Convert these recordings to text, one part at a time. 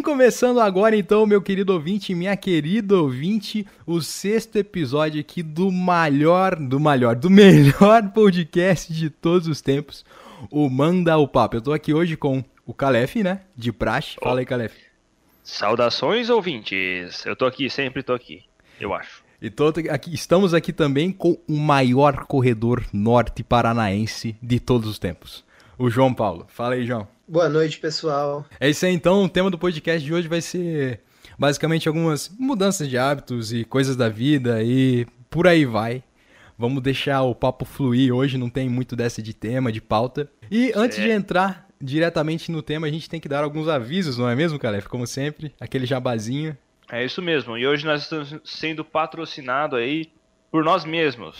Sim, começando agora então, meu querido ouvinte, minha querida ouvinte, o sexto episódio aqui do maior, do maior, do melhor podcast de todos os tempos, o Manda o Papo. Eu tô aqui hoje com o Calef, né? De praxe. Fala aí, Calef. Saudações, ouvintes. Eu tô aqui, sempre tô aqui, eu acho. E aqui, estamos aqui também com o maior corredor norte paranaense de todos os tempos, o João Paulo. Fala aí, João. Boa noite, pessoal. É isso aí, então. O tema do podcast de hoje vai ser basicamente algumas mudanças de hábitos e coisas da vida e por aí vai. Vamos deixar o papo fluir hoje, não tem muito dessa de tema, de pauta. E antes é. de entrar diretamente no tema, a gente tem que dar alguns avisos, não é mesmo, Calef? Como sempre, aquele jabazinho. É isso mesmo. E hoje nós estamos sendo patrocinado aí por nós mesmos.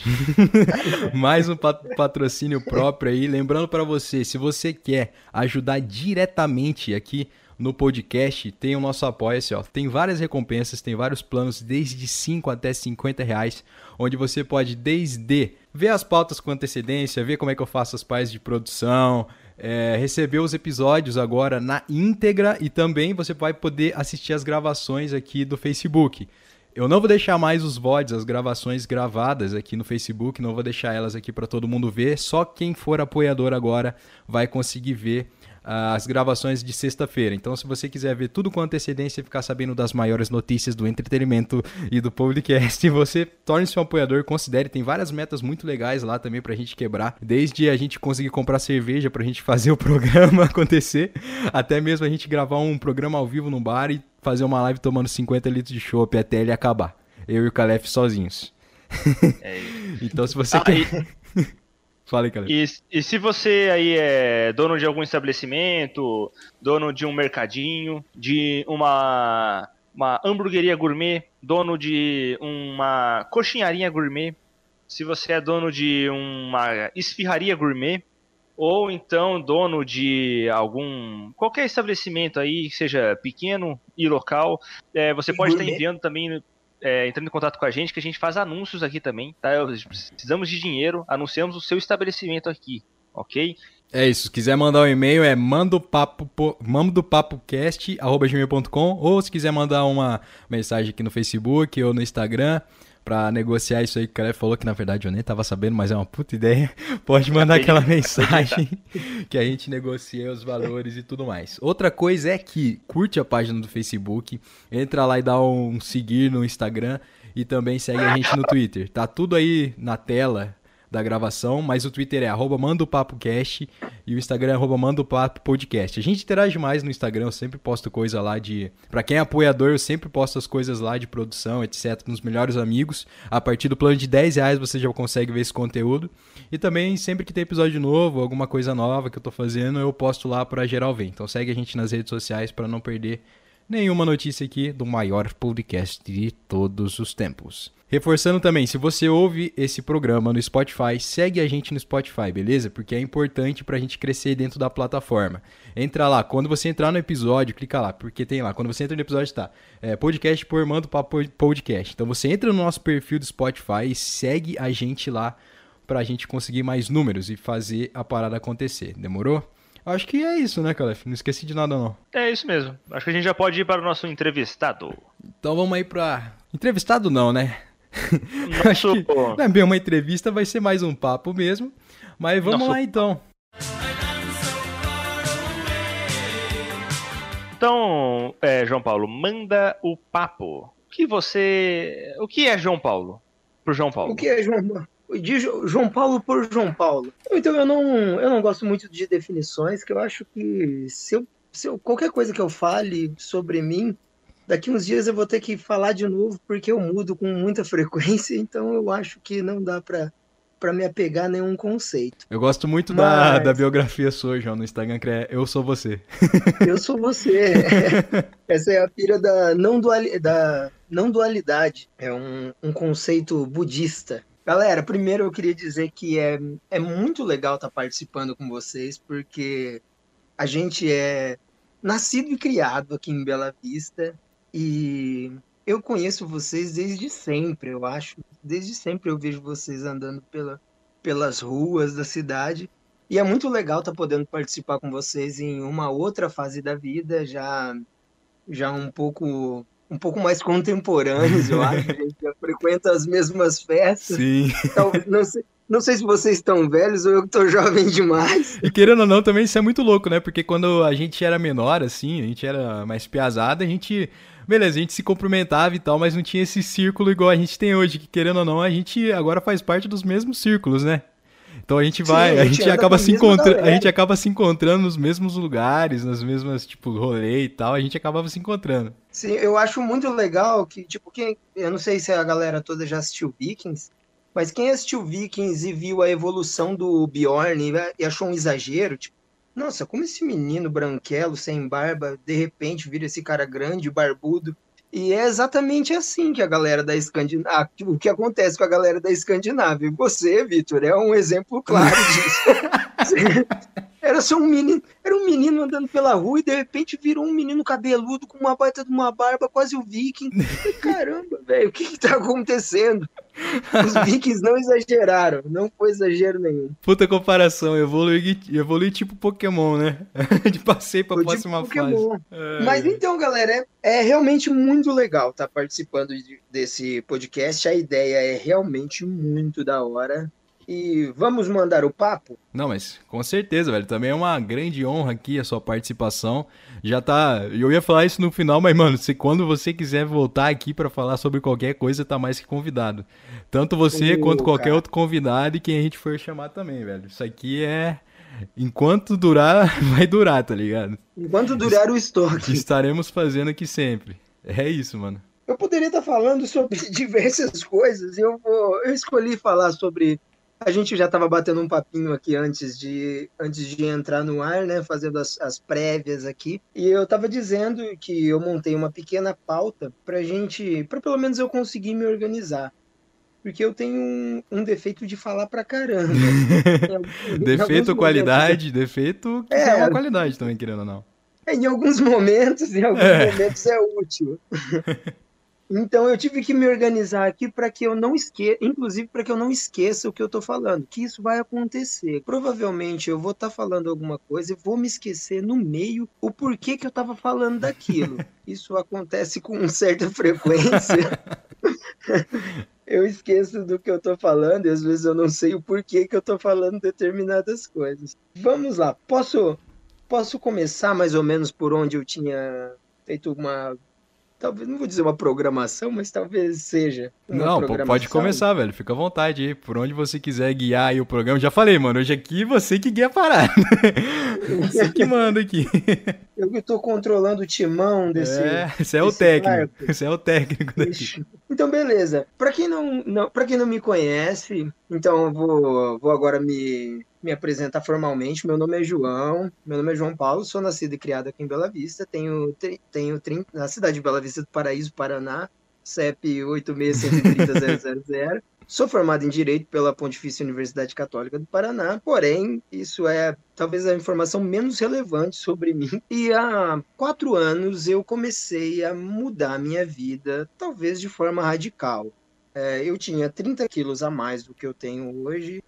Mais um patrocínio próprio aí. Lembrando para você, se você quer ajudar diretamente aqui no podcast, tem o nosso apoia-se, ó. Tem várias recompensas, tem vários planos, desde 5 até 50 reais, onde você pode desde ver as pautas com antecedência, ver como é que eu faço as partes de produção, é, receber os episódios agora na íntegra e também você vai poder assistir as gravações aqui do Facebook. Eu não vou deixar mais os VODs, as gravações gravadas aqui no Facebook, não vou deixar elas aqui para todo mundo ver. Só quem for apoiador agora vai conseguir ver as gravações de sexta-feira. Então, se você quiser ver tudo com antecedência e ficar sabendo das maiores notícias do entretenimento e do podcast, você torne-se um apoiador, considere. Tem várias metas muito legais lá também para a gente quebrar. Desde a gente conseguir comprar cerveja para a gente fazer o programa acontecer, até mesmo a gente gravar um programa ao vivo no bar e fazer uma live tomando 50 litros de chopp até ele acabar. Eu e o Calef sozinhos. É então, se você ah, quer. E... Fala aí. E, e se você aí é dono de algum estabelecimento, dono de um mercadinho, de uma, uma hamburgueria gourmet, dono de uma coxinharia gourmet, se você é dono de uma esfirraria gourmet, ou então dono de algum qualquer estabelecimento aí que seja pequeno e local, é, você pode estar enviando também é, entrando em contato com a gente que a gente faz anúncios aqui também, tá? Precisamos de dinheiro, anunciamos o seu estabelecimento aqui, ok? É isso, se quiser mandar um e-mail é mandopapocast.gmail.com ou se quiser mandar uma mensagem aqui no Facebook ou no Instagram, para negociar isso aí que o cara falou, que na verdade eu nem tava sabendo, mas é uma puta ideia. Pode mandar aquela mensagem que a gente negocia os valores e tudo mais. Outra coisa é que curte a página do Facebook, entra lá e dá um seguir no Instagram e também segue a gente no Twitter. Tá tudo aí na tela da gravação, mas o Twitter é arroba mandopapocast e o Instagram é arroba mandopapopodcast. A gente interage mais no Instagram, eu sempre posto coisa lá de... Pra quem é apoiador, eu sempre posto as coisas lá de produção, etc, nos melhores amigos. A partir do plano de 10 reais você já consegue ver esse conteúdo. E também, sempre que tem episódio novo, alguma coisa nova que eu tô fazendo, eu posto lá pra geral ver. Então segue a gente nas redes sociais para não perder nenhuma notícia aqui do maior podcast de todos os tempos. Reforçando também, se você ouve esse programa no Spotify, segue a gente no Spotify, beleza? Porque é importante pra gente crescer dentro da plataforma. Entra lá, quando você entrar no episódio, clica lá, porque tem lá. Quando você entra no episódio, tá. É, podcast por Mando Papo Podcast. Então você entra no nosso perfil do Spotify e segue a gente lá pra gente conseguir mais números e fazer a parada acontecer. Demorou? Acho que é isso, né, Calef? Não esqueci de nada, não. É isso mesmo. Acho que a gente já pode ir para o nosso entrevistado. Então vamos aí pra. Entrevistado não, né? Acho que não é bem uma entrevista, vai ser mais um papo mesmo. Mas vamos Nosso... lá então. Então, é, João Paulo, manda o papo. O que você. O que é João Paulo? Pro João Paulo. O que é João Paulo? De João Paulo por João Paulo. Então eu não, eu não gosto muito de definições, que eu acho que se eu, se eu, qualquer coisa que eu fale sobre mim Daqui uns dias eu vou ter que falar de novo, porque eu mudo com muita frequência, então eu acho que não dá para para me apegar a nenhum conceito. Eu gosto muito Mas... da, da biografia sua, João, no Instagram, que é Eu Sou Você. Eu sou você. Essa é a pira da não, duali, da não dualidade. É um, um conceito budista. Galera, primeiro eu queria dizer que é, é muito legal estar tá participando com vocês, porque a gente é nascido e criado aqui em Bela Vista e eu conheço vocês desde sempre, eu acho. Desde sempre eu vejo vocês andando pela, pelas ruas da cidade. E é muito legal estar tá podendo participar com vocês em uma outra fase da vida, já já um pouco um pouco mais contemporâneos, eu acho. A gente já frequenta as mesmas festas. Sim. Então, não sei, não sei se vocês estão velhos ou eu que tô jovem demais. E querendo ou não, também isso é muito louco, né? Porque quando a gente era menor, assim, a gente era mais piazada, a gente. Beleza, a gente se cumprimentava e tal, mas não tinha esse círculo igual a gente tem hoje, que querendo ou não, a gente agora faz parte dos mesmos círculos, né? Então a gente vai, Sim, a, gente, a gente acaba se encontrando, a gente acaba se encontrando nos mesmos lugares, nas mesmas, tipo, rolê e tal, a gente acabava se encontrando. Sim, eu acho muito legal que, tipo, quem, eu não sei se a galera toda já assistiu Vikings, mas quem assistiu Vikings e viu a evolução do Bjorn e achou um exagero, tipo, nossa, como esse menino branquelo, sem barba, de repente vira esse cara grande, barbudo. E é exatamente assim que a galera da Escandinávia, o que acontece com a galera da Escandinávia. Você, Vitor, é um exemplo claro disso. era só um menino, era um menino andando pela rua e de repente virou um menino cabeludo com uma baita de uma barba, quase o viking. Caramba, velho, o que que tá acontecendo? Os vikings não exageraram, não foi exagero nenhum. Puta comparação, evolui, evolui tipo Pokémon, né? De passei pra tipo próxima tipo fase. É... Mas então, galera, é, é realmente muito legal estar tá participando de, desse podcast. A ideia é realmente muito da hora. E vamos mandar o papo? Não, mas com certeza, velho. Também é uma grande honra aqui a sua participação. Já tá. Eu ia falar isso no final, mas, mano, se quando você quiser voltar aqui para falar sobre qualquer coisa, tá mais que convidado. Tanto você uh, quanto qualquer cara. outro convidado e quem a gente for chamar também, velho. Isso aqui é. Enquanto durar, vai durar, tá ligado? Enquanto durar o estoque. Estaremos fazendo aqui sempre. É isso, mano. Eu poderia estar falando sobre diversas coisas. Eu, vou, eu escolhi falar sobre a gente já estava batendo um papinho aqui antes de, antes de entrar no ar, né? Fazendo as, as prévias aqui. E eu estava dizendo que eu montei uma pequena pauta para gente, para pelo menos eu conseguir me organizar. Porque eu tenho um, um defeito de falar pra caramba. defeito ou qualidade? Momentos... Defeito que é, é uma qualidade também, querendo ou não. Em alguns momentos, em alguns é. momentos é útil. Então eu tive que me organizar aqui para que eu não esqueça, inclusive para que eu não esqueça o que eu estou falando, que isso vai acontecer. Provavelmente eu vou estar tá falando alguma coisa e vou me esquecer no meio o porquê que eu estava falando daquilo. Isso acontece com certa frequência. eu esqueço do que eu estou falando e às vezes eu não sei o porquê que eu estou falando determinadas coisas. Vamos lá, posso posso começar mais ou menos por onde eu tinha feito uma talvez, não vou dizer uma programação, mas talvez seja. não, pode começar, velho. Fica à vontade aí. Por onde você quiser guiar aí o programa. Já falei, mano, hoje aqui você que guia a parada. você que manda aqui. Eu que tô controlando o timão desse. É, você é o técnico. Você é o técnico daqui. Então, beleza. Para quem não, não, pra quem não me conhece, então eu vou, vou agora me me apresentar formalmente. Meu nome é João, meu nome é João Paulo, sou nascido e criado aqui em Bela Vista, tenho, tenho 30, na cidade de Bela Vista do Paraíso, Paraná, CEP 86130 Sou formado em Direito pela Pontifícia Universidade Católica do Paraná, porém, isso é talvez a informação menos relevante sobre mim. E há quatro anos eu comecei a mudar minha vida, talvez de forma radical. É, eu tinha 30 quilos a mais do que eu tenho hoje,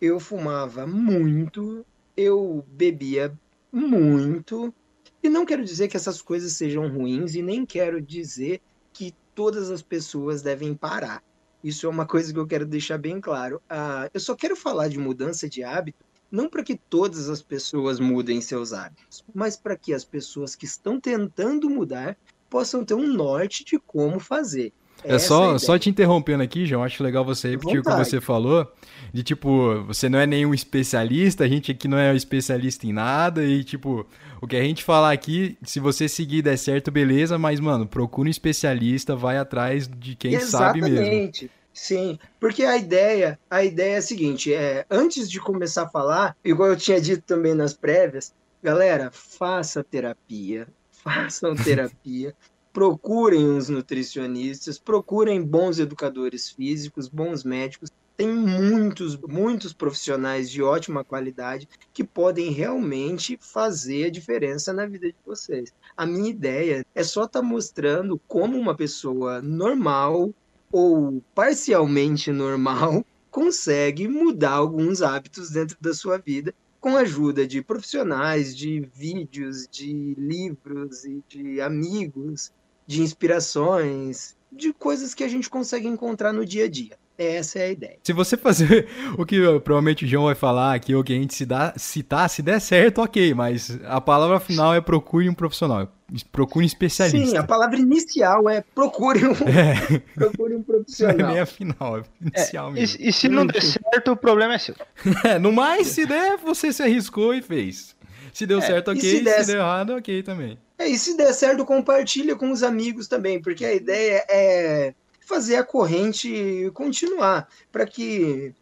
eu fumava muito, eu bebia muito. E não quero dizer que essas coisas sejam ruins e nem quero dizer que todas as pessoas devem parar. Isso é uma coisa que eu quero deixar bem claro. Ah, eu só quero falar de mudança de hábito não para que todas as pessoas mudem seus hábitos, mas para que as pessoas que estão tentando mudar possam ter um norte de como fazer. É só, só te interrompendo aqui, João, acho legal você repetir o que você falou, de tipo, você não é nenhum especialista, a gente aqui não é especialista em nada, e tipo, o que a gente falar aqui, se você seguir der certo, beleza, mas, mano, procura um especialista, vai atrás de quem Exatamente. sabe mesmo. Exatamente. Sim, porque a ideia, a ideia é a seguinte, é, antes de começar a falar, igual eu tinha dito também nas prévias, galera, faça terapia, façam terapia, procurem os nutricionistas, procurem bons educadores físicos, bons médicos. Tem muitos, muitos profissionais de ótima qualidade que podem realmente fazer a diferença na vida de vocês. A minha ideia é só estar tá mostrando como uma pessoa normal ou parcialmente normal consegue mudar alguns hábitos dentro da sua vida com a ajuda de profissionais, de vídeos, de livros e de amigos, de inspirações, de coisas que a gente consegue encontrar no dia a dia. Essa é a ideia. Se você fazer o que provavelmente o João vai falar aqui, ou que a gente se dá, citar, se der certo, ok, mas a palavra final é procure um profissional. Procure um especialista. Sim, a palavra inicial é procure um, é. procure um profissional. Não é nem a final, é inicial é, mesmo. E, e se não der certo, o problema é seu. É, no mais, se der, você se arriscou e fez. Se deu é, certo, ok. Se, der... se deu errado, ok também. É, e se der certo, compartilha com os amigos também, porque a ideia é fazer a corrente continuar, para que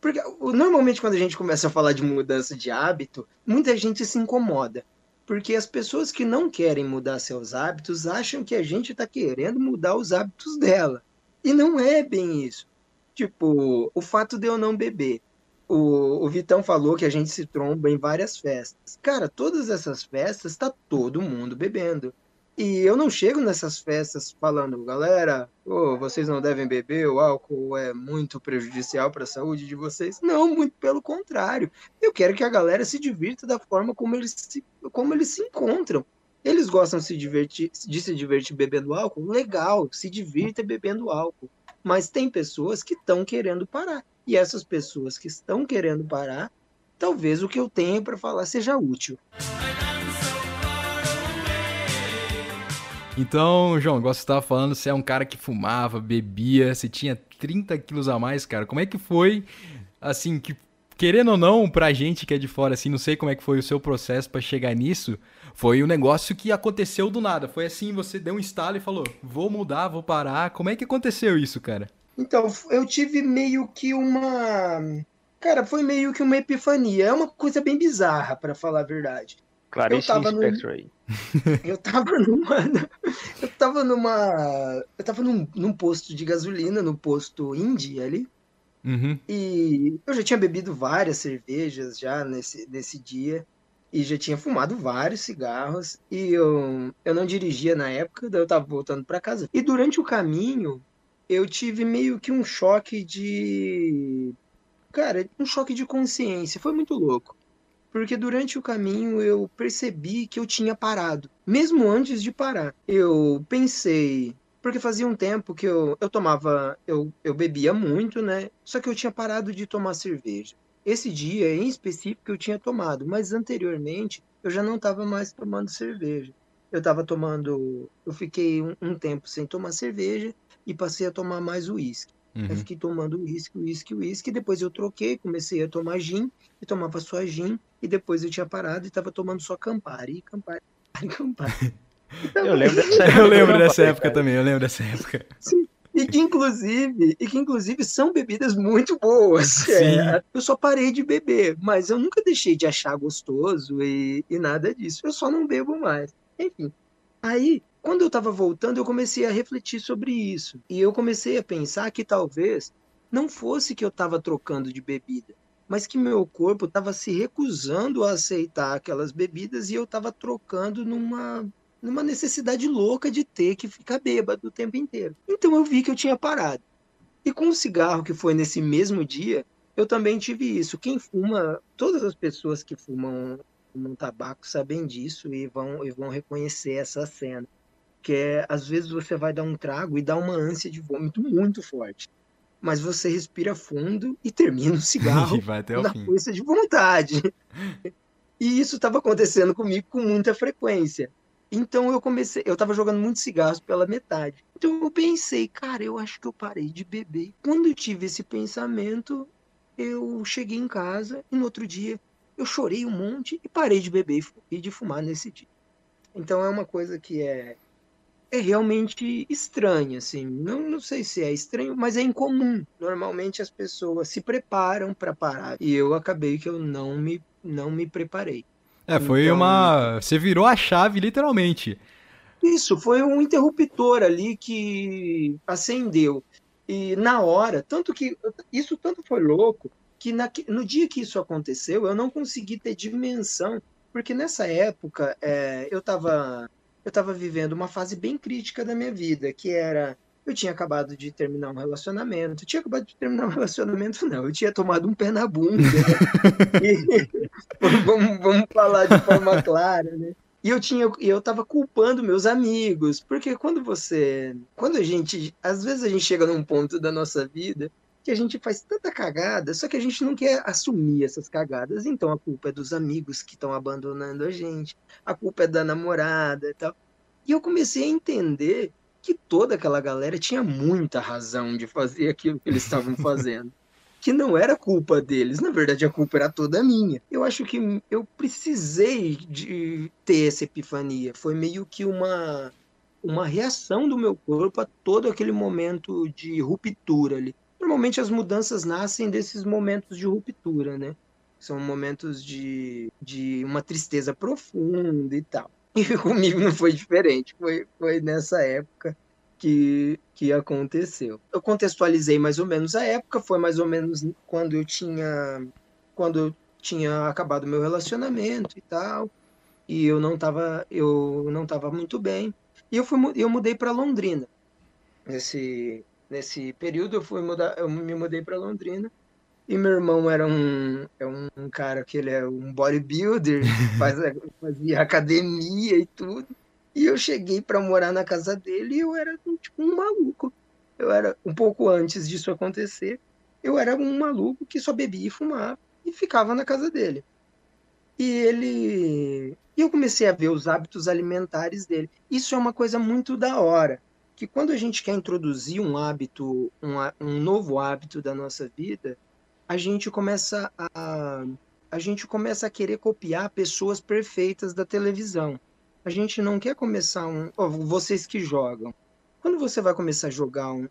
porque normalmente quando a gente começa a falar de mudança de hábito, muita gente se incomoda. Porque as pessoas que não querem mudar seus hábitos acham que a gente está querendo mudar os hábitos dela. E não é bem isso. Tipo, o fato de eu não beber. O, o Vitão falou que a gente se tromba em várias festas. Cara, todas essas festas está todo mundo bebendo. E eu não chego nessas festas falando, galera, oh, vocês não devem beber, o álcool é muito prejudicial para a saúde de vocês. Não, muito pelo contrário. Eu quero que a galera se divirta da forma como eles se, como eles se encontram. Eles gostam de se divertir, de se divertir bebendo álcool? Legal, se divirta bebendo álcool. Mas tem pessoas que estão querendo parar. E essas pessoas que estão querendo parar, talvez o que eu tenha para falar seja útil. Então, João, igual você estava falando, você é um cara que fumava, bebia, você tinha 30 quilos a mais, cara. Como é que foi, assim, que querendo ou não, pra gente que é de fora, assim, não sei como é que foi o seu processo para chegar nisso, foi um negócio que aconteceu do nada. Foi assim, você deu um estalo e falou, vou mudar, vou parar. Como é que aconteceu isso, cara? Então, eu tive meio que uma... Cara, foi meio que uma epifania. É uma coisa bem bizarra, para falar a verdade. Clarice eu tava aí. Eu tava numa. Eu tava numa. Eu tava num, num posto de gasolina, no posto Indy ali. Uhum. E eu já tinha bebido várias cervejas já nesse, nesse dia. E já tinha fumado vários cigarros. E eu, eu não dirigia na época, daí eu tava voltando para casa. E durante o caminho, eu tive meio que um choque de. Cara, um choque de consciência. Foi muito louco porque durante o caminho eu percebi que eu tinha parado, mesmo antes de parar. Eu pensei, porque fazia um tempo que eu, eu tomava, eu, eu bebia muito, né? Só que eu tinha parado de tomar cerveja. Esse dia em específico eu tinha tomado, mas anteriormente eu já não estava mais tomando cerveja. Eu estava tomando, eu fiquei um, um tempo sem tomar cerveja e passei a tomar mais uísque. Uhum. Eu fiquei tomando uísque, uísque, uísque. Depois eu troquei, comecei a tomar gin. E tomava só gin. E depois eu tinha parado e estava tomando só Campari. Campari, Campari. eu lembro dessa época. Eu lembro dessa época também, eu lembro dessa época. Sim. E que, inclusive, e que inclusive são bebidas muito boas. É, eu só parei de beber, mas eu nunca deixei de achar gostoso e, e nada disso. Eu só não bebo mais. Enfim. Aí quando eu estava voltando, eu comecei a refletir sobre isso. E eu comecei a pensar que talvez não fosse que eu estava trocando de bebida, mas que meu corpo estava se recusando a aceitar aquelas bebidas e eu estava trocando numa numa necessidade louca de ter que ficar bêbado o tempo inteiro. Então eu vi que eu tinha parado. E com o cigarro que foi nesse mesmo dia, eu também tive isso. Quem fuma, todas as pessoas que fumam, fumam tabaco sabem disso e vão, e vão reconhecer essa cena que é, às vezes você vai dar um trago e dá uma ânsia de vômito muito forte. Mas você respira fundo e termina o cigarro na fim. força de vontade. E isso estava acontecendo comigo com muita frequência. Então eu comecei, eu estava jogando muitos cigarros pela metade. Então eu pensei, cara, eu acho que eu parei de beber. Quando eu tive esse pensamento, eu cheguei em casa e no outro dia eu chorei um monte e parei de beber e de fumar nesse dia. Então é uma coisa que é é realmente estranho, assim. Não, não sei se é estranho, mas é incomum. Normalmente as pessoas se preparam para parar. E eu acabei que eu não me, não me preparei. É, foi então, uma. Você virou a chave, literalmente. Isso, foi um interruptor ali que acendeu. E na hora, tanto que. Isso tanto foi louco que na, no dia que isso aconteceu, eu não consegui ter dimensão. Porque nessa época, é, eu estava eu estava vivendo uma fase bem crítica da minha vida, que era Eu tinha acabado de terminar um relacionamento. Eu tinha acabado de terminar um relacionamento, não. Eu tinha tomado um pé na bunda. Né? E, vamos, vamos falar de forma clara, né? E eu tinha, eu tava culpando meus amigos, porque quando você, quando a gente, às vezes a gente chega num ponto da nossa vida que a gente faz tanta cagada, só que a gente não quer assumir essas cagadas. Então a culpa é dos amigos que estão abandonando a gente, a culpa é da namorada e tal. E eu comecei a entender que toda aquela galera tinha muita razão de fazer aquilo que eles estavam fazendo. que não era culpa deles, na verdade a culpa era toda minha. Eu acho que eu precisei de ter essa epifania. Foi meio que uma uma reação do meu corpo a todo aquele momento de ruptura ali. Normalmente as mudanças nascem desses momentos de ruptura, né? São momentos de, de uma tristeza profunda e tal. E comigo não foi diferente. Foi, foi nessa época que, que aconteceu. Eu contextualizei mais ou menos a época, foi mais ou menos quando eu tinha quando eu tinha acabado meu relacionamento e tal, e eu não estava eu não tava muito bem. E eu fui eu mudei para Londrina. Nesse nesse período eu fui mudar, eu me mudei para Londrina e meu irmão era um, é um cara que ele é um bodybuilder, faz, fazia academia e tudo. E eu cheguei para morar na casa dele e eu era tipo um maluco. Eu era um pouco antes disso acontecer, eu era um maluco que só bebia e fumava e ficava na casa dele. E ele e eu comecei a ver os hábitos alimentares dele. Isso é uma coisa muito da hora que quando a gente quer introduzir um hábito, um, um novo hábito da nossa vida, a gente começa a a gente começa a querer copiar pessoas perfeitas da televisão. A gente não quer começar um. Oh, vocês que jogam. Quando você vai começar a jogar um,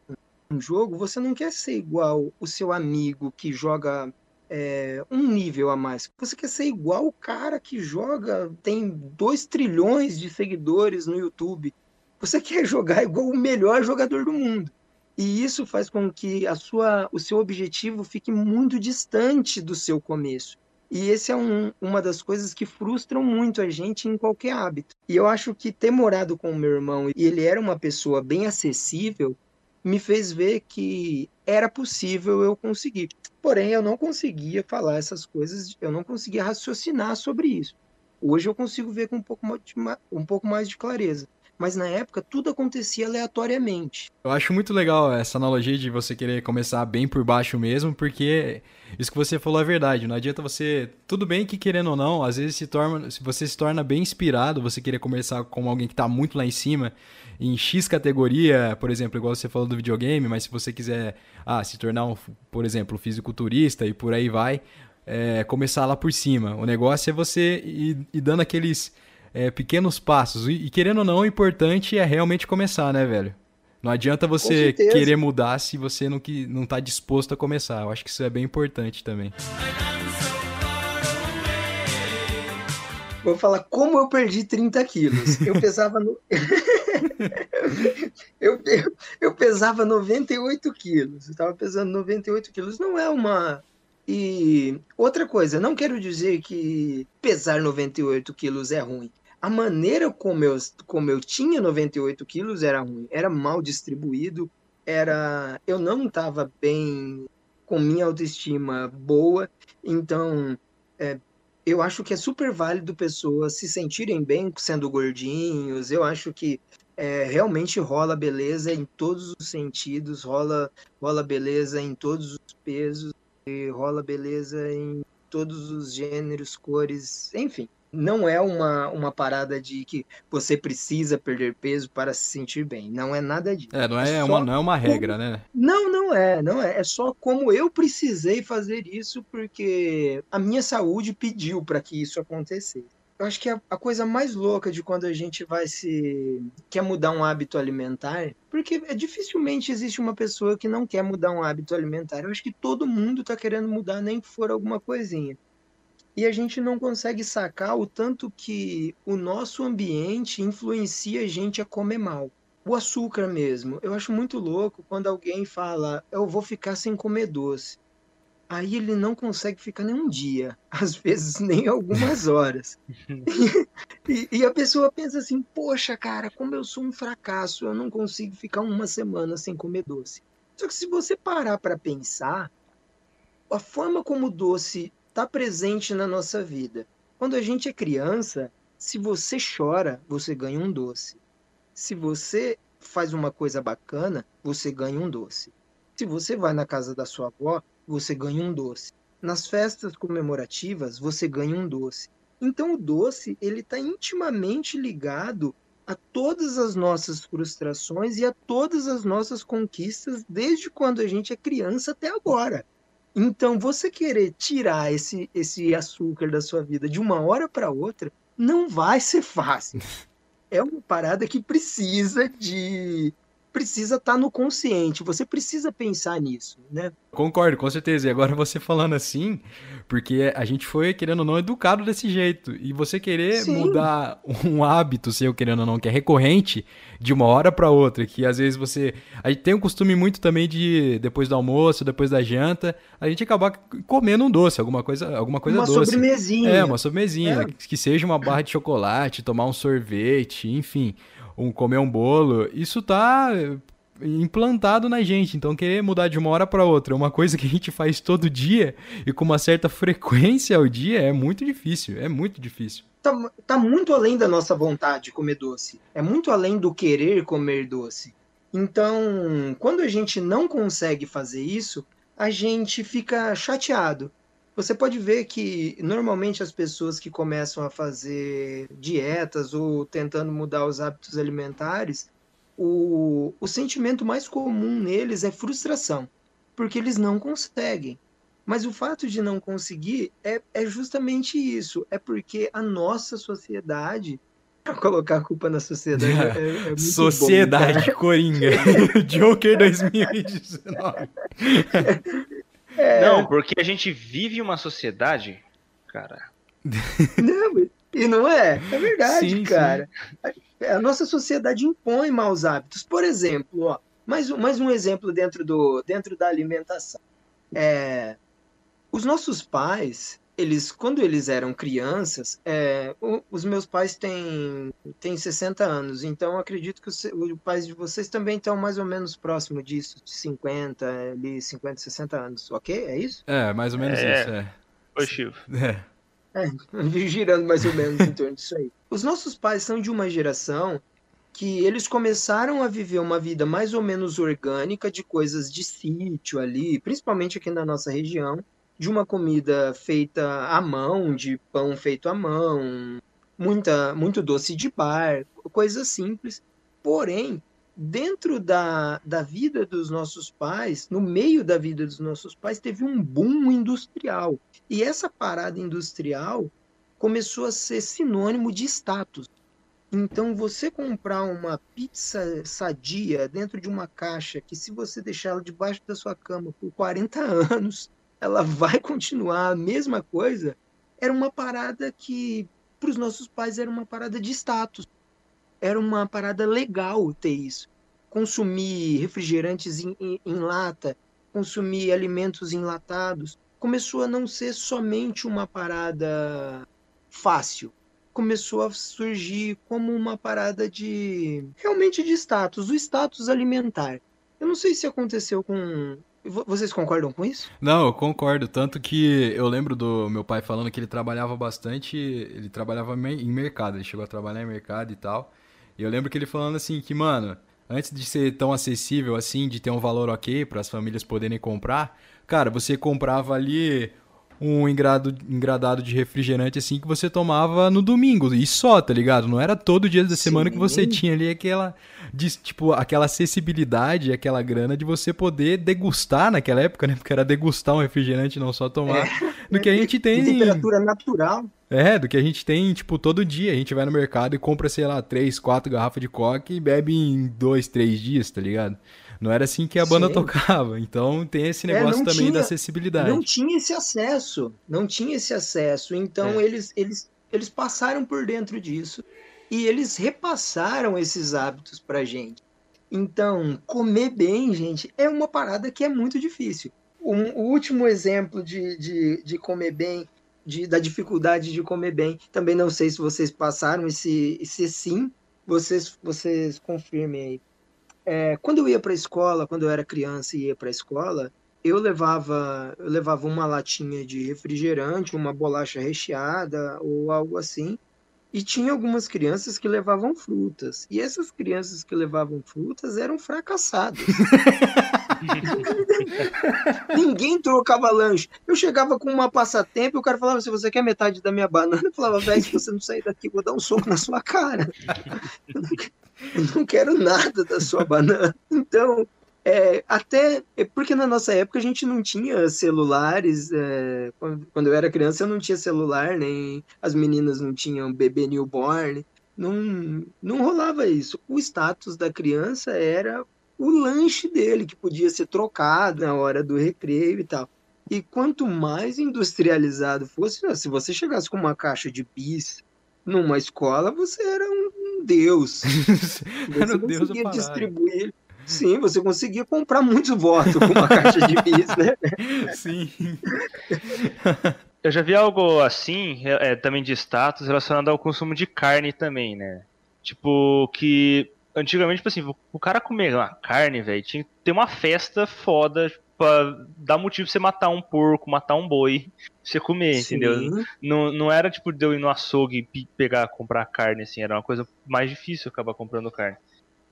um jogo, você não quer ser igual o seu amigo que joga é, um nível a mais. Você quer ser igual o cara que joga, tem 2 trilhões de seguidores no YouTube. Você quer jogar igual o melhor jogador do mundo. E isso faz com que a sua, o seu objetivo fique muito distante do seu começo. E esse é um, uma das coisas que frustram muito a gente em qualquer hábito. E eu acho que ter morado com o meu irmão e ele era uma pessoa bem acessível, me fez ver que era possível eu conseguir. Porém, eu não conseguia falar essas coisas, eu não conseguia raciocinar sobre isso. Hoje eu consigo ver com um pouco, um pouco mais de clareza mas na época tudo acontecia aleatoriamente. Eu acho muito legal essa analogia de você querer começar bem por baixo mesmo, porque isso que você falou é verdade. Não adianta você. Tudo bem que, querendo ou não, às vezes se torna. Você se torna bem inspirado, você querer começar com alguém que está muito lá em cima, em X categoria, por exemplo, igual você falou do videogame, mas se você quiser ah, se tornar, um, por exemplo, fisiculturista e por aí vai. É, começar lá por cima. O negócio é você ir, ir dando aqueles é, pequenos passos. E, e, querendo ou não, o importante é realmente começar, né, velho? Não adianta você querer mudar se você não, que, não tá disposto a começar. Eu acho que isso é bem importante também. Vou falar como eu perdi 30 quilos. Eu pesava no... eu, eu, eu, pesava 98 quilos. Eu tava pesando 98 quilos. Não é uma e outra coisa, não quero dizer que pesar 98 quilos é ruim a maneira como eu, como eu tinha 98 quilos era ruim, era mal distribuído, era eu não estava bem com minha autoestima boa, então é, eu acho que é super válido pessoas se sentirem bem sendo gordinhos, eu acho que é, realmente rola beleza em todos os sentidos, rola, rola beleza em todos os pesos, rola beleza em todos os gêneros, cores, enfim não é uma, uma parada de que você precisa perder peso para se sentir bem. Não é nada disso. É, não é, é uma, não é uma regra, como... né? Não, não é, não é. É só como eu precisei fazer isso porque a minha saúde pediu para que isso acontecesse. Eu acho que a, a, coisa mais louca de quando a gente vai se. quer mudar um hábito alimentar, porque é, dificilmente existe uma pessoa que não quer mudar um hábito alimentar. Eu acho que todo mundo está querendo mudar, nem que for alguma coisinha e a gente não consegue sacar o tanto que o nosso ambiente influencia a gente a comer mal. O açúcar mesmo. Eu acho muito louco quando alguém fala, eu vou ficar sem comer doce. aí ele não consegue ficar nem um dia, às vezes nem algumas horas. e, e, a pessoa pensa assim: poxa, cara, como eu sou um fracasso, eu não consigo ficar uma semana sem comer doce. Só que se você parar para pensar, a forma como o doce está presente na nossa vida. Quando a gente é criança, se você chora, você ganha um doce. Se você faz uma coisa bacana, você ganha um doce. Se você vai na casa da sua avó, você ganha um doce. Nas festas comemorativas, você ganha um doce. Então o doce, ele está intimamente ligado a todas as nossas frustrações e a todas as nossas conquistas desde quando a gente é criança até agora. Então, você querer tirar esse, esse açúcar da sua vida de uma hora para outra não vai ser fácil. É uma parada que precisa de precisa estar tá no consciente, você precisa pensar nisso, né? Concordo, com certeza. E agora você falando assim, porque a gente foi, querendo ou não, educado desse jeito. E você querer Sim. mudar um hábito seu, querendo ou não, que é recorrente, de uma hora para outra, que às vezes você. A gente tem um costume muito também de, depois do almoço, depois da janta, a gente acabar comendo um doce, alguma coisa, alguma coisa uma doce. Uma sobremesinha. É, uma sobremesinha. É. Que seja uma barra de chocolate, tomar um sorvete, enfim um comer um bolo, isso tá implantado na gente. Então, querer mudar de uma hora para outra, uma coisa que a gente faz todo dia e com uma certa frequência ao dia, é muito difícil. É muito difícil. Tá, tá muito além da nossa vontade de comer doce. É muito além do querer comer doce. Então, quando a gente não consegue fazer isso, a gente fica chateado. Você pode ver que normalmente as pessoas que começam a fazer dietas ou tentando mudar os hábitos alimentares, o, o sentimento mais comum neles é frustração, porque eles não conseguem. Mas o fato de não conseguir é, é justamente isso. É porque a nossa sociedade. Colocar a culpa na sociedade é, é Sociedade bom, Coringa. Joker 2019. É... Não, porque a gente vive uma sociedade, cara. Não, e não é? É verdade, sim, cara. Sim. A nossa sociedade impõe maus hábitos. Por exemplo, ó, mais, um, mais um exemplo dentro, do, dentro da alimentação. É, os nossos pais, eles, quando eles eram crianças, é, o, os meus pais têm, têm 60 anos, então acredito que os, os pais de vocês também estão mais ou menos próximo disso, de 50, ali, 50, 60 anos, ok? É isso? É, mais ou menos é. isso, é. Oi, Chivo. É. É, girando mais ou menos em torno disso aí. Os nossos pais são de uma geração que eles começaram a viver uma vida mais ou menos orgânica de coisas de sítio ali, principalmente aqui na nossa região, de uma comida feita à mão, de pão feito à mão, muita, muito doce de bar, coisas simples. Porém, dentro da, da vida dos nossos pais, no meio da vida dos nossos pais, teve um boom industrial. E essa parada industrial começou a ser sinônimo de status. Então, você comprar uma pizza sadia dentro de uma caixa que, se você deixar ela debaixo da sua cama por 40 anos, ela vai continuar a mesma coisa, era uma parada que, para os nossos pais, era uma parada de status. Era uma parada legal ter isso. Consumir refrigerantes em, em, em lata, consumir alimentos enlatados, começou a não ser somente uma parada fácil. Começou a surgir como uma parada de. realmente de status, o status alimentar. Eu não sei se aconteceu com vocês concordam com isso? Não, eu concordo. Tanto que eu lembro do meu pai falando que ele trabalhava bastante. Ele trabalhava em mercado, ele chegou a trabalhar em mercado e tal. E eu lembro que ele falando assim: que, mano, antes de ser tão acessível assim, de ter um valor ok para as famílias poderem comprar, cara, você comprava ali um engrado, engradado de refrigerante assim que você tomava no domingo e só, tá ligado? Não era todo dia da semana Sim. que você tinha ali aquela de, tipo aquela acessibilidade, aquela grana de você poder degustar naquela época, né? Porque era degustar um refrigerante, não só tomar. É. Do que a gente tem de temperatura natural. É, do que a gente tem, tipo, todo dia. A gente vai no mercado e compra, sei lá, três, quatro garrafas de coca e bebe em dois, três dias, tá ligado? Não era assim que a banda Sim. tocava. Então tem esse é, negócio é, também tinha, da acessibilidade. Não tinha esse acesso. Não tinha esse acesso. Então é. eles, eles, eles passaram por dentro disso e eles repassaram esses hábitos pra gente. Então, comer bem, gente, é uma parada que é muito difícil. um, o último exemplo de, de, de comer bem, de, da dificuldade de comer bem, também não sei se vocês passaram, e se, se sim, vocês, vocês confirmem aí. É, quando eu ia para a escola, quando eu era criança e ia para a escola, eu levava, eu levava uma latinha de refrigerante, uma bolacha recheada ou algo assim. E tinha algumas crianças que levavam frutas. E essas crianças que levavam frutas eram fracassadas. Ninguém trocava lanche. Eu chegava com uma passatempo e o cara falava: se você quer metade da minha banana, eu falava, velho, se você não sair daqui, eu vou dar um soco na sua cara. Eu não quero nada da sua banana. Então, é, até é porque na nossa época a gente não tinha celulares. É, quando, quando eu era criança, eu não tinha celular, nem as meninas não tinham bebê newborn. Não, não rolava isso. O status da criança era o lanche dele, que podia ser trocado na hora do recreio e tal. E quanto mais industrializado fosse, se você chegasse com uma caixa de bis numa escola, você era um deus. Você era um deus conseguia distribuir. Sim, você conseguia comprar muitos votos com uma caixa de bis, né? Sim. Eu já vi algo assim, é, também de status, relacionado ao consumo de carne também, né? Tipo, que antigamente, tipo assim, o cara comer uma carne, velho, tinha que ter uma festa foda pra dar motivo pra você matar um porco, matar um boi, pra você comer, Sim. entendeu? Não, não era tipo de eu ir no açougue e pegar, comprar carne, assim, era uma coisa mais difícil acabar comprando carne.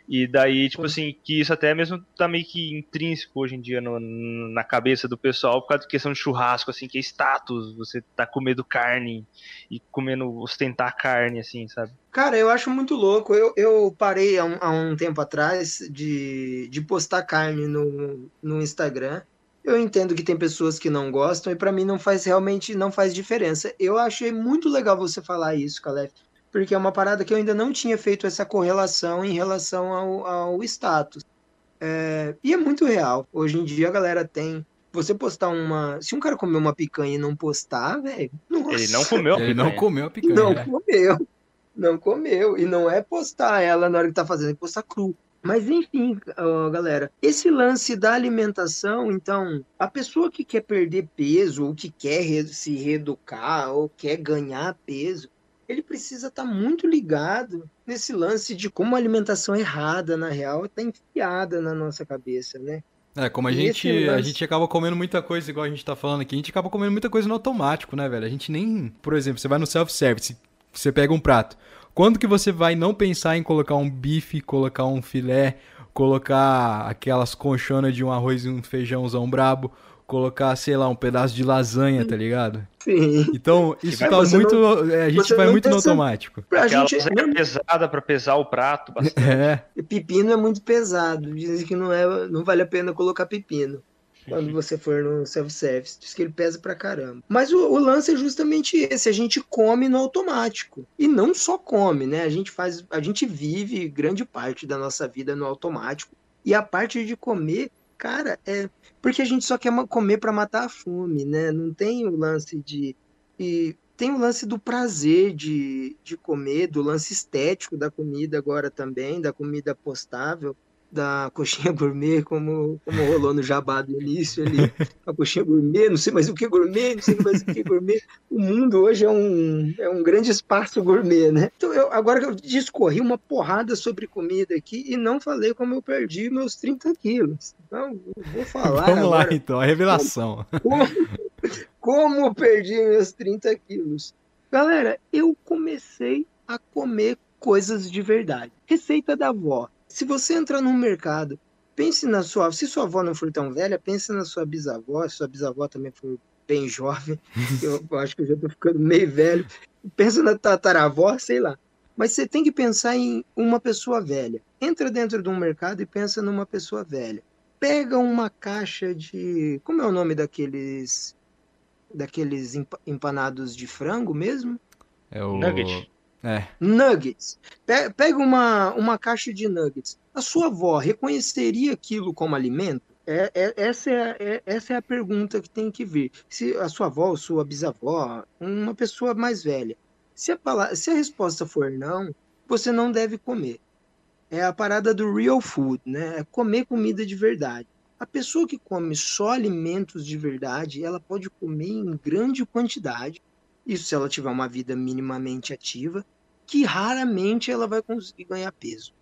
E daí, tipo assim, que isso até mesmo tá meio que intrínseco hoje em dia no, na cabeça do pessoal por causa da questão de churrasco, assim, que é status, você tá comendo carne e comendo, ostentar carne, assim, sabe? Cara, eu acho muito louco. Eu, eu parei há um, há um tempo atrás de, de postar carne no, no Instagram. Eu entendo que tem pessoas que não gostam e para mim não faz realmente não faz diferença. Eu achei muito legal você falar isso, Calef, porque é uma parada que eu ainda não tinha feito essa correlação em relação ao, ao status. É, e é muito real. Hoje em dia a galera tem. Você postar uma. Se um cara comer uma picanha e não postar, velho. Ele não comeu a Ele não comeu a picanha. Não né? comeu. Não comeu. E não é postar ela na hora que tá fazendo, é postar cru. Mas enfim, ó, galera, esse lance da alimentação, então, a pessoa que quer perder peso, ou que quer se reeducar, ou quer ganhar peso, ele precisa estar muito ligado nesse lance de como a alimentação errada, na real, está enfiada na nossa cabeça, né? É, como a E gente, esse a lance- gente acaba comendo muita coisa, igual a gente tá falando aqui, a gente acaba comendo muita coisa no automático, né, velho? A gente nem, por exemplo, você vai no self-service, você pega um prato. Quando que você vai não pensar em colocar um bife, colocar um filé, colocar aquelas conchonas de um arroz e um feijãozão brabo, colocar, sei lá, um pedaço de lasanha, tá ligado? Sim. Então, isso tá muito. é, a gente vai não muito no automático. Pra Aquela gente, lasanha pesada pra pesar o prato, bastante. É. Pepino é muito pesado. Dizem que não, é, não vale a pena colocar pepino quando você for no self-service. Diz que ele pesa pra caramba. Mas o, o lance é justamente esse: a gente come no automático. E não só come, né? A gente faz. A gente vive grande parte da nossa vida no automático. E a parte de comer, cara, é. Porque a gente só quer comer pra matar a fome, né? Não tem o lance de. E tem o lance do prazer de, de comer, do lance estético da comida agora também, da comida postável, da coxinha gourmet, como, como rolou no jabá do início ali. A coxinha gourmet, não sei mais o que gourmet, não sei mais o que gourmet. O mundo hoje é um, é um grande espaço gourmet, né? Então, eu, agora que eu discorri uma porrada sobre comida aqui e não falei como eu perdi meus 30 quilos. Então, vou falar Vamos lá agora então, a revelação. como, como eu perdi meus 30 quilos. Galera, eu comecei a comer coisas de verdade. Receita da avó. Se você entrar no mercado, pense na sua. Se sua avó não for tão velha, pense na sua bisavó. Se sua bisavó também for bem jovem, eu, acho que eu já tô ficando meio velho. Pensa na tataravó, sei lá. Mas você tem que pensar em uma pessoa velha. Entra dentro de um mercado e pensa numa pessoa velha. Pega uma caixa de. Como é o nome daqueles. Daqueles empa- empanados de frango mesmo? É o. Nugget. É. Nuggets. Pe- Pega uma, uma caixa de nuggets. A sua avó reconheceria aquilo como alimento? É, é- essa, é, é- essa é a pergunta que tem que vir. Se a sua avó sua bisavó, uma pessoa mais velha, se a, pala- se a resposta for não, você não deve comer. É a parada do real food, né? É comer comida de verdade. A pessoa que come só alimentos de verdade, ela pode comer em grande quantidade, isso se ela tiver uma vida minimamente ativa, que raramente ela vai conseguir ganhar peso.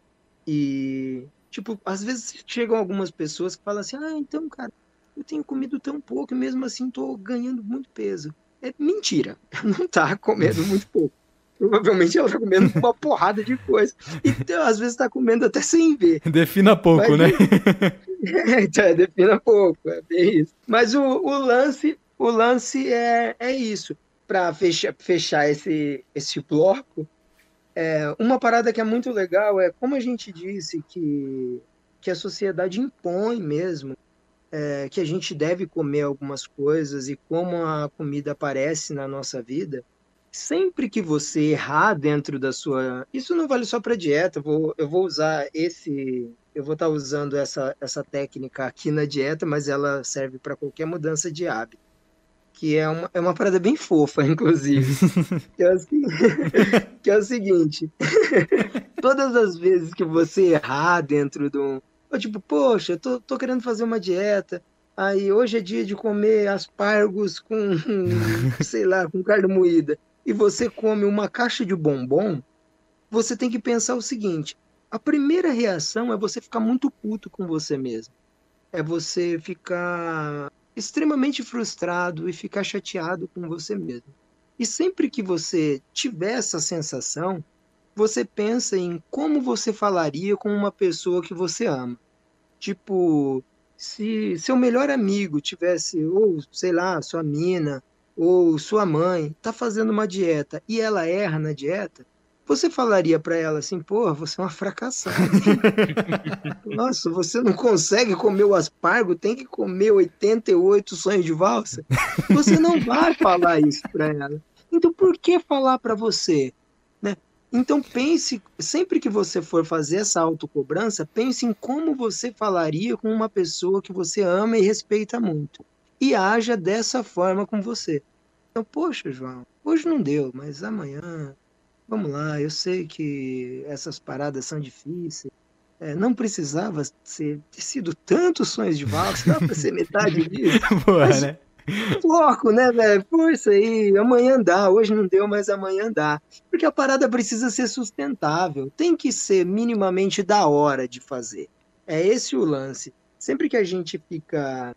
E, tipo, às vezes chegam algumas pessoas que falam assim: ah, então, cara, eu tenho comido tão pouco e mesmo assim tô ganhando muito peso. É mentira, não tá comendo muito pouco. Provavelmente ela tá comendo uma porrada de coisa. Então, às vezes tá comendo até sem ver. Defina pouco, Mas, né? É, então, é, defina pouco, é bem isso. Mas o, o lance, o lance é, é isso. Para fechar, fechar esse, esse bloco, é, uma parada que é muito legal é como a gente disse que, que a sociedade impõe mesmo é, que a gente deve comer algumas coisas e como a comida aparece na nossa vida sempre que você errar dentro da sua. Isso não vale só para dieta, eu vou, eu vou usar esse. Eu vou estar tá usando essa, essa técnica aqui na dieta, mas ela serve para qualquer mudança de hábito. Que é uma, é uma parada bem fofa, inclusive. que, é o, que é o seguinte: todas as vezes que você errar dentro de um. Tipo, poxa, tô, tô querendo fazer uma dieta, Aí hoje é dia de comer aspargos com, sei lá, com carne moída e você come uma caixa de bombom, você tem que pensar o seguinte: a primeira reação é você ficar muito puto com você mesmo. É você ficar extremamente frustrado e ficar chateado com você mesmo. E sempre que você tiver essa sensação, você pensa em como você falaria com uma pessoa que você ama. Tipo, se seu melhor amigo tivesse, ou sei lá, sua mina, ou sua mãe está fazendo uma dieta e ela erra na dieta, você falaria para ela assim, pô, você é uma fracassada. Nossa, você não consegue comer o aspargo, tem que comer 88 sonhos de valsa. Você não vai falar isso para ela. Então por que falar para você? Né? Então pense, sempre que você for fazer essa autocobrança, pense em como você falaria com uma pessoa que você ama e respeita muito. E haja dessa forma com você. Então, poxa, João, hoje não deu, mas amanhã, vamos lá, eu sei que essas paradas são difíceis. É, não precisava ser, ter sido tantos sonhos de valsa, dá pra ser metade disso. Boa, mas, né? Foco, né, velho? Força aí, amanhã dá, hoje não deu, mas amanhã dá. Porque a parada precisa ser sustentável, tem que ser minimamente da hora de fazer. É esse o lance. Sempre que a gente fica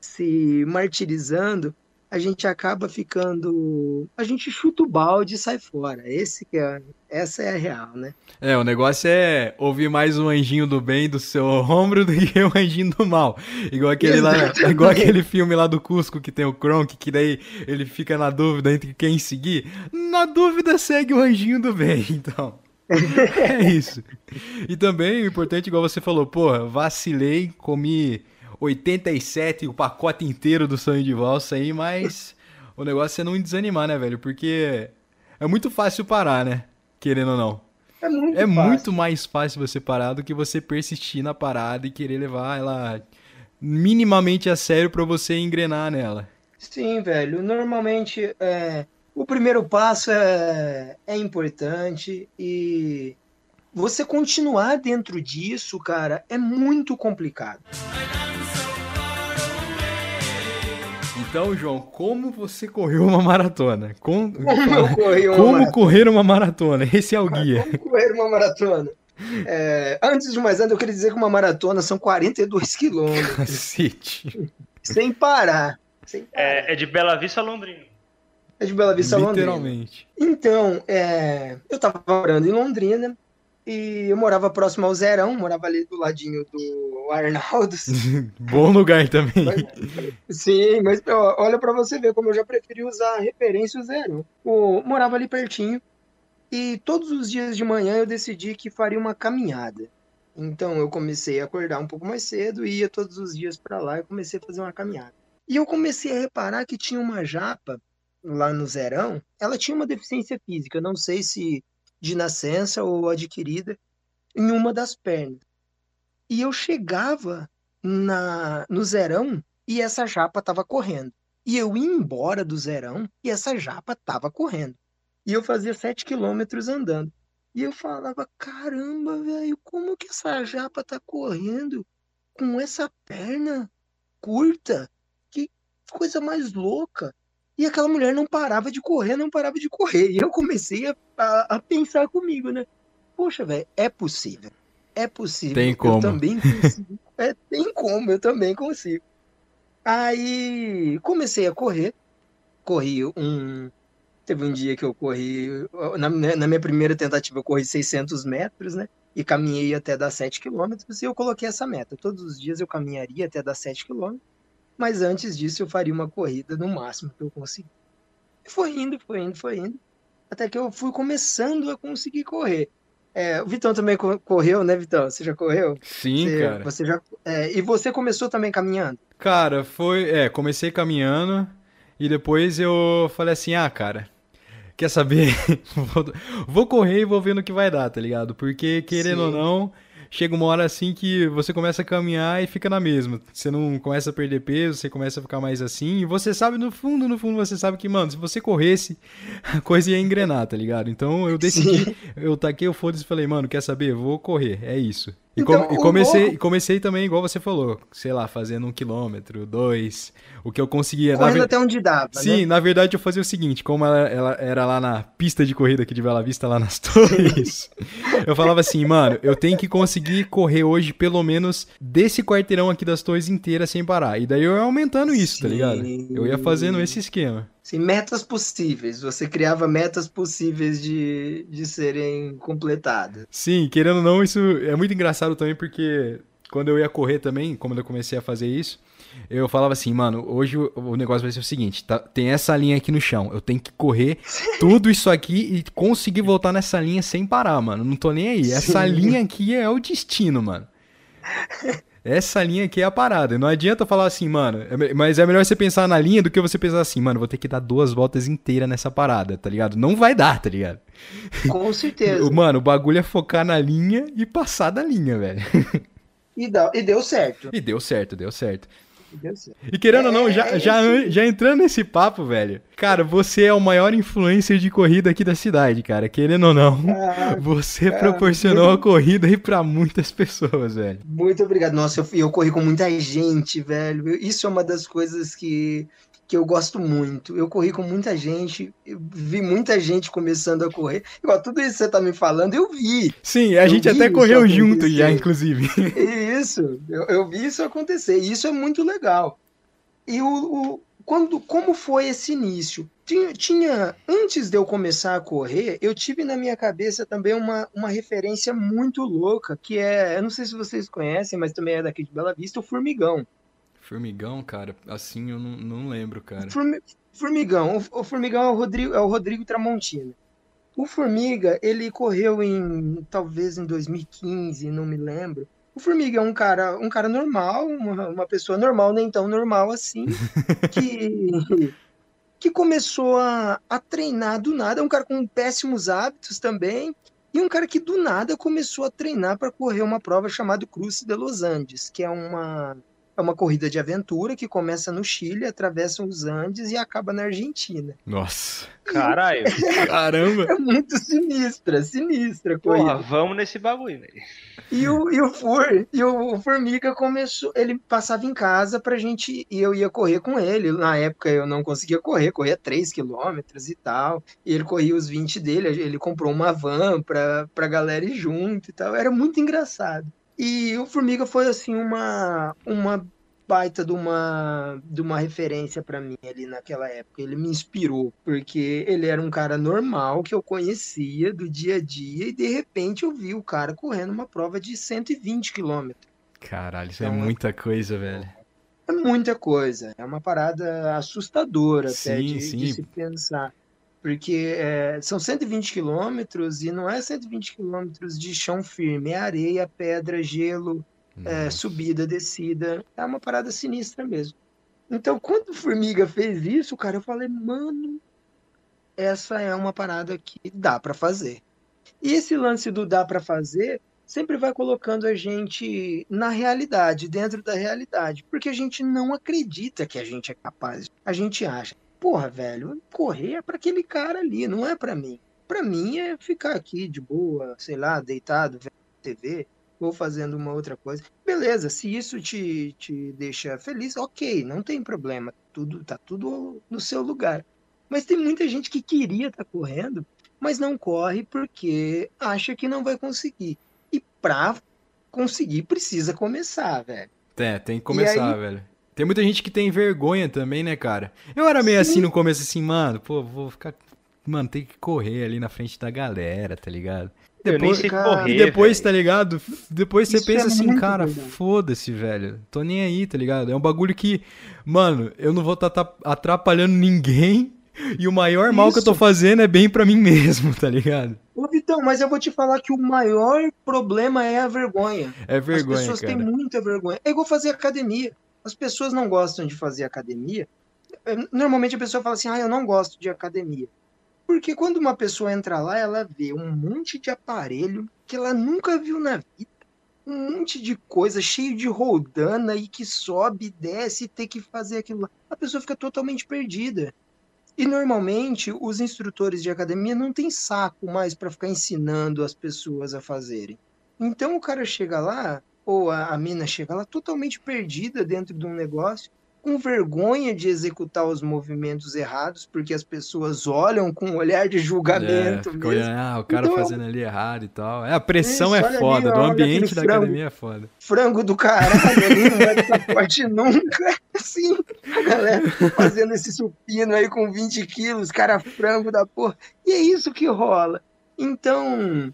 se martirizando, a gente acaba ficando. A gente chuta o balde e sai fora. Esse que é, essa é a real, né? É, o negócio é ouvir mais um anjinho do bem do seu ombro do que um anjinho do mal. Igual aquele lá, igual aquele filme lá do Cusco que tem o Kronk, que daí ele fica na dúvida entre quem seguir. Na dúvida, segue o anjinho do bem, então. é isso. E também o importante, igual você falou, pô, vacilei, comi 87, o pacote inteiro do sonho de valsa aí, mas o negócio é não desanimar, né, velho? Porque é muito fácil parar, né? Querendo ou não. É, muito, é muito mais fácil você parar do que você persistir na parada e querer levar ela minimamente a sério para você engrenar nela. Sim, velho. Normalmente é, o primeiro passo é, é importante e você continuar dentro disso, cara, é muito complicado. Então, João, como você correu uma maratona? Com... Como eu corri uma Como maratona? correr uma maratona? Esse é o guia. Como correr uma maratona? É, antes de mais nada, eu queria dizer que uma maratona são 42 quilômetros. Cacete. Sem parar. Sem parar. É, é, de Bela Vista a Londrina. É de Bela Vista a Londrina. Literalmente. Então, é, eu tava morando em Londrina e eu morava próximo ao Zerão, morava ali do ladinho do Arnaldo. Bom lugar também. Mas, sim, mas olha para você ver como eu já preferi usar a referência o Zerão. Eu morava ali pertinho e todos os dias de manhã eu decidi que faria uma caminhada. Então eu comecei a acordar um pouco mais cedo e ia todos os dias para lá e comecei a fazer uma caminhada. E eu comecei a reparar que tinha uma japa lá no Zerão, ela tinha uma deficiência física, não sei se de nascença ou adquirida em uma das pernas. E eu chegava na no zerão e essa japa estava correndo. E eu ia embora do zerão e essa japa estava correndo. E eu fazia sete quilômetros andando. E eu falava, caramba, velho, como que essa japa tá correndo com essa perna curta, que coisa mais louca. E aquela mulher não parava de correr, não parava de correr. E eu comecei a, a, a pensar comigo, né? Poxa, velho, é possível. É possível. Tem como. Eu também consigo. é, tem como, eu também consigo. Aí comecei a correr. Corri um. Teve um dia que eu corri. Na, na minha primeira tentativa, eu corri 600 metros, né? E caminhei até dar 7 quilômetros. E eu coloquei essa meta. Todos os dias eu caminharia até dar 7 quilômetros. Mas antes disso, eu faria uma corrida no máximo que eu consegui. E foi indo, foi indo, foi indo. Até que eu fui começando a conseguir correr. É, o Vitão também correu, né, Vitão? Você já correu? Sim, você, cara. Você já, é, e você começou também caminhando? Cara, foi. É, comecei caminhando e depois eu falei assim: ah, cara, quer saber? vou, vou correr e vou ver no que vai dar, tá ligado? Porque, querendo Sim. ou não chega uma hora assim que você começa a caminhar e fica na mesma. Você não começa a perder peso, você começa a ficar mais assim. E você sabe, no fundo, no fundo, você sabe que, mano, se você corresse, a coisa ia engrenar, tá ligado? Então eu decidi, Sim. eu taquei o foda e falei, mano, quer saber? Vou correr, é isso. E, então, com, e comecei, comecei também, igual você falou, sei lá, fazendo um quilômetro, dois, o que eu conseguia. Correndo na... até onde dava, Sim, né? na verdade eu fazia o seguinte, como ela, ela, era lá na pista de corrida aqui de Bela Vista, lá nas torres, eu falava assim, mano, eu tenho que conseguir correr hoje pelo menos desse quarteirão aqui das torres inteiras sem parar. E daí eu ia aumentando isso, Sim. tá ligado? Eu ia fazendo esse esquema. Metas possíveis. Você criava metas possíveis de, de serem completadas. Sim, querendo ou não, isso é muito engraçado também, porque quando eu ia correr também, quando eu comecei a fazer isso, eu falava assim, mano, hoje o, negócio vai ser o seguinte, tá, tem essa linha aqui no chão, eu tenho que correr tudo isso aqui e conseguir voltar nessa linha sem parar, mano. Não tô nem aí. Essa Sim. linha aqui é o destino, mano. Essa linha aqui é a parada. Não adianta falar assim, mano. É, mas é melhor você pensar na linha do que você pensar assim, mano, vou ter que dar duas voltas inteiras nessa parada, tá ligado? Não vai dar, tá ligado? Com certeza. mano, o bagulho é focar na linha e passar da linha, velho. E, dá, e deu certo. E deu certo, deu certo. E querendo ou não, é, já, é já, já entrando nesse papo, velho, cara, você é o maior influencer de corrida aqui da cidade, cara. Querendo ou não, ah, você cara, proporcionou muito... a corrida aí pra muitas pessoas, velho. Muito obrigado. Nossa, eu, eu corri com muita gente, velho. Isso é uma das coisas que que eu gosto muito. Eu corri com muita gente, vi muita gente começando a correr. Igual tudo isso que você tá me falando, eu vi. Sim, a eu gente até correu junto já, inclusive. Isso, eu, eu, vi isso acontecer. E isso é muito legal. E o, o, quando, como foi esse início? Tinha, tinha, antes de eu começar a correr, eu tive na minha cabeça também uma, uma referência muito louca, que é, eu não sei se vocês conhecem, mas também é daqui de Bela Vista, o Formigão. Formigão, cara, assim eu não, não lembro, cara. Formigão, o, o Formigão é o Rodrigo, é o Rodrigo Tramontina. O Formiga, ele correu em talvez em 2015, não me lembro. O Formiga é um cara, um cara normal, uma, uma pessoa normal, nem tão normal assim, que que começou a, a treinar do nada, é um cara com péssimos hábitos também, e um cara que do nada começou a treinar para correr uma prova chamada Cruz de Los Andes, que é uma é uma corrida de aventura que começa no Chile, atravessa os Andes e acaba na Argentina. Nossa. Caralho. Caramba. É muito sinistra, sinistra corrida. Porra, vamos nesse bagulho, velho. E o, e o Fur, e o Formiga começou, ele passava em casa pra gente, e eu ia correr com ele. Na época eu não conseguia correr, corria 3 quilômetros e tal. E ele corria os 20 dele, ele comprou uma van pra, pra galera ir junto e tal. Era muito engraçado. E o Formiga foi assim uma uma baita de uma de uma referência para mim ali naquela época. Ele me inspirou porque ele era um cara normal que eu conhecia do dia a dia e de repente eu vi o cara correndo uma prova de 120 quilômetros. Caralho, isso é então, é muita coisa, velho. É muita coisa. É uma parada assustadora sim, até de, de se pensar porque é, são 120 quilômetros e não é 120 quilômetros de chão firme, é areia, pedra, gelo, é, subida, descida, é uma parada sinistra mesmo. Então, quando o Formiga fez isso, cara, eu falei, mano, essa é uma parada que dá para fazer. E esse lance do dá para fazer sempre vai colocando a gente na realidade, dentro da realidade, porque a gente não acredita que a gente é capaz. A gente acha, porra, velho, correr é para aquele cara ali, não é para mim. Para mim é ficar aqui de boa, sei lá, deitado, vendo TV. ou fazendo uma outra coisa. Beleza, se isso te, te deixa feliz, ok, não tem problema. Tudo tá tudo no seu lugar. Mas tem muita gente que queria estar tá correndo, mas não corre porque acha que não vai conseguir. E pra conseguir precisa começar, velho. É, tem que começar, aí... velho. Tem muita gente que tem vergonha também, né, cara? Eu era meio Sim. assim no começo, assim, mano, pô, vou ficar. Mano, tem que correr ali na frente da galera, tá ligado? Depois, correr, depois tá ligado? Depois você pensa é assim, cara, foda-se, velho. Tô nem aí, tá ligado? É um bagulho que, mano, eu não vou estar tá, tá atrapalhando ninguém. E o maior Isso. mal que eu tô fazendo é bem para mim mesmo, tá ligado? Ô, Vitão, mas eu vou te falar que o maior problema é a vergonha. É vergonha. As pessoas cara. têm muita vergonha. É igual fazer academia. As pessoas não gostam de fazer academia. É, normalmente a pessoa fala assim: ah, eu não gosto de academia. Porque quando uma pessoa entra lá, ela vê um monte de aparelho que ela nunca viu na vida. Um monte de coisa cheio de roldana e que sobe, desce e tem que fazer aquilo lá. A pessoa fica totalmente perdida. E normalmente os instrutores de academia não têm saco mais para ficar ensinando as pessoas a fazerem. Então o cara chega lá, ou a, a mina chega lá totalmente perdida dentro de um negócio, com vergonha de executar os movimentos errados, porque as pessoas olham com um olhar de julgamento. É, olhando, ah, o cara então, fazendo ali errado e tal. É, a pressão isso, é foda, ali, do ambiente da frango, academia é foda. Frango do caralho ali, não vai estar forte nunca. Assim, a galera fazendo esse supino aí com 20 quilos, cara frango da porra. E é isso que rola. Então,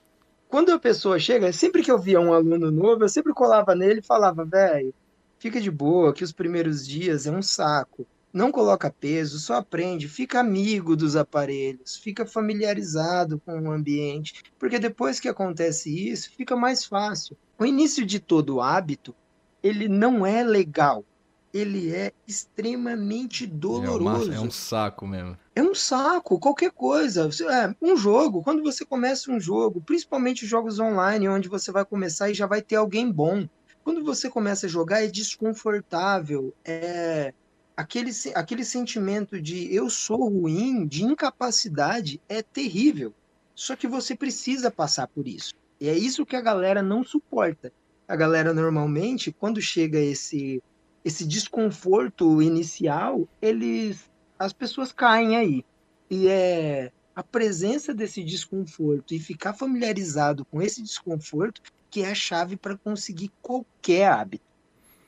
quando a pessoa chega, sempre que eu via um aluno novo, eu sempre colava nele e falava, velho, fica de boa, que os primeiros dias é um saco. Não coloca peso, só aprende, fica amigo dos aparelhos, fica familiarizado com o ambiente, porque depois que acontece isso, fica mais fácil. O início de todo hábito, ele não é legal, ele é extremamente doloroso. É, uma, é, um saco mesmo. É um saco, qualquer coisa. É, um jogo, quando você começa um jogo, principalmente jogos online, onde você vai começar e já vai ter alguém bom. Quando você começa a jogar, é desconfortável, é aquele, aquele sentimento de eu sou ruim, de incapacidade, é terrível. Só que você precisa passar por isso. E é isso que a galera não suporta. A galera normalmente, quando chega esse esse desconforto inicial, eles as pessoas caem aí. E é a presença desse desconforto e ficar familiarizado com esse desconforto que é a chave para conseguir qualquer hábito.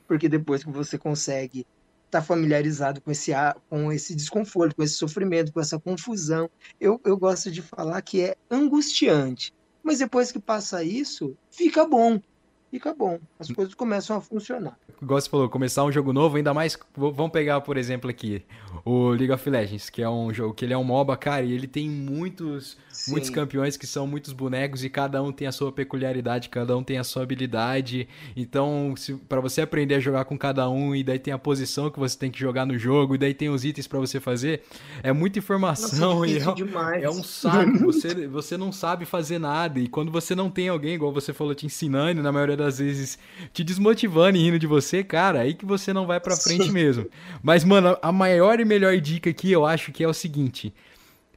Porque depois que você consegue estar tá familiarizado com esse, com esse desconforto, com esse sofrimento, com essa confusão, eu, eu gosto de falar que é angustiante. Mas depois que passa isso, fica bom fica bom. As coisas começam a funcionar. Igual você falou, começar um jogo novo, ainda mais. Vamos pegar, por exemplo, aqui o League of Legends, que é um jogo que ele é um MOBA, cara, e ele tem muitos, muitos campeões que são muitos bonecos e cada um tem a sua peculiaridade, cada um tem a sua habilidade. Então, para você aprender a jogar com cada um, e daí tem a posição que você tem que jogar no jogo, e daí tem os itens para você fazer, é muita informação Nossa, e é, é, um saco. você, você não sabe fazer nada, e quando você não tem alguém, igual você falou, te ensinando, na maioria das vezes te desmotivando e rindo de você, cara, aí que você não vai pra frente mesmo. Mas, mano, a maior e melhor dica aqui eu acho que é o seguinte: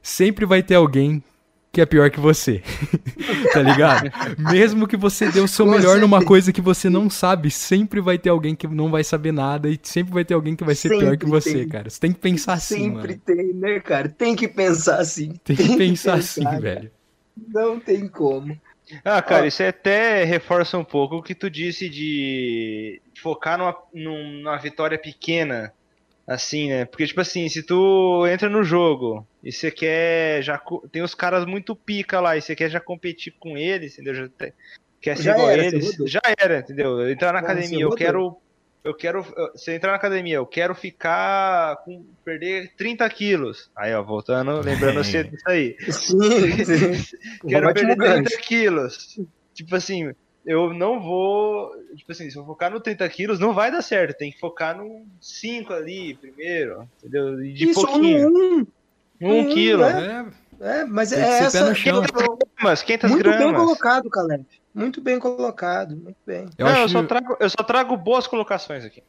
sempre vai ter alguém que é pior que você. tá ligado? Mesmo que você dê o seu melhor numa coisa que você não sabe, sempre vai ter alguém que não vai saber nada e sempre vai ter alguém que vai ser sempre pior que você, tem. cara. Você tem que pensar assim, Sempre tem, né, cara? Tem que pensar assim. Tem que, tem pensar, que pensar assim, velho. Não tem como. Ah, cara, isso até reforça um pouco o que tu disse de focar numa, numa vitória pequena, assim, né? Porque, tipo assim, se tu entra no jogo e você quer já. Tem os caras muito pica lá e você quer já competir com eles, entendeu? Já quer ser já igual era, eles. Já era, entendeu? Entrar na academia, eu quero eu quero. Se eu entrar na academia, eu quero ficar com. perder 30 quilos. Aí, ó, voltando, lembrando você disso aí. Sim, sim. quero perder 30 quilos. Tipo assim, eu não vou. Tipo assim, se eu focar no 30 quilos, não vai dar certo. Tem que focar no 5 ali primeiro. Entendeu? E de Isso, pouquinho. Um, um, um quilo. É, é mas é essa. 500 gramas, 500 Muito gramas. bem colocado, Caleb. Muito bem colocado, muito bem. Eu, Não, acho... eu, só trago, eu só trago boas colocações aqui.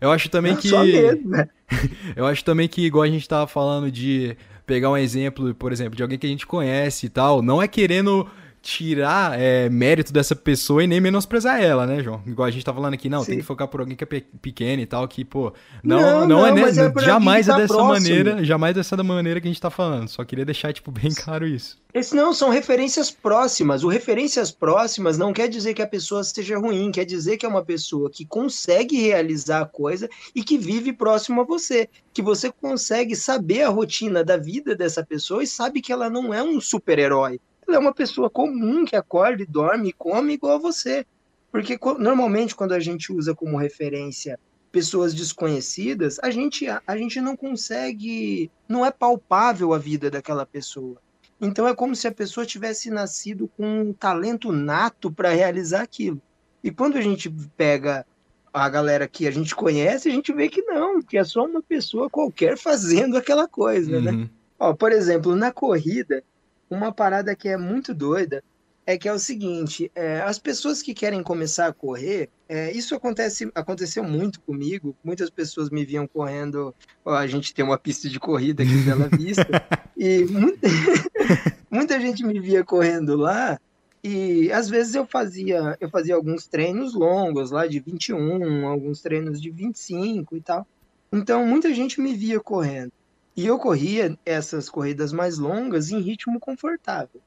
Eu acho também que. Só mesmo, né? eu acho também que, igual a gente tava falando de pegar um exemplo, por exemplo, de alguém que a gente conhece e tal, não é querendo tirar é, mérito dessa pessoa e nem menosprezar ela, né, João? Igual a gente tá falando aqui, não, Sim. tem que focar por alguém que é pe pequeno e tal, que, pô, não, não, não, é, não é, é jamais é tá dessa próximo. maneira, jamais dessa maneira que a gente tá falando. Só queria deixar, tipo, bem claro isso. Esse não, são referências próximas. O referências próximas não quer dizer que a pessoa seja ruim, quer dizer que é uma pessoa que consegue realizar a coisa e que vive próximo a você. Que você consegue saber a rotina da vida dessa pessoa e sabe que ela não é um super-herói. Ela é uma pessoa comum que acorda e dorme e come igual a você. Porque normalmente quando a gente usa como referência pessoas desconhecidas, a gente, a gente não consegue, não é palpável a vida daquela pessoa. Então é como se a pessoa tivesse nascido com um talento nato para realizar aquilo. E quando a gente pega a galera que a gente conhece, a gente vê que não, que é só uma pessoa qualquer fazendo aquela coisa, né? uhum. né? Ó, por exemplo, na corrida, uma parada que é muito doida é que é o seguinte: é, as pessoas que querem começar a correr, é, isso acontece, aconteceu muito comigo. Muitas pessoas me viam correndo. Ó, a gente tem uma pista de corrida aqui em Bela Vista, e muita, muita gente me via correndo lá. E às vezes eu fazia, eu fazia alguns treinos longos lá de 21, alguns treinos de 25 e tal. Então muita gente me via correndo. E eu corria essas corridas mais longas em ritmo confortável.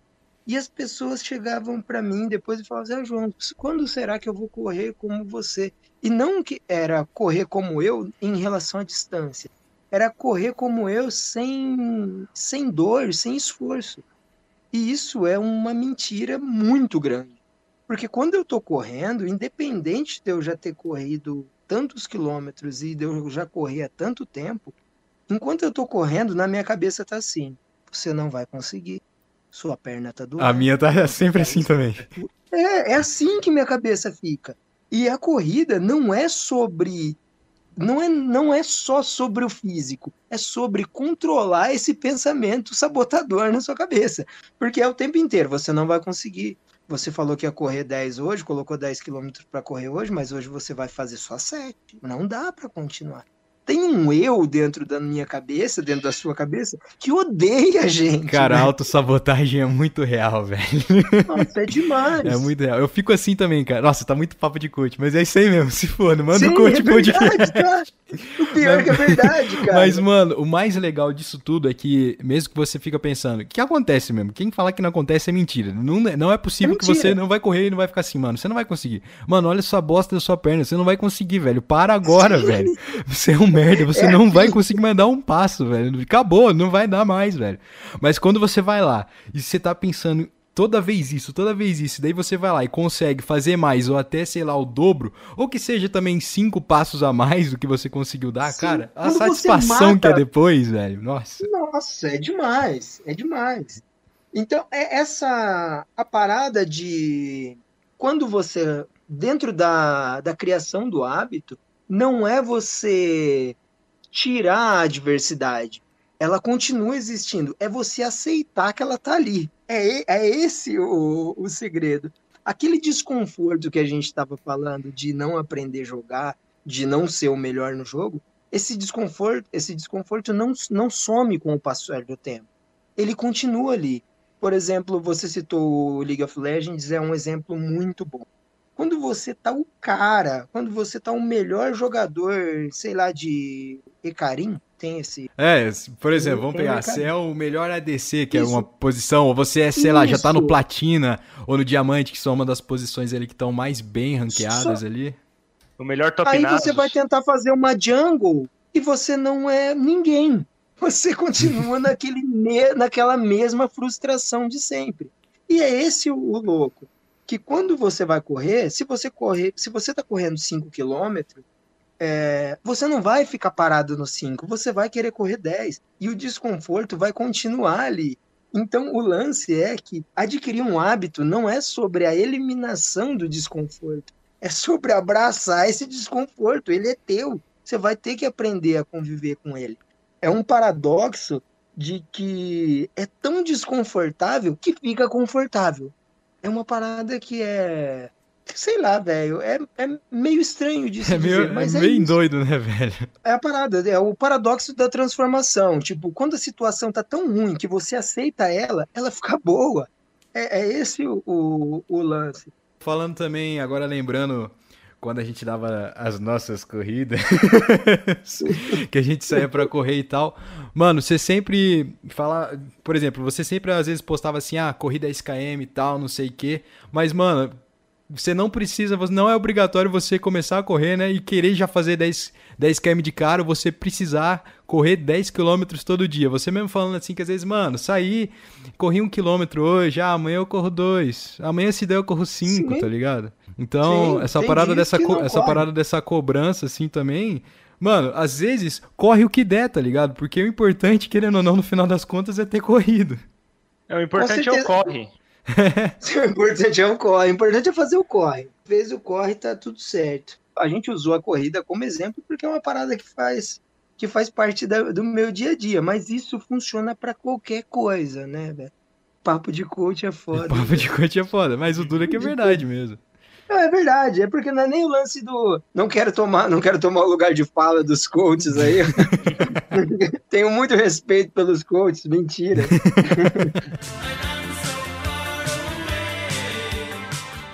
E as pessoas chegavam para mim depois e falavam: assim, ah, João, quando será que eu vou correr como você? E não que era correr como eu em relação à distância, era correr como eu sem, sem dor, sem esforço. E isso é uma mentira muito grande. Porque quando eu estou correndo, independente de eu já ter corrido tantos quilômetros e de eu já correr há tanto tempo, enquanto eu estou correndo, na minha cabeça está assim: você não vai conseguir sua perna tá doendo. A minha tá sempre assim também. É, é assim que minha cabeça fica. E a corrida não é sobre não é, não é só sobre o físico, é sobre controlar esse pensamento sabotador na sua cabeça. Porque é o tempo inteiro, você não vai conseguir. Você falou que ia correr 10 hoje, colocou 10 quilômetros para correr hoje, mas hoje você vai fazer só 7. Não dá para continuar tem um eu dentro da minha cabeça, dentro da sua cabeça, que odeia a gente. Cara, né? a autossabotagem é muito real, velho. Nossa, é demais. É muito real. Eu fico assim também, cara. Nossa, tá muito papo de coach, mas é isso aí mesmo. Se for, não manda o coach, é. Verdade, tá? O pior é que é verdade, cara. Mas, mano, o mais legal disso tudo é que, mesmo que você fica pensando, o que acontece mesmo? Quem falar que não acontece é mentira. Não, é, não é possível é que você não vai correr e não vai ficar assim, mano. Você não vai conseguir. Mano, olha sua bosta da sua perna. Você não vai conseguir, velho. Para agora, Sim. velho. Você é um merda, você é não vai conseguir mais dar um passo, velho. Acabou, não vai dar mais, velho. Mas quando você vai lá e você tá pensando toda vez isso, toda vez isso, daí você vai lá e consegue fazer mais, ou até, sei lá, o dobro, ou que seja também cinco passos a mais do que você conseguiu dar, Sim. cara, a Quando satisfação mata... que é depois, velho, nossa. Nossa, é demais, é demais. Então, é essa a parada de quando você, dentro da, da criação do hábito, não é você tirar a adversidade. Ela continua existindo. É você aceitar que ela está ali. É, é esse o, o segredo. Aquele desconforto que a gente estava falando de não aprender a jogar, de não ser o melhor no jogo, esse desconforto, esse desconforto não, não some com o passar do tempo. Ele continua ali. Por exemplo, você citou o League of Legends, é um exemplo muito bom. Quando você tá o cara, quando você tá o melhor jogador, sei lá, de Ecarim, tem esse. É, por exemplo, vamos pegar, você é o melhor ADC, que Isso. é uma posição, ou você é, sei Isso. lá, já tá no Platina ou no Diamante, que são uma das posições ali que estão mais bem ranqueadas Só... ali. O melhor top Aí você vai tentar fazer uma jungle e você não é ninguém. Você continua naquele me... naquela mesma frustração de sempre. E é esse o, o louco que quando você vai correr, se você correr, se você está correndo 5 km, é, você não vai ficar parado no 5, você vai querer correr 10. E o desconforto vai continuar ali. Então, o lance é que adquirir um hábito não é sobre a eliminação do desconforto, é sobre abraçar esse desconforto. Ele é teu. Você vai ter que aprender a conviver com ele. É um paradoxo de que é tão desconfortável que fica confortável é uma parada que é. Sei lá, velho. É, é meio estranho se é meio, dizer, mas é meio doido, né, velho? É a parada, é o paradoxo da transformação. Tipo, quando a situação tá tão ruim que você aceita ela, ela fica boa. É, é esse o, o, o lance. Falando também, agora lembrando quando a gente dava as nossas corridas, que a gente saía para correr e tal. Mano, você sempre fala, por exemplo, você sempre às vezes postava assim, ah, corrida 10km e tal, não sei o quê. Mas, mano, você não precisa, não é obrigatório você começar a correr, né? E querer já fazer 10, 10 km de cara, você precisar correr 10 km todo dia. Você mesmo falando assim que às vezes, mano, saí, corri um quilômetro hoje, ah, amanhã eu corro dois, amanhã se der eu corro cinco, Sim. tá ligado? Então, Sim, essa parada dessa essa corre. parada dessa cobrança assim também, mano, às vezes corre o que der, tá ligado? Porque o importante, querendo ou não, no final das contas é ter corrido. É, o importante é o corre. o importante é o corre. O importante é fazer o corre. Fez o corre, tá tudo certo. A gente usou a corrida como exemplo porque é uma parada que faz que faz parte da, do meu dia a dia, mas isso funciona para qualquer coisa, né, velho? Papo de coach é foda. Papo véio. de coach é foda, mas o duro é que é verdade mesmo. Não, é verdade, é porque não é nem o lance do não quero tomar, não quero tomar o lugar de fala dos coaches aí. Tenho muito respeito pelos coaches, mentira.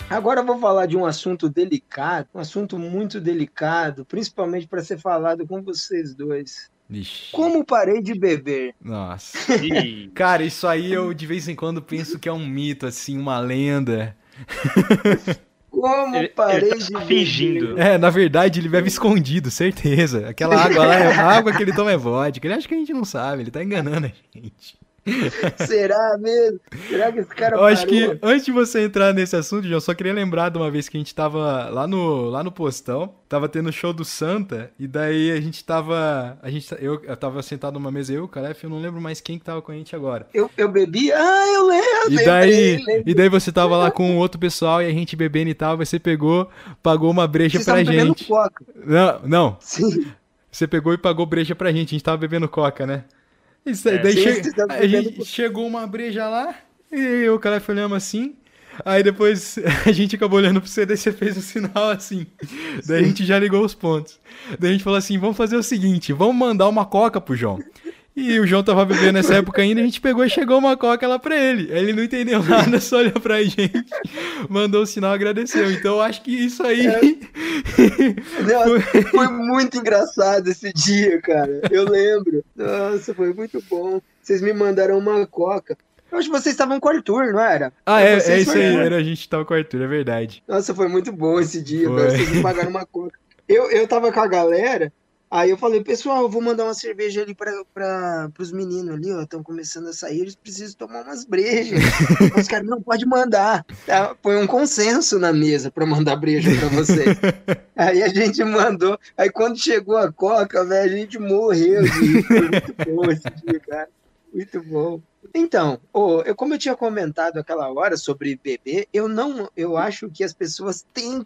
Agora eu vou falar de um assunto delicado, um assunto muito delicado, principalmente para ser falado com vocês dois. Ixi. Como parei de beber? Nossa. Cara, isso aí eu de vez em quando penso que é um mito, assim, uma lenda. Como ele, parei ele tá de fingindo. beber? É, na verdade ele bebe escondido, certeza. Aquela água lá, a água que ele toma é vodka. Ele acha que a gente não sabe, ele tá enganando a gente. Será mesmo? Será que esse cara Eu acho que antes de você entrar nesse assunto, João, só queria lembrar de uma vez que a gente tava lá no, lá no postão, tava tendo show do Santa, e daí a gente tava. A gente, eu, eu tava sentado numa mesa, eu, Calef, eu não lembro mais quem que tava com a gente agora. Eu, eu bebi? Ah, eu lembro! E daí, lembro. E daí você tava lá com outro pessoal e a gente bebendo e tal, você pegou, pagou uma breja Vocês pra gente. Coca. Não, não. Sim. Você pegou e pagou breja pra gente, a gente tava bebendo coca, né? Isso, é, daí che... a gente chegou uma breja lá, e o cara foi olhando assim. Aí depois a gente acabou olhando pro você, daí você fez um sinal assim. Daí a gente já ligou os pontos. Daí a gente falou assim: vamos fazer o seguinte, vamos mandar uma coca pro João. E o João tava bebendo nessa época ainda, a gente pegou e chegou uma coca lá pra ele. Ele não entendeu nada, só olhou pra gente, mandou o sinal agradeceu. Então eu acho que isso aí. É. foi... foi muito engraçado esse dia, cara. Eu lembro. Nossa, foi muito bom. Vocês me mandaram uma coca. Eu acho que vocês estavam com o Arthur, não era? Ah, é, é isso aí, era, a gente tava com o Arthur, é verdade. Nossa, foi muito bom esse dia, Vocês me pagaram uma coca. Eu, eu tava com a galera Aí eu falei, pessoal, eu vou mandar uma cerveja ali para os meninos ali, ó, estão começando a sair, eles precisam tomar umas brejas. Os caras, não, pode mandar. Tá, foi um consenso na mesa para mandar breja para você. aí a gente mandou, aí quando chegou a coca, velho, a gente morreu de rir. Foi muito bom esse dia, cara. Muito bom. Então, oh, eu, como eu tinha comentado aquela hora sobre beber, eu não, eu acho que as pessoas têm,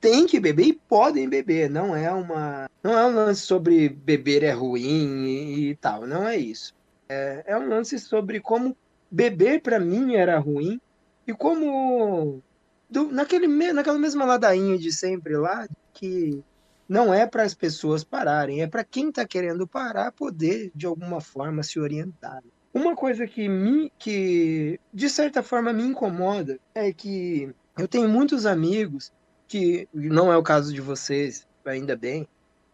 têm que beber e podem beber. Não é uma, não é um lance sobre beber é ruim e, e tal. Não é isso. É, é um lance sobre como beber para mim era ruim e como do, naquele, naquela mesma ladainha de sempre lá que não é para as pessoas pararem, é para quem está querendo parar poder de alguma forma se orientar. Uma coisa que me que de certa forma me incomoda é que eu tenho muitos amigos que não é o caso de vocês, ainda bem,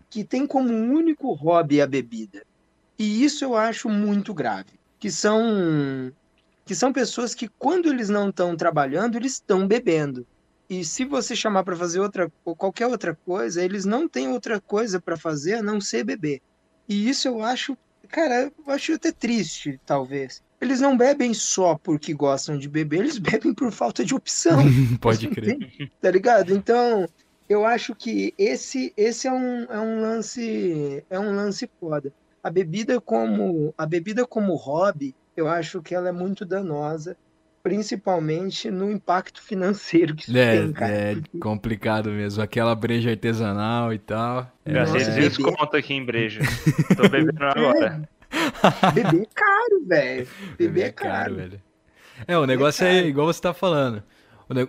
que tem como único hobby a bebida. E isso eu acho muito grave, que são que são pessoas que quando eles não estão trabalhando, eles estão bebendo. E se você chamar para fazer outra ou qualquer outra coisa, eles não têm outra coisa para fazer a não ser beber. E isso eu acho Cara, eu acho até triste, talvez. Eles não bebem só porque gostam de beber, eles bebem por falta de opção. Pode crer. Tá ligado? Então, eu acho que esse, esse é, um, é um lance é um lance foda. A bebida como a bebida como hobby, eu acho que ela é muito danosa principalmente no impacto financeiro que isso é, tem, cara. É complicado mesmo. Aquela breja artesanal e tal. É, Gastei 200 conto aqui em breja. Tô bebendo agora. É, beber é caro, velho. Beber é caro. caro, velho. É, o negócio é, é igual você tá falando.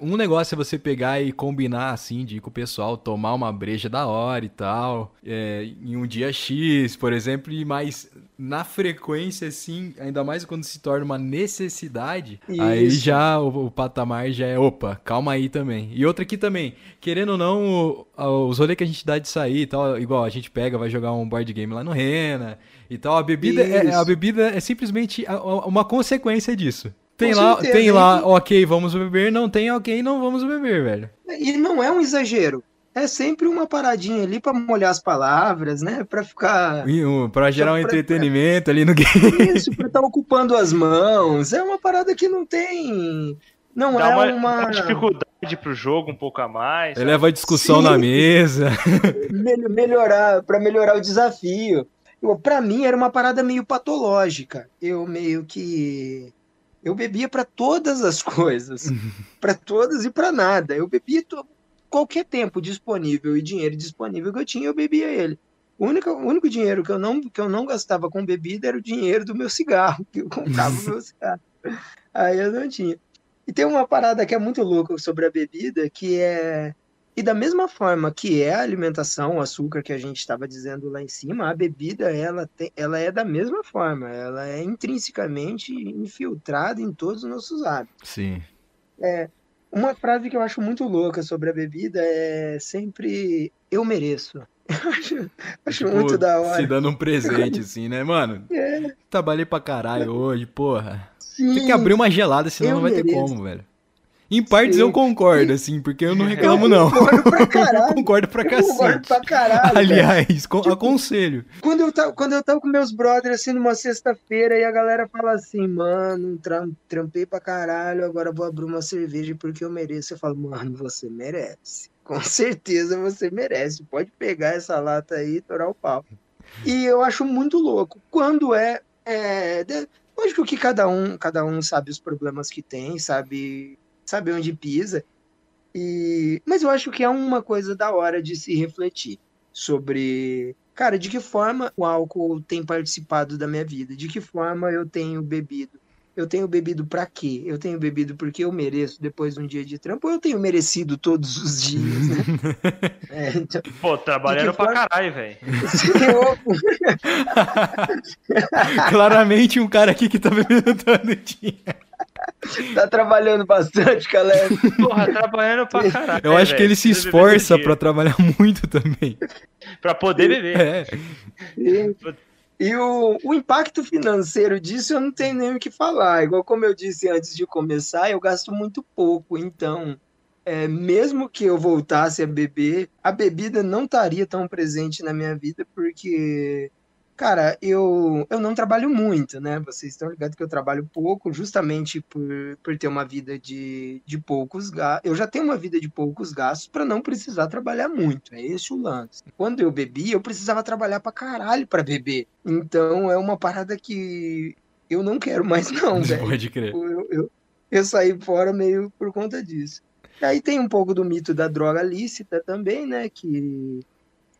Um negócio é você pegar e combinar, assim, de ir com o pessoal tomar uma breja da hora e tal, é, em um dia X, por exemplo, e mais na frequência, assim, ainda mais quando se torna uma necessidade, Isso. aí já o, o, patamar já é, opa, calma aí também. E outra aqui também, querendo ou não, o, os rolês que a gente dá de sair e tal, igual a gente pega, vai jogar um board game lá no Rena e tal, a bebida, é, a bebida é simplesmente uma consequência disso. Tem Com lá, certeza, tem lá, ok, vamos beber, não tem, ok, não vamos beber, velho. E não é um exagero é sempre uma paradinha ali para molhar as palavras, né? Para ficar. Para gerar um entretenimento pra... ali no game. Isso, para estar tá ocupando as mãos. É uma parada que não tem. Não Dá é uma, uma... dificuldade pro jogo um pouco a mais. Leva a discussão Sim. na mesa. melhorar, para melhorar o desafio. Para mim era uma parada meio patológica. Eu meio que eu bebia para todas as coisas, para todas e para nada. Eu bebia qualquer tempo disponível e dinheiro disponível que eu tinha, eu bebia ele. O único, o único dinheiro que eu, não, que eu não gastava com bebida era o dinheiro do meu cigarro, que eu comprava o meu cigarro. Aí eu não tinha. E tem uma parada que é muito louca sobre a bebida, que é. E da mesma forma que é a alimentação, o açúcar que a gente estava dizendo lá em cima, a bebida ela, tem, ela é da mesma forma, ela é intrinsecamente infiltrada em todos os nossos hábitos. Sim. É, uma frase que eu acho muito louca sobre a bebida é sempre eu mereço. Eu acho, acho tipo, muito da hora. Se dando um presente, assim, né, mano? É. Trabalhei pra caralho hoje, porra. Sim, Tem que abrir uma gelada, senão não vai mereço. ter como, velho. Em partes Sim. eu concordo, assim, porque eu não reclamo, não. Eu concordo pra caralho. eu concordo pra cacete. Eu concordo pra caralho. Aliás, tipo, aconselho. Quando eu, tava, quando eu tava com meus brothers, assim, numa sexta-feira, e a galera fala assim, mano, tram, trampei pra caralho, agora vou abrir uma cerveja porque eu mereço. Eu falo, mano, você merece. Com certeza você merece. Pode pegar essa lata aí e torar o pau. E eu acho muito louco. Quando é. é lógico que cada um, cada um sabe os problemas que tem, sabe saber onde pisa. E... Mas eu acho que é uma coisa da hora de se refletir sobre, cara, de que forma o álcool tem participado da minha vida, de que forma eu tenho bebido. Eu tenho bebido para quê? Eu tenho bebido porque eu mereço depois de um dia de trampo ou eu tenho merecido todos os dias, né? é, então, Pô, trabalhando pra forma... caralho, velho. Claramente um cara aqui que tá bebendo todo dia. Tá trabalhando bastante, Caleb. Porra, trabalhando pra caralho. Eu acho que ele se esforça pra trabalhar muito também. pra poder beber. É. E, e o, o impacto financeiro disso eu não tenho nem o que falar. Igual como eu disse antes de começar, eu gasto muito pouco. Então, é, mesmo que eu voltasse a beber, a bebida não estaria tão presente na minha vida, porque Cara, eu, eu não trabalho muito, né? Vocês estão ligados que eu trabalho pouco, justamente por, por ter uma vida de, de poucos gastos. Eu já tenho uma vida de poucos gastos para não precisar trabalhar muito. É esse o lance. Quando eu bebi, eu precisava trabalhar pra caralho pra beber. Então é uma parada que eu não quero mais, não, velho. Pode crer. Eu, eu, eu saí fora meio por conta disso. E aí tem um pouco do mito da droga lícita também, né? Que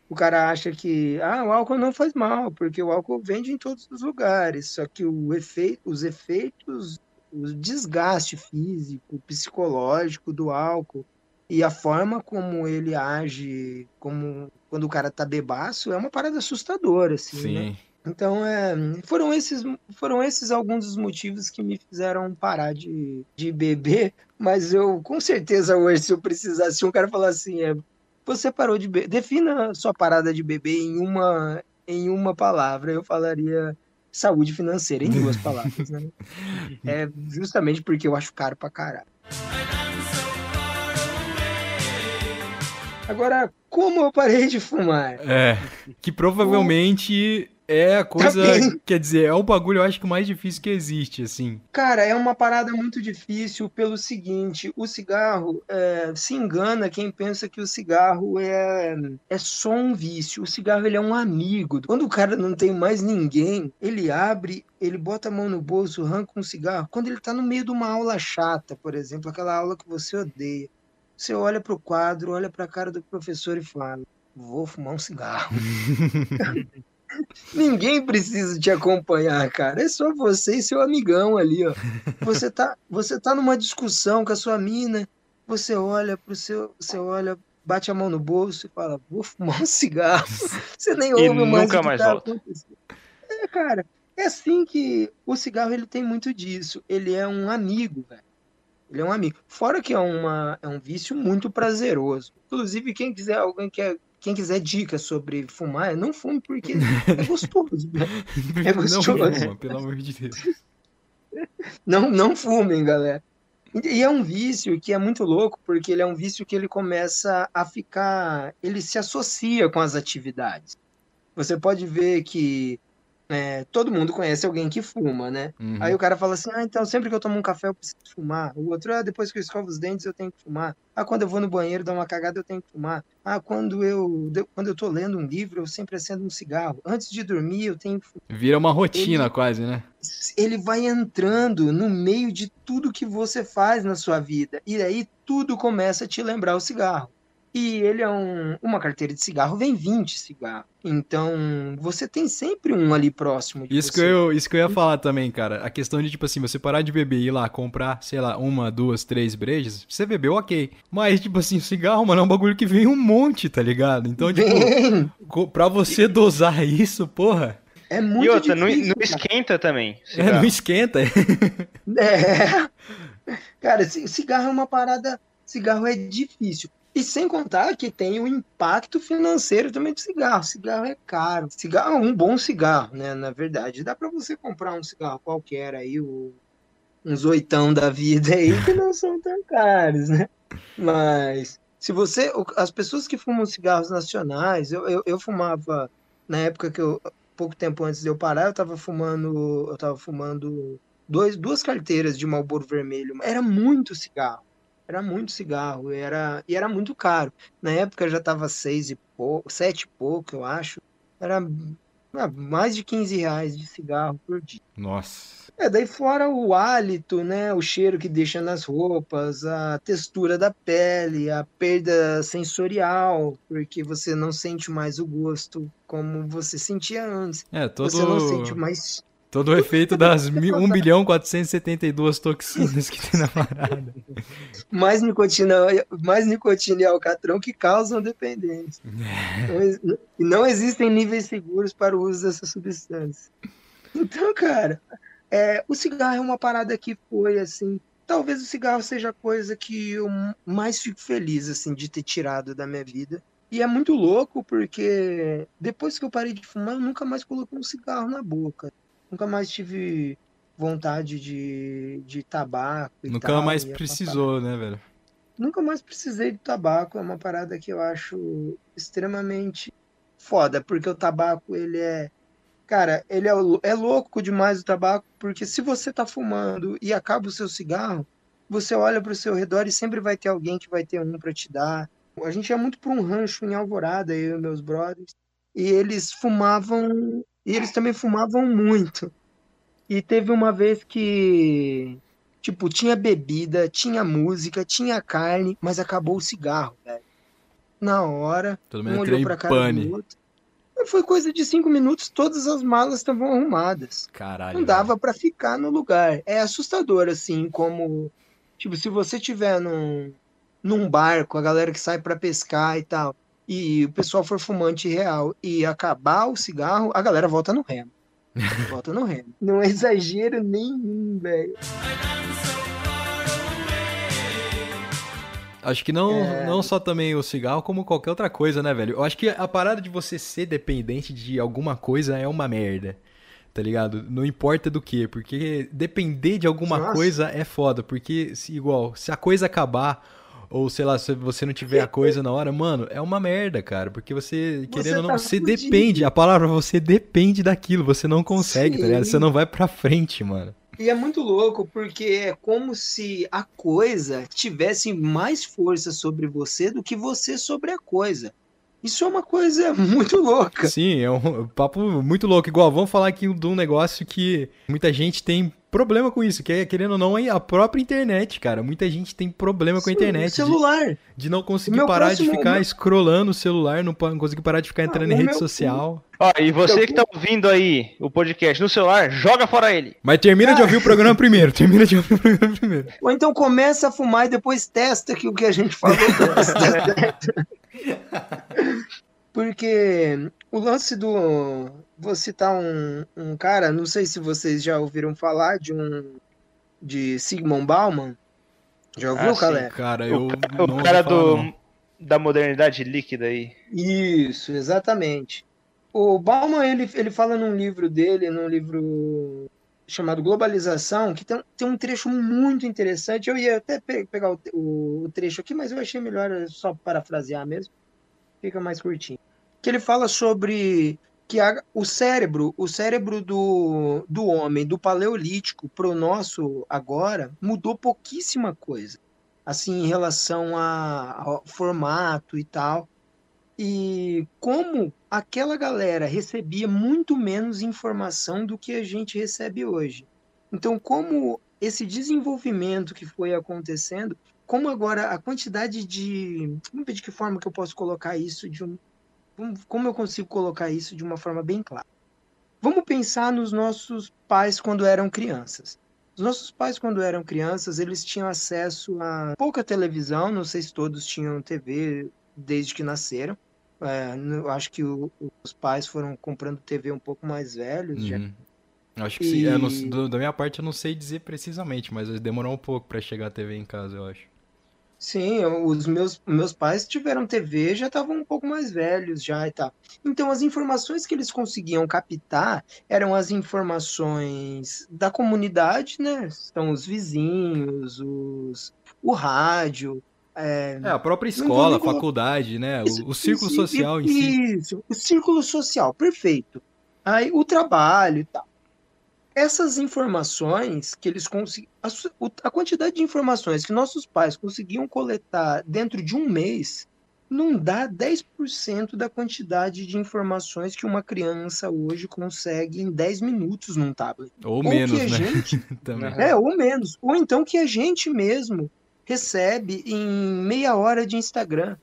o cara acha que ah, o álcool não faz mal, porque o álcool vende em todos os lugares, só que o efeito, os efeitos, o desgaste físico, psicológico do álcool e a forma como ele age, como quando o cara tá bebaço, é uma parada assustadora, assim, né? Sim. Né? Então, é, foram, esses, foram esses alguns dos motivos que me fizeram parar de, de beber, mas eu, com certeza, hoje, se eu precisasse, um cara falar assim, é, você parou de beber. Defina sua parada de beber em uma, em uma palavra. Eu falaria saúde financeira, em duas palavras, né? É justamente porque eu acho caro pra caralho. Agora, como eu parei de fumar? É, que provavelmente é a coisa, tá quer dizer, é o bagulho eu acho que mais difícil que existe, assim. Cara, é uma parada muito difícil pelo seguinte, o cigarro é, se engana quem pensa que o cigarro é, é só um vício. O cigarro ele é um amigo. Quando o cara não tem mais ninguém, ele abre, ele bota a mão no bolso, arranca um cigarro. Quando ele tá no meio de uma aula chata, por exemplo, aquela aula que você odeia, você olha pro quadro, olha pra cara do professor e fala: Vou fumar um cigarro. Ninguém precisa te acompanhar, cara. É só você e seu amigão ali, ó. Você tá, você tá numa discussão com a sua mina, você olha pro seu, você olha, bate a mão no bolso e fala: "Vou fumar um cigarro". Você nem ouve e mais nunca mais tá volta. é, cara, é assim que o cigarro ele tem muito disso. Ele é um amigo, velho. Ele é um amigo. Fora que é, uma, é um vício muito prazeroso. Inclusive, quem quiser, alguém quer, quem quiser dicas sobre fumar, não fume porque é gostoso. Né? É gostoso. Não fuma, pelo amor de Deus. Não, não fumem, galera. E é um vício que é muito louco, porque ele é um vício que ele começa a ficar. Ele se associa com as atividades. Você pode ver que é, todo mundo conhece alguém que fuma, né? Uhum. Aí o cara fala assim: ah, então sempre que eu tomo um café eu preciso fumar. O outro, ah, depois que eu escovo os dentes eu tenho que fumar. Ah, quando eu vou no banheiro dar uma cagada eu tenho que fumar. Ah, quando eu, quando eu tô lendo um livro eu sempre acendo um cigarro. Antes de dormir eu tenho que fumar. Vira uma rotina ele, quase, né? Ele vai entrando no meio de tudo que você faz na sua vida. E aí tudo começa a te lembrar o cigarro. E ele é um, uma carteira de cigarro, vem 20 cigarros. Então, você tem sempre um ali próximo de isso você. Que eu, isso que eu ia falar também, cara. A questão de, tipo assim, você parar de beber e ir lá comprar, sei lá, uma, duas, três brejas, você bebeu, ok. Mas, tipo assim, cigarro, mano, é um bagulho que vem um monte, tá ligado? Então, tipo, pra você dosar isso, porra... É muito E outra, difícil, não, não esquenta também. É, não esquenta. É. Cara, cigarro é uma parada... Cigarro é difícil. E sem contar que tem o impacto financeiro também do cigarro. Cigarro é caro. Cigarro é um bom cigarro, né? Na verdade, dá para você comprar um cigarro qualquer aí, o... uns oitão da vida aí, que não são tão caros, né? Mas se você. As pessoas que fumam cigarros nacionais, eu, eu, eu fumava na época que eu. Pouco tempo antes de eu parar, eu tava fumando. Eu tava fumando dois, duas carteiras de Marlboro Vermelho. Era muito cigarro era muito cigarro, era, e era muito caro. Na época já estava seis e pouco, sete e pouco, eu acho. Era ah, mais de 15 reais de cigarro por dia. Nossa. É, daí fora o hálito, né, o cheiro que deixa nas roupas, a textura da pele, a perda sensorial, porque você não sente mais o gosto como você sentia antes. É, todo... Você não sente mais Todo o efeito das 1 bilhão 472 toxinas que tem na parada. Mais nicotina, mais nicotina e alcatrão que causam dependência. É. E não existem níveis seguros para o uso dessa substância. Então, cara, é, o cigarro é uma parada que foi assim. Talvez o cigarro seja a coisa que eu mais fico feliz assim de ter tirado da minha vida. E é muito louco porque depois que eu parei de fumar, eu nunca mais coloquei um cigarro na boca. Nunca mais tive vontade de, de tabaco. Nunca tal, mais precisou, né, velho? Nunca mais precisei de tabaco. É uma parada que eu acho extremamente foda, porque o tabaco, ele é. Cara, ele é, é louco demais o tabaco, porque se você tá fumando e acaba o seu cigarro, você olha para o seu redor e sempre vai ter alguém que vai ter um para te dar. A gente ia muito para um rancho em Alvorada, eu e meus brothers, e eles fumavam e eles também fumavam muito. E teve uma vez que, tipo, tinha bebida, tinha música, tinha carne, mas acabou o cigarro, velho. Na hora, Todo um olhou pra cara pane. do outro. Foi coisa de cinco minutos, todas as malas estavam arrumadas. Caralho. Não dava para ficar no lugar. É assustador, assim, como. Tipo, se você tiver num, num barco, a galera que sai para pescar e tal e o pessoal for fumante real e acabar o cigarro, a galera volta no remo. volta no remo. Não é exagero nenhum, velho. Acho que não, é... não só também o cigarro, como qualquer outra coisa, né, velho? Eu acho que a parada de você ser dependente de alguma coisa é uma merda. Tá ligado? Não importa do que, porque depender de alguma Nossa. coisa é foda. Porque, se, igual, se a coisa acabar ou sei lá, se você não tiver a coisa na hora, mano, é uma merda, cara. Porque você, querendo você ou não, tá você fudido. depende. A palavra, você depende daquilo, você não consegue, Sim. tá ligado? Você não vai pra frente, mano. E é muito louco, porque é como se a coisa tivesse mais força sobre você do que você sobre a coisa. Isso é uma coisa muito louca. Sim, é um papo muito louco. Igual, vamos falar aqui de um negócio que muita gente tem problema com isso, que é, querendo ou não, a própria internet, cara. Muita gente tem problema com a internet. celular. De, de não conseguir parar próximo, de ficar meu... scrollando o celular, não, não conseguir parar de ficar entrando ah, em rede meu... social. Ó, e você que tá ouvindo aí o podcast no celular, joga fora ele. Mas termina de ouvir o programa primeiro. Termina de ouvir o programa primeiro. Ou então começa a fumar e depois testa que o que a gente falou. Porque o lance do, vou citar um, um cara, não sei se vocês já ouviram falar de um de Sigmund Bauman. Já ouviu, Ah, Calé? Cara, eu. o cara falar, do, não. da modernidade líquida aí. Isso, exatamente. O Bauman, ele, ele fala num livro dele, num livro chamado Globalização, que tem, tem um trecho muito interessante. Eu ia até pe- pegar o, o- o trecho aqui, mas eu achei melhor só parafrasear mesmo. Fica mais curtinho. Que ele fala sobre que a- o cérebro, o cérebro do, do homem, do paleolítico para o nosso agora, mudou pouquíssima coisa. Assim, em relação a- ao formato e tal. E como aquela galera recebia muito menos informação do que a gente recebe hoje. Então, como esse desenvolvimento que foi acontecendo, como agora a quantidade de. Vamos ver de que forma que eu posso colocar isso de um. Como eu consigo colocar isso de uma forma bem clara? Vamos pensar nos nossos pais quando eram crianças. Os nossos pais, quando eram crianças, eles tinham acesso a pouca televisão, não sei se todos tinham TV desde que nasceram. É, eu acho que o- os pais foram comprando TV um pouco mais velhos. Uhum. Acho que sim. E- do- da minha parte eu não sei dizer precisamente, mas demorou um pouco pra chegar a TV em casa, eu acho. Sim, os meus, meus pais tiveram TV, já estavam um pouco mais velhos já e tal. Então, as informações que eles conseguiam captar eram as informações da comunidade, né? São os vizinhos, os, o rádio. é, É, a própria escola, a faculdade, né? Isso, O, o círculo isso, social em si. Isso, o círculo social, perfeito. Aí o trabalho e tal. Essas informações que eles conseguiam. A, quantidade de informações que nossos pais conseguiam coletar dentro de um mês não dá 10% da quantidade de informações que uma criança hoje consegue em 10 minutos num tablet. Ou Ou menos, né? gente é, ou menos. Ou então que a gente mesmo recebe em meia hora de Instagram.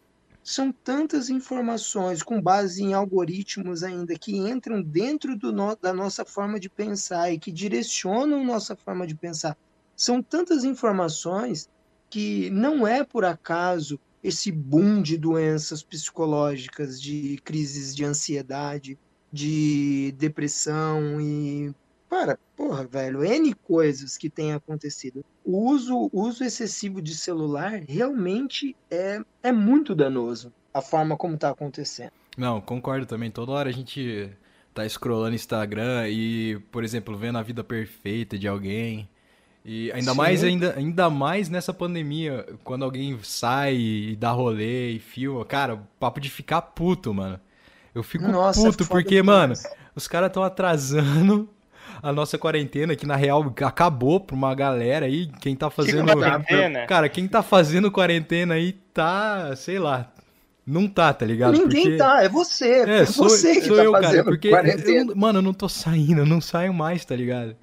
São tantas informações com base em algoritmos ainda que entram dentro no- da nossa forma de pensar e que direcionam nossa forma de pensar. São tantas informações que não é por acaso esse boom de doenças psicológicas, de crises de ansiedade, de depressão e Cara, porra, velho, N coisas que têm acontecido. O uso, uso excessivo de celular realmente é, é muito danoso. A forma como tá acontecendo. Não, concordo também. Toda hora a gente tá scrollando Instagram e, por exemplo, vendo a vida perfeita de alguém. E ainda Sim. mais, ainda, ainda mais nessa pandemia, quando alguém sai e dá rolê e filma. Cara, papo de ficar puto, mano. Eu fico Nossa, puto porque, mano, os caras estão atrasando a nossa quarentena, que na real acabou pra uma galera aí. Quem tá Que fazendo. quarentena. Cara, quem tá fazendo quarentena aí tá, sei lá. Não tá, tá ligado? Ninguém Porque- tá, é você. É, É, sou, você que sou tá eu, cara, fazendo porque, quarentena. eu não- mano, eu não tô saindo, eu não saio mais, tá ligado?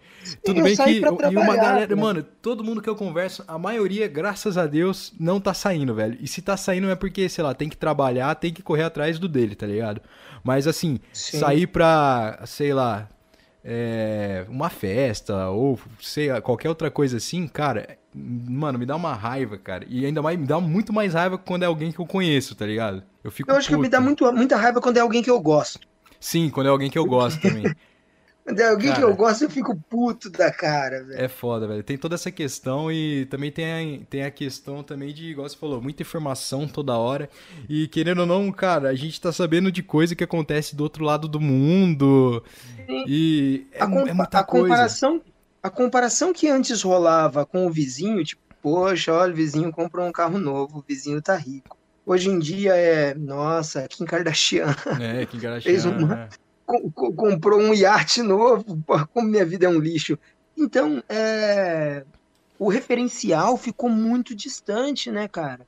Tudo eu bem saí que pra e uma galera, né? mano, todo mundo que eu converso, a maioria, graças a Deus, não tá saindo, velho. E se tá saindo é porque, sei lá, tem que trabalhar, tem que correr atrás do dele, tá ligado? Mas assim, Sim. sair pra, sei lá, é, uma festa ou sei qualquer outra coisa assim, cara, mano, me dá uma raiva, cara. E ainda mais me dá muito mais raiva quando é alguém que eu conheço, tá ligado? Eu fico Eu acho que me dá puto. muito, muita raiva quando é alguém que eu gosto. Sim, quando é alguém que eu gosto também. Quando é alguém que Cara. eu gosto, eu fico puto da cara, velho. É foda, velho. Tem toda essa questão e também tem a, tem a questão também de, igual você falou, muita informação toda hora. E querendo ou não, cara, a gente tá sabendo de coisa que acontece do outro lado do mundo. E é, a, é muita a coisa. comparação, a comparação que antes rolava com o vizinho, tipo, poxa, olha, o vizinho comprou um carro novo, o vizinho tá rico. Hoje em dia é, nossa, Kim Kardashian É, que engraxado. Fez uma- co- co- comprou um iate novo, como minha vida é um lixo. Então, é, o referencial ficou muito distante, né, cara?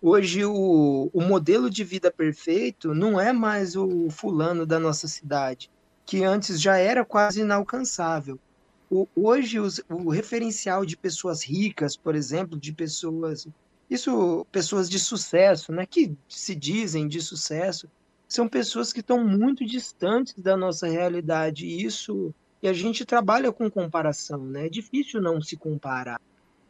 Hoje o, o modelo de vida perfeito não é mais o fulano da nossa cidade, que antes já era quase inalcançável. O- hoje os- o referencial de pessoas ricas, por exemplo, de pessoas, isso, pessoas de sucesso, né, que se dizem de sucesso, são pessoas que estão muito distantes da nossa realidade. E isso, e a gente trabalha com comparação, né? É difícil não se comparar.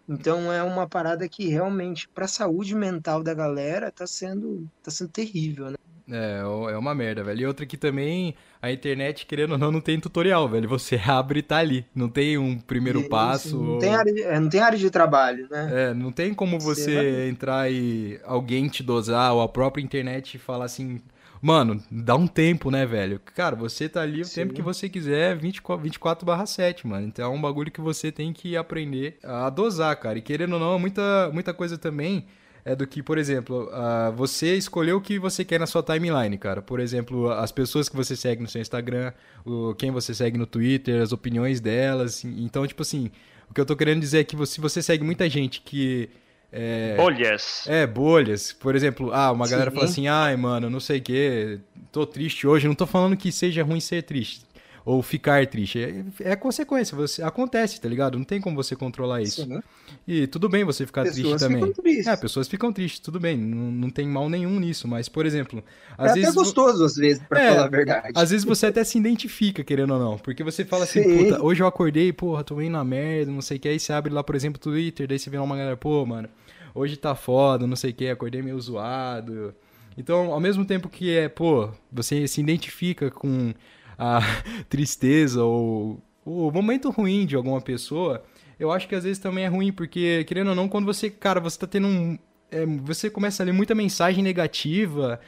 Então é uma parada que realmente para a saúde mental da galera tá sendo tá sendo terrível, né? É, é uma merda, velho. E outra que também, a internet, querendo ou não, não tem tutorial, velho. Você abre e tá ali. Não tem um primeiro Isso, passo. Não, ou... tem área de, é, não tem área de trabalho, né? É, não tem como você, você entrar e alguém te dosar, ou a própria internet falar assim. Mano, dá um tempo, né, velho? Cara, você tá ali o Sim. tempo que você quiser, 24, 24 7, mano. Então é um bagulho que você tem que aprender a dosar, cara. E querendo ou não, muita, muita coisa também é do que, por exemplo, uh, você escolheu o que você quer na sua timeline, cara. Por exemplo, as pessoas que você segue no seu Instagram, o, quem você segue no Twitter, as opiniões delas. Então, tipo assim, o que eu tô querendo dizer é que se você segue muita gente que. É, bolhas. É, bolhas. Por exemplo, ah, uma galera Sim. fala assim, ai, mano, não sei o quê, tô triste hoje. Não tô falando que seja ruim ser triste ou ficar triste. É, é consequência, você acontece, tá ligado? Não tem como você controlar isso. Sim. E tudo bem você ficar pessoas triste também. Tristes. É, pessoas ficam tristes, tudo bem, não, não tem mal nenhum nisso, mas por exemplo, às é vezes até gostoso às vezes, para é, falar a verdade. Às vezes você até se identifica, querendo ou não, porque você fala assim, Sim. puta, hoje eu acordei, porra, tô indo na merda, não sei o que, aí você abre lá, por exemplo, o Twitter, daí você vê uma galera, pô, mano, hoje tá foda, não sei o que, acordei meio zoado. Então, ao mesmo tempo que é, pô, você se identifica com a tristeza ou o momento ruim de alguma pessoa, eu acho que às vezes também é ruim, porque, querendo ou não, quando você, cara, você tá tendo um. É, você começa a ler muita mensagem negativa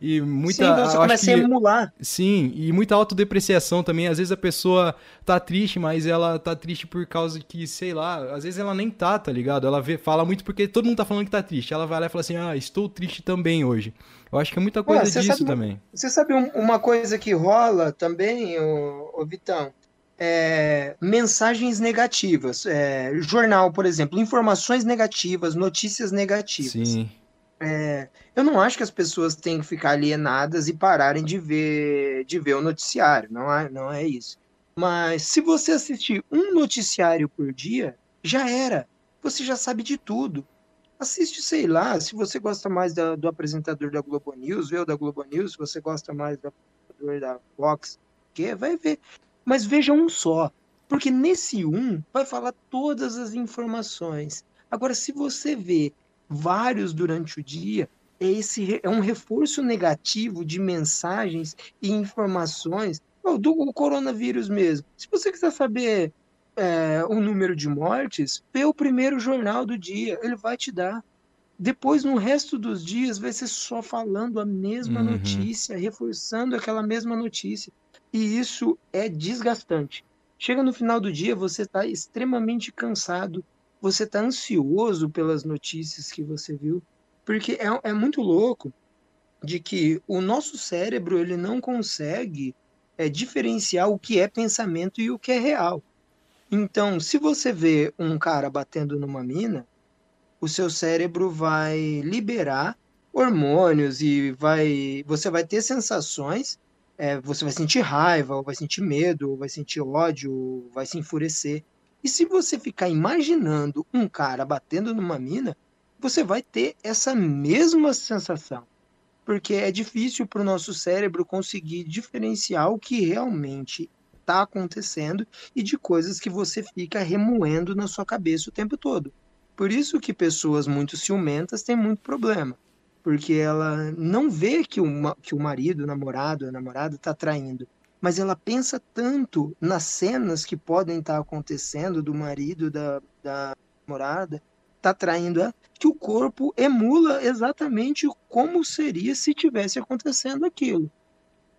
e muita. Sim, você começa que, a emular. Sim, e muita autodepreciação também. Às vezes a pessoa tá triste, mas ela tá triste por causa que, sei lá, às vezes ela nem tá, tá ligado? Ela vê, fala muito porque todo mundo tá falando que tá triste. Ela vai lá e fala assim: ah, estou triste também hoje. Eu acho que é muita coisa disso sabe, também. Você sabe uma coisa que rola também, ô, ô Vitão? É, mensagens negativas. É, jornal, por exemplo, informações negativas, notícias negativas. Sim. É, eu não acho que as pessoas têm que ficar alienadas e pararem de ver, de ver o noticiário. Não é, não é isso. Mas se você assistir um noticiário por dia, já era. Você já sabe de tudo. Assiste, sei lá, se você gosta mais da, do apresentador da Globo News, vê o da Globo News, se você gosta mais do apresentador da Fox, que vai ver. Mas veja um só, porque nesse um vai falar todas as informações. Agora, se você vê vários durante o dia, é, esse, é um reforço negativo de mensagens e informações do coronavírus mesmo. Se você quiser saber é, o número de mortes, vê o primeiro jornal do dia, ele vai te dar. Depois, no resto dos dias, vai ser só falando a mesma uhum. notícia, reforçando aquela mesma notícia. E isso é desgastante. Chega no final do dia, você está extremamente cansado, você está ansioso pelas notícias que você viu, porque é, é muito louco de que o nosso cérebro ele não consegue é, diferenciar o que é pensamento e o que é real. Então, se você vê um cara batendo numa mina, o seu cérebro vai liberar hormônios e vai, você vai ter sensações, é, você vai sentir raiva, ou vai sentir medo, ou vai sentir ódio, ou vai se enfurecer. E se você ficar imaginando um cara batendo numa mina, você vai ter essa mesma sensação. Porque é difícil para o nosso cérebro conseguir diferenciar o que realmente está acontecendo e de coisas que você fica remoendo na sua cabeça o tempo todo. Por isso que pessoas muito ciumentas têm muito problema, porque ela não vê que o, que o marido, o namorado, a namorada está traindo, mas ela pensa tanto nas cenas que podem estar tá acontecendo do marido, da, da namorada, está traindo ela, que o corpo emula exatamente como seria se tivesse acontecendo aquilo.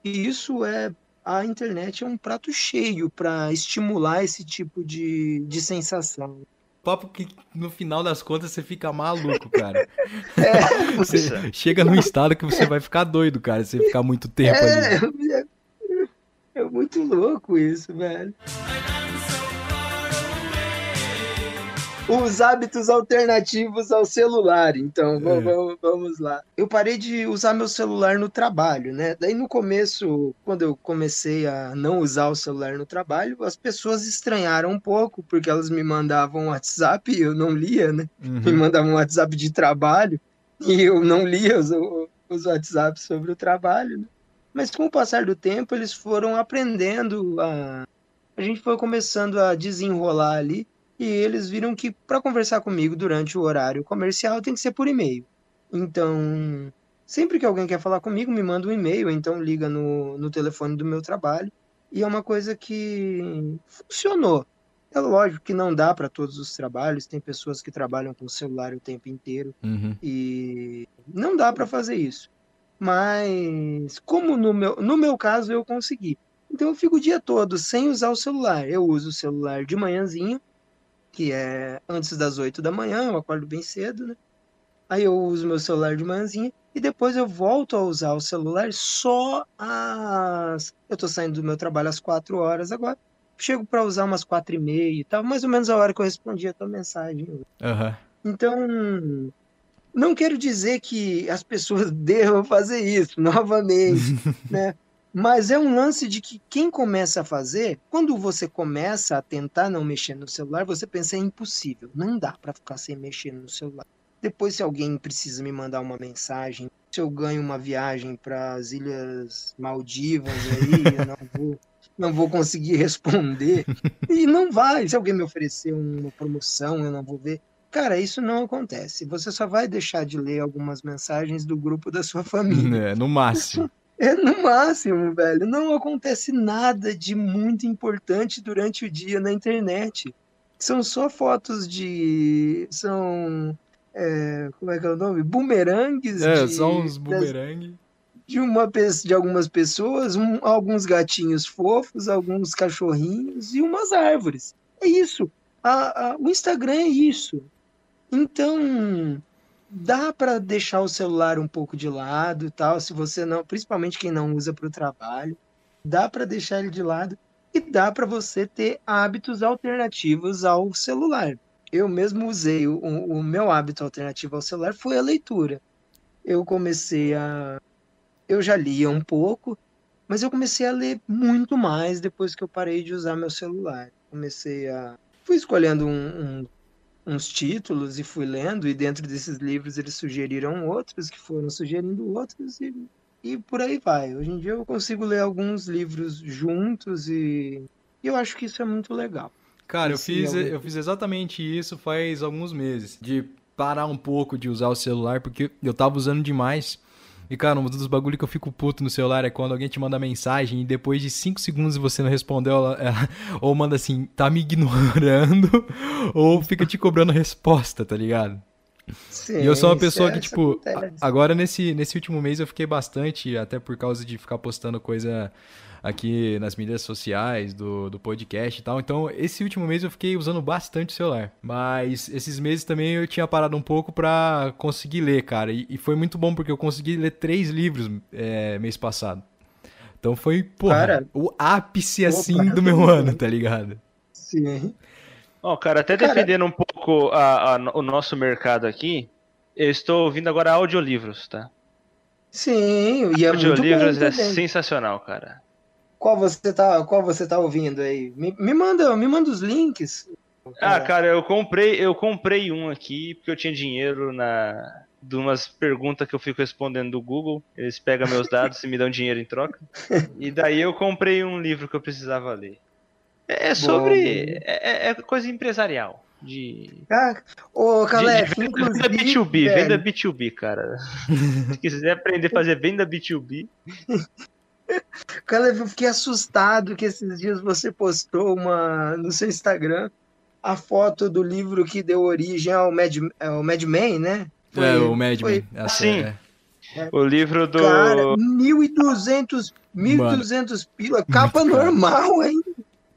E isso é a internet é um prato cheio para estimular esse tipo de, de sensação. Papo que no final das contas você fica maluco, cara. É, você chega num estado que você vai ficar doido, cara, se você ficar muito tempo é, ali. Muito louco isso, velho. os hábitos alternativos ao celular. Então, é. vamos, vamos, lá. Eu parei de usar meu celular no trabalho, né? Daí no começo, quando eu comecei a não usar o celular no trabalho, as pessoas estranharam um pouco, porque elas me mandavam WhatsApp e eu não lia, né? Uhum. Me mandavam WhatsApp de trabalho e eu não lia os, os WhatsApps sobre o trabalho, né? Mas com o passar do tempo, eles foram aprendendo a. A gente foi começando a desenrolar ali e eles viram que para conversar comigo durante o horário comercial tem que ser por e-mail. Então, Sempre que alguém quer falar comigo, me manda um e-mail, então liga no, no telefone do meu trabalho. E é uma coisa que funcionou. É lógico que não dá para todos os trabalhos, tem pessoas que trabalham com o celular o tempo inteiro Uhum. e não dá para fazer isso. Mas como no meu, no meu caso eu consegui. Então eu fico o dia todo sem usar o celular. Eu uso o celular de manhãzinho, que é antes das 8 da manhã, eu acordo bem cedo, né? Aí eu uso meu celular de manhãzinha e depois eu volto a usar o celular só às. Eu tô saindo do meu trabalho às 4 horas agora. Chego para usar umas 4 e meia e tal, mais ou menos a hora que eu respondi a tua mensagem. Aham. Então, não quero dizer que as pessoas devam fazer isso novamente, né? Mas é um lance de que quem começa a fazer, quando você começa a tentar não mexer no celular, você pensa é impossível, não dá para ficar sem mexer no celular. Depois, se alguém precisa me mandar uma mensagem, se eu ganho uma viagem para as Ilhas Maldivas aí, eu não vou, não vou conseguir responder. E não vai. Se alguém me oferecer uma promoção, eu não vou ver. Cara, isso não acontece. Você só vai deixar de ler algumas mensagens do grupo da sua família. É, no máximo. É no máximo, velho. Não acontece nada de muito importante durante o dia na internet. São só fotos de. São. é, como é que é o nome? Bumerangues É, de, só uns das- bumerangue. de, uma, de algumas pessoas, um- alguns gatinhos fofos, alguns cachorrinhos e umas árvores. É isso. A- a- o Instagram é isso. Então, dá para deixar o celular um pouco de lado tal, se você não, principalmente quem não usa para o trabalho, dá para deixar ele de lado e dá para você ter hábitos alternativos ao celular. Eu mesmo usei o, o meu hábito alternativo ao celular foi a leitura. Eu comecei a eu já lia um pouco, mas eu comecei a ler muito mais depois que eu parei de usar meu celular. Comecei a fui escolhendo um- um- uns títulos e fui lendo, e dentro desses livros eles sugeriram outros, que foram sugerindo outros, e, e por aí vai. Hoje em dia eu consigo ler alguns livros juntos e, e eu acho que isso é muito legal. Cara, eu fiz, é eu fiz exatamente isso faz alguns meses. De parar um pouco de usar o celular, porque eu tava usando demais. E, cara, um dos bagulho que eu fico puto no celular é quando alguém te manda mensagem e depois de 5 segundos você não respondeu, ela, ela- ou manda assim, tá me ignorando, ou fica te cobrando resposta, tá ligado? Sim, E eu sou uma pessoa é- que, tipo, acontece. agora nesse, nesse último mês eu fiquei bastante, até por causa de ficar postando coisa aqui nas mídias sociais, do, do podcast e tal. Então, esse último mês eu fiquei usando bastante o celular. Mas esses meses também eu tinha parado um pouco pra conseguir ler, cara. E, e foi muito bom porque eu consegui ler três livros é, mês passado. Então foi, porra, Cara. o ápice, Opa, assim, do meu ano, tá ligado? Sim. Ó, cara, até Cara- defendendo um pouco a- a- o nosso mercado aqui, eu estou ouvindo agora audiolivros, tá? Sim, e é muito bom audiolivros é também. sensacional, cara. Qual você tá, qual você tá ouvindo aí? Me, me manda, me manda os links. Ah, cara, eu comprei, eu comprei um aqui porque eu tinha dinheiro na de umas perguntas que eu fico respondendo do Google. Eles pegam meus dados e me dão dinheiro em troca. E daí eu comprei um livro que eu precisava ler. É sobre Bom. é, é coisa empresarial. De, Ah, ô, de, Calef, de venda, inclusive, venda B2B, velho, venda B2B, cara. Se quiser aprender a fazer venda B2B, Calef, eu fiquei assustado que esses dias você postou uma no seu Instagram a foto do livro que deu origem ao Mad, ao Mad Men, né? Foi- é, o Mad foi- Men. Essa Sim. é- o livro do Cara, 1.200, 1.200 pila, capa caro. normal, hein?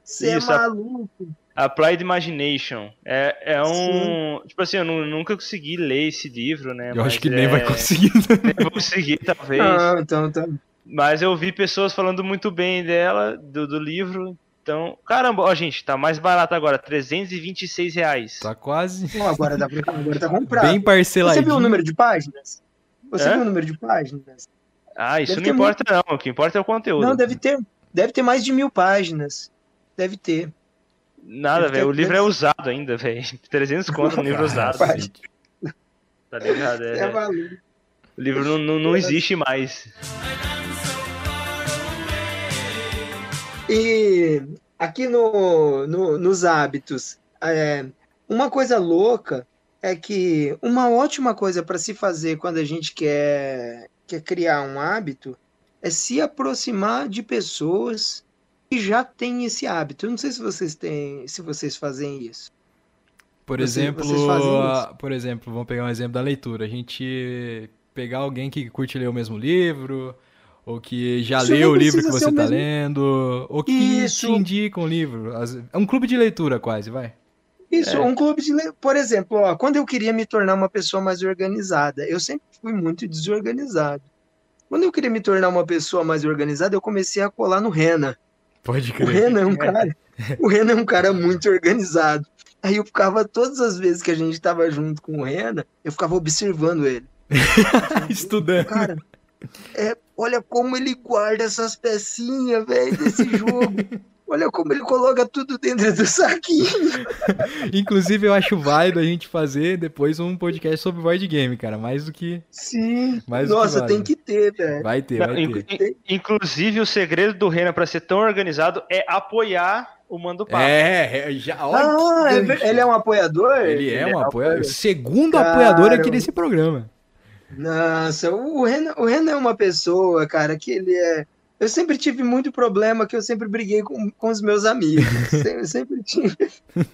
Você é Isso, a- maluco. Applied Imagination. É, é um. Tipo assim, eu nu- nunca consegui ler esse livro, né? Eu mas acho que nem é- vai conseguir. Nem vou conseguir, talvez. Não, então, então, Mas eu vi pessoas falando muito bem dela, do, do livro. Então, caramba, ó, gente, tá mais barato agora, 326 reais. Tá quase Bom, agora dá pra agora tá comprado. bem Você parceladinho. viu o número de páginas? Você Hã? viu o número de páginas? Ah, isso Deve não importa não, o que importa é o conteúdo. Não, deve ter, deve ter mais de mil páginas. Deve ter. Nada, velho, o livro é usado ainda, velho. 300 conto no livro usado, tá ligado? É, É, maluco. O livro não, não, não existe mais. E aqui no, no- nos hábitos, é, uma coisa louca é que uma ótima coisa para se fazer quando a gente quer, quer criar um hábito, é se aproximar de pessoas que já têm esse hábito. Eu não sei se vocês têm, se vocês fazem isso. Por exemplo, vocês fazem a- por exemplo, vamos pegar um exemplo da leitura. A gente pegar alguém que curte ler o mesmo livro, ou que já Isso leu o livro que você o tá mesmo- lendo, ou que Isso. te indica um livro. É um clube de leitura quase, vai. Isso, É. um clube de, le- por exemplo, ó, quando eu queria me tornar uma pessoa mais organizada, eu sempre fui muito desorganizado. Quando eu queria me tornar uma pessoa mais organizada, eu comecei a colar no Rena. Pode O crer. Rena é um cara, o Rena é um cara muito organizado. Aí eu ficava todas as vezes que a gente estava junto com o Rena, eu ficava observando ele. Estudando. Cara, é, olha como ele guarda essas pecinhas, velho, desse jogo. Olha como ele coloca tudo dentro do saquinho. Inclusive, eu acho válido a gente fazer depois um podcast sobre board game, cara. Mais do que. Sim. Mais do que Nossa, vale. tem que ter, velho. Vai ter, vai ter. in- inclusive, o segredo do Renan pra ser tão organizado é apoiar o Mando Papo. É, é, já. Olha Ah, que é ele é um apoiador? Ele é ele um é apoiador. Segundo Cara, apoiador aqui desse programa. Nossa, o Renan, o Renan é uma pessoa, cara, que ele é. Eu sempre tive muito problema que eu sempre briguei com, com os meus amigos. sempre, sempre tive.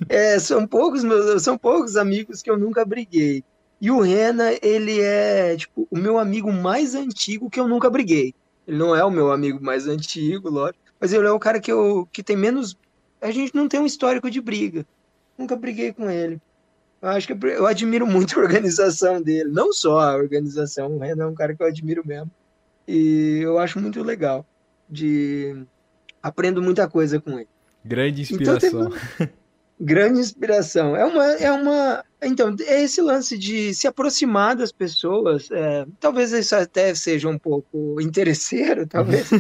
É, são poucos meus, são poucos amigos que eu nunca briguei. E o Renan, ele é, tipo, o meu amigo mais antigo que eu nunca briguei. Ele não é o meu amigo mais antigo, lógico, mas ele é o cara que eu que tem menos. A gente não tem um histórico de briga. Nunca briguei com ele. Eu acho que eu, admiro muito a organização dele. Não só a organização, o Renan é um cara que eu admiro mesmo. E eu acho muito legal. De aprendo muita coisa com ele. Grande Então inspiração. grande inspiração. É uma, é uma. Então, é esse lance de se aproximar das pessoas. é, talvez isso até seja um pouco interesseiro, talvez.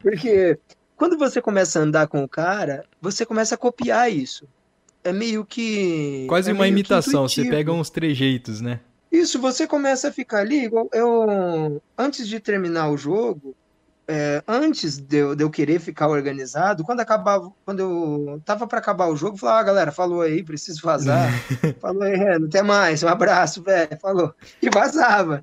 Porque quando você começa a andar com o cara, você começa a copiar isso. É meio que. Quase é uma imitação. Você pega uns trejeitos, né? Isso, você começa a ficar ali, igual eu, antes de terminar o jogo, é, antes de eu, de eu querer ficar organizado, quando acabava, quando eu tava para acabar o jogo, eu falava, ah, galera, falou aí, preciso vazar. falou aí, Renan, até mais, um abraço, velho, falou. E vazava.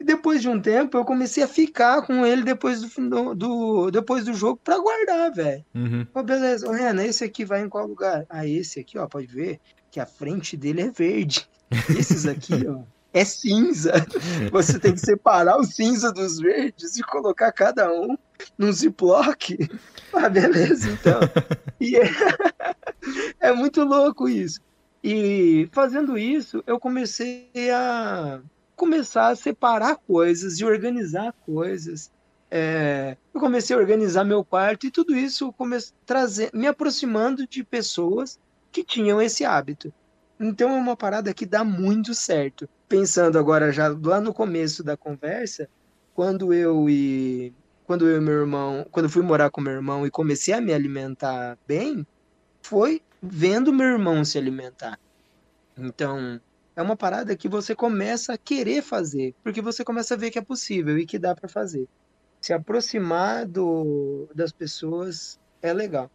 E depois de um tempo, eu comecei a ficar com ele depois do, do, depois do jogo para guardar, velho. Uhum. Ô, beleza, ô, Renan, esse aqui vai em qual lugar? Ah, esse aqui, ó, pode ver que a frente dele é verde. Esses aqui, ó, é cinza. Você tem que separar o cinza dos verdes e colocar cada um num ziplock. Ah, beleza, então. E é, é muito louco isso. E fazendo isso, eu comecei a começar a separar coisas e organizar coisas. É, eu comecei a organizar meu quarto e tudo isso comece, trazer, me aproximando de pessoas que tinham esse hábito. Então é uma parada que dá muito certo. Pensando agora já lá no começo da conversa, quando eu e quando eu e meu irmão, quando eu fui morar com meu irmão e comecei a me alimentar bem, foi vendo meu irmão se alimentar. Então, é uma parada que você começa a querer fazer, porque você começa a ver que é possível e que dá para fazer. Se aproximar do, das pessoas é legal.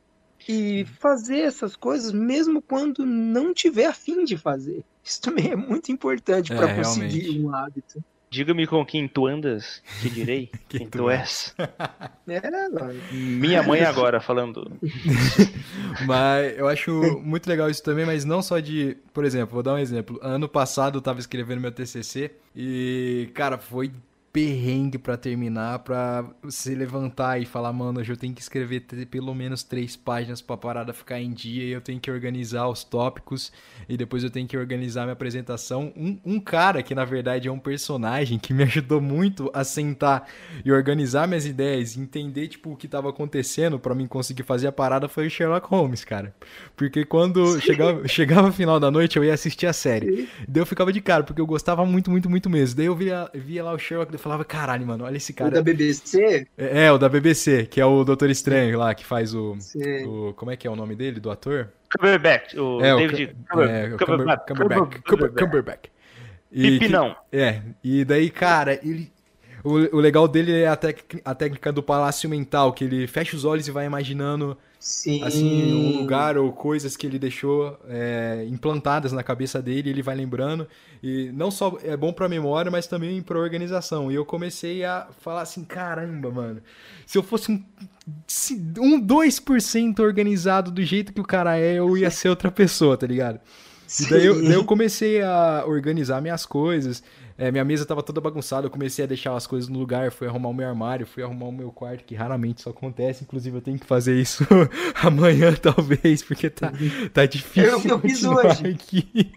E fazer essas coisas mesmo quando não tiver afim de fazer. Isso também é muito importante É, para conseguir realmente. um hábito. Diga-me com quem tu andas, te direi Quem quem tu tu és. É. Minha mãe agora falando. Mas eu acho muito legal isso também, mas não só de. Por exemplo, vou dar um exemplo. Ano passado eu tava escrevendo meu TCC e, cara, foi perrengue pra terminar, pra se levantar e falar, mano, hoje eu tenho que escrever pelo menos três páginas pra parada ficar em dia e eu tenho que organizar os tópicos e depois eu tenho que organizar minha apresentação. Um, um cara que na verdade é um personagem que me ajudou muito a sentar e organizar minhas ideias, entender tipo o que tava acontecendo pra mim conseguir fazer a parada foi o Sherlock Holmes, cara. Porque quando chegava, chegava o final da noite eu ia assistir a série. Daí eu ficava de cara, porque eu gostava muito, muito, muito mesmo. Daí eu via, via lá o Sherlock falava, caralho, mano, olha esse O cara. da BBC, É, é, o da BBC, que é o Doutor Estranho lá, que faz o, o. Como é que é o nome dele, do ator? Cumberbatch, o É, o David Cu- é, o Cumber- Cumberbatch. Cumber- Cumberbatch. E que- Pipinão. É, e daí, cara, ele. O, o legal dele é a, tec- a técnica do palácio mental, que ele fecha os olhos e vai imaginando Sim. assim, um lugar ou coisas que ele deixou é, implantadas na cabeça dele, ele vai lembrando. E não só é bom pra memória, mas também pra organização. E eu comecei a falar assim, caramba, mano, se eu fosse um, um 2% organizado do jeito que o cara é, eu ia ser outra pessoa, tá ligado? E daí eu, Sim. daí eu comecei a organizar minhas coisas. É, minha mesa tava toda bagunçada, eu comecei a deixar as coisas no lugar, fui arrumar o meu armário, fui arrumar o meu quarto, que raramente isso acontece. Inclusive, eu tenho que fazer isso amanhã, talvez, porque tá, tá difícil Eu- eu fiz hoje. aqui.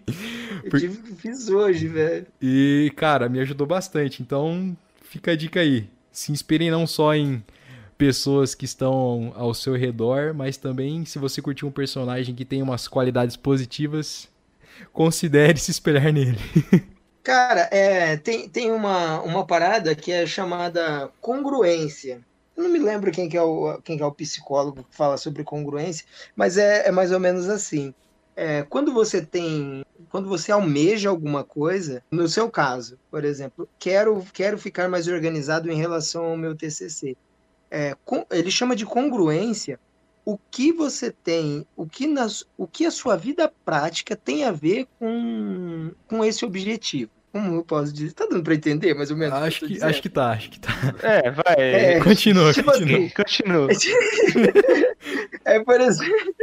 Eu tive, fiz hoje, velho. E, cara, me ajudou bastante. Então, fica a dica aí. Se inspirem não só em pessoas que estão ao seu redor, mas também se você curtir um personagem que tem umas qualidades positivas, considere se espelhar nele. Cara, é, tem, tem uma, uma parada que é chamada congruência. Eu não me lembro quem que é o, quem que é o psicólogo que fala sobre congruência, mas é, é mais ou menos assim. É, quando você tem, quando você almeja alguma coisa, no seu caso, por exemplo, quero, quero ficar mais organizado em relação ao meu TCC. É, com- ele chama de congruência o que você tem, o que, nas, o que a sua vida prática tem a ver com, com esse objetivo. Como eu posso dizer? Tá dando pra entender mais ou menos? Acho que, acho que tá, acho que tá. É, vai. É, Continua, tipo continua. assim, Continua. É, por exemplo,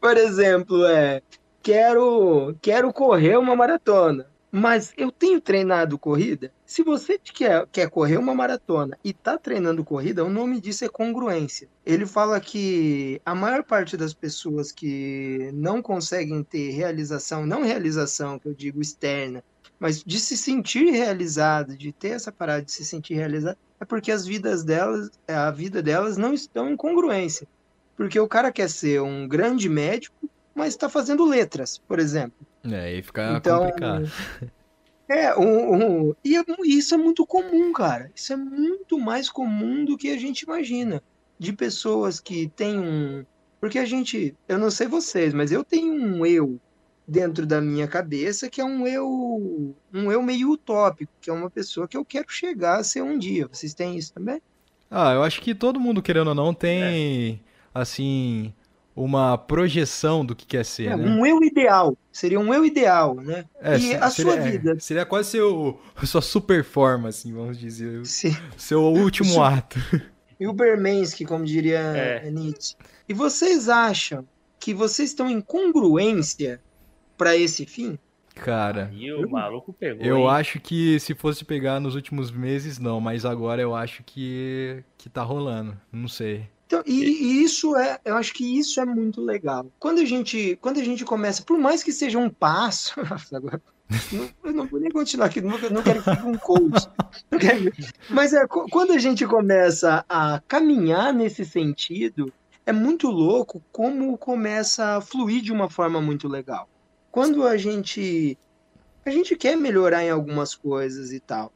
por exemplo, é, quero, quero correr uma maratona, mas eu tenho treinado corrida. Se você quer, quer correr uma maratona e tá treinando corrida, o nome disso é congruência. Ele fala que a maior parte das pessoas que não conseguem ter realização, não realização, que eu digo externa, mas de se sentir realizada, de ter essa parada de se sentir realizada, é porque as vidas delas, a vida delas não estão em congruência. Porque o cara quer ser um grande médico, mas está fazendo letras, por exemplo. É, aí fica Então, complicado. É, um, um- e é isso é muito comum, cara. Isso é muito mais comum do que a gente imagina. De pessoas que têm um. Porque a gente. Eu não sei vocês, mas eu tenho um eu dentro da minha cabeça que é um eu. Um eu meio utópico, que é uma pessoa que eu quero chegar a ser um dia. Vocês têm isso também? Ah, eu acho que todo mundo, querendo ou não, tem, assim, uma projeção do que quer ser, É, né? um eu ideal. Seria um eu ideal, né? É, e se- a seria, sua é, vida? seria quase seu, sua super forma, assim, vamos dizer. o Se- Seu último ato. Ubermensky, como diria É. Nietzsche. E vocês acham que vocês estão em congruência para esse fim? Cara, E o maluco pegou. eu hein? acho que se fosse pegar nos últimos meses, não, mas agora eu acho que, que tá rolando. Não sei. Então, e, e isso é, eu acho que isso é muito legal. Quando a gente, quando a gente começa, por mais que seja um passo, agora não, eu não vou nem continuar aqui, não, não quero que fique um coach. Quero- Mas é, quando a gente começa a caminhar nesse sentido, é muito louco como começa a fluir de uma forma muito legal. Quando a gente a gente quer melhorar em algumas coisas e tal.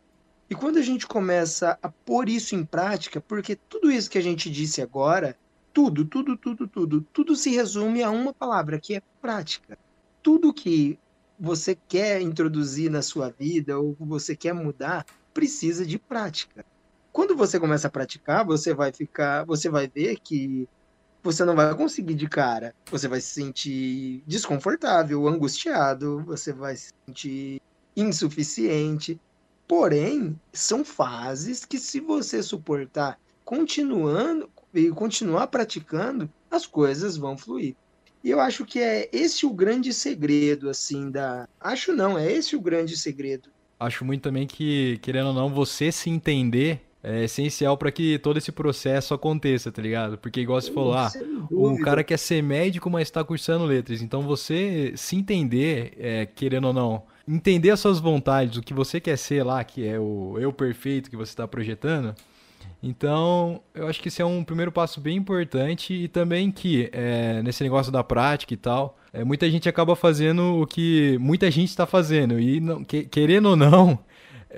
E quando a gente começa a pôr isso em prática, porque tudo isso que a gente disse agora, tudo, tudo, tudo, tudo, tudo se resume a uma palavra, que é prática. Tudo que você quer introduzir na sua vida ou que você quer mudar, precisa de prática. Quando você começa a praticar, você vai ficar, você vai ver que você não vai conseguir de cara. Você vai se sentir desconfortável, angustiado, você vai se sentir insuficiente. Porém, são fases que, se você suportar continuando e continuar praticando, as coisas vão fluir. E eu acho que é esse o grande segredo, assim, da. Acho não, é esse o grande segredo. Acho muito também que, querendo ou não, você se entender é essencial para que todo esse processo aconteça, tá ligado? Porque, igual você falou, ah, o cara quer ser médico, mas está cursando letras. Então, você se entender, é, querendo ou não, entender as suas vontades, o que você quer ser lá, que é o eu perfeito que você está projetando. Então, eu acho que esse é um primeiro passo bem importante e também que, é, nesse negócio da prática e tal, é, muita gente acaba fazendo o que muita gente está fazendo e, não- que- querendo ou não,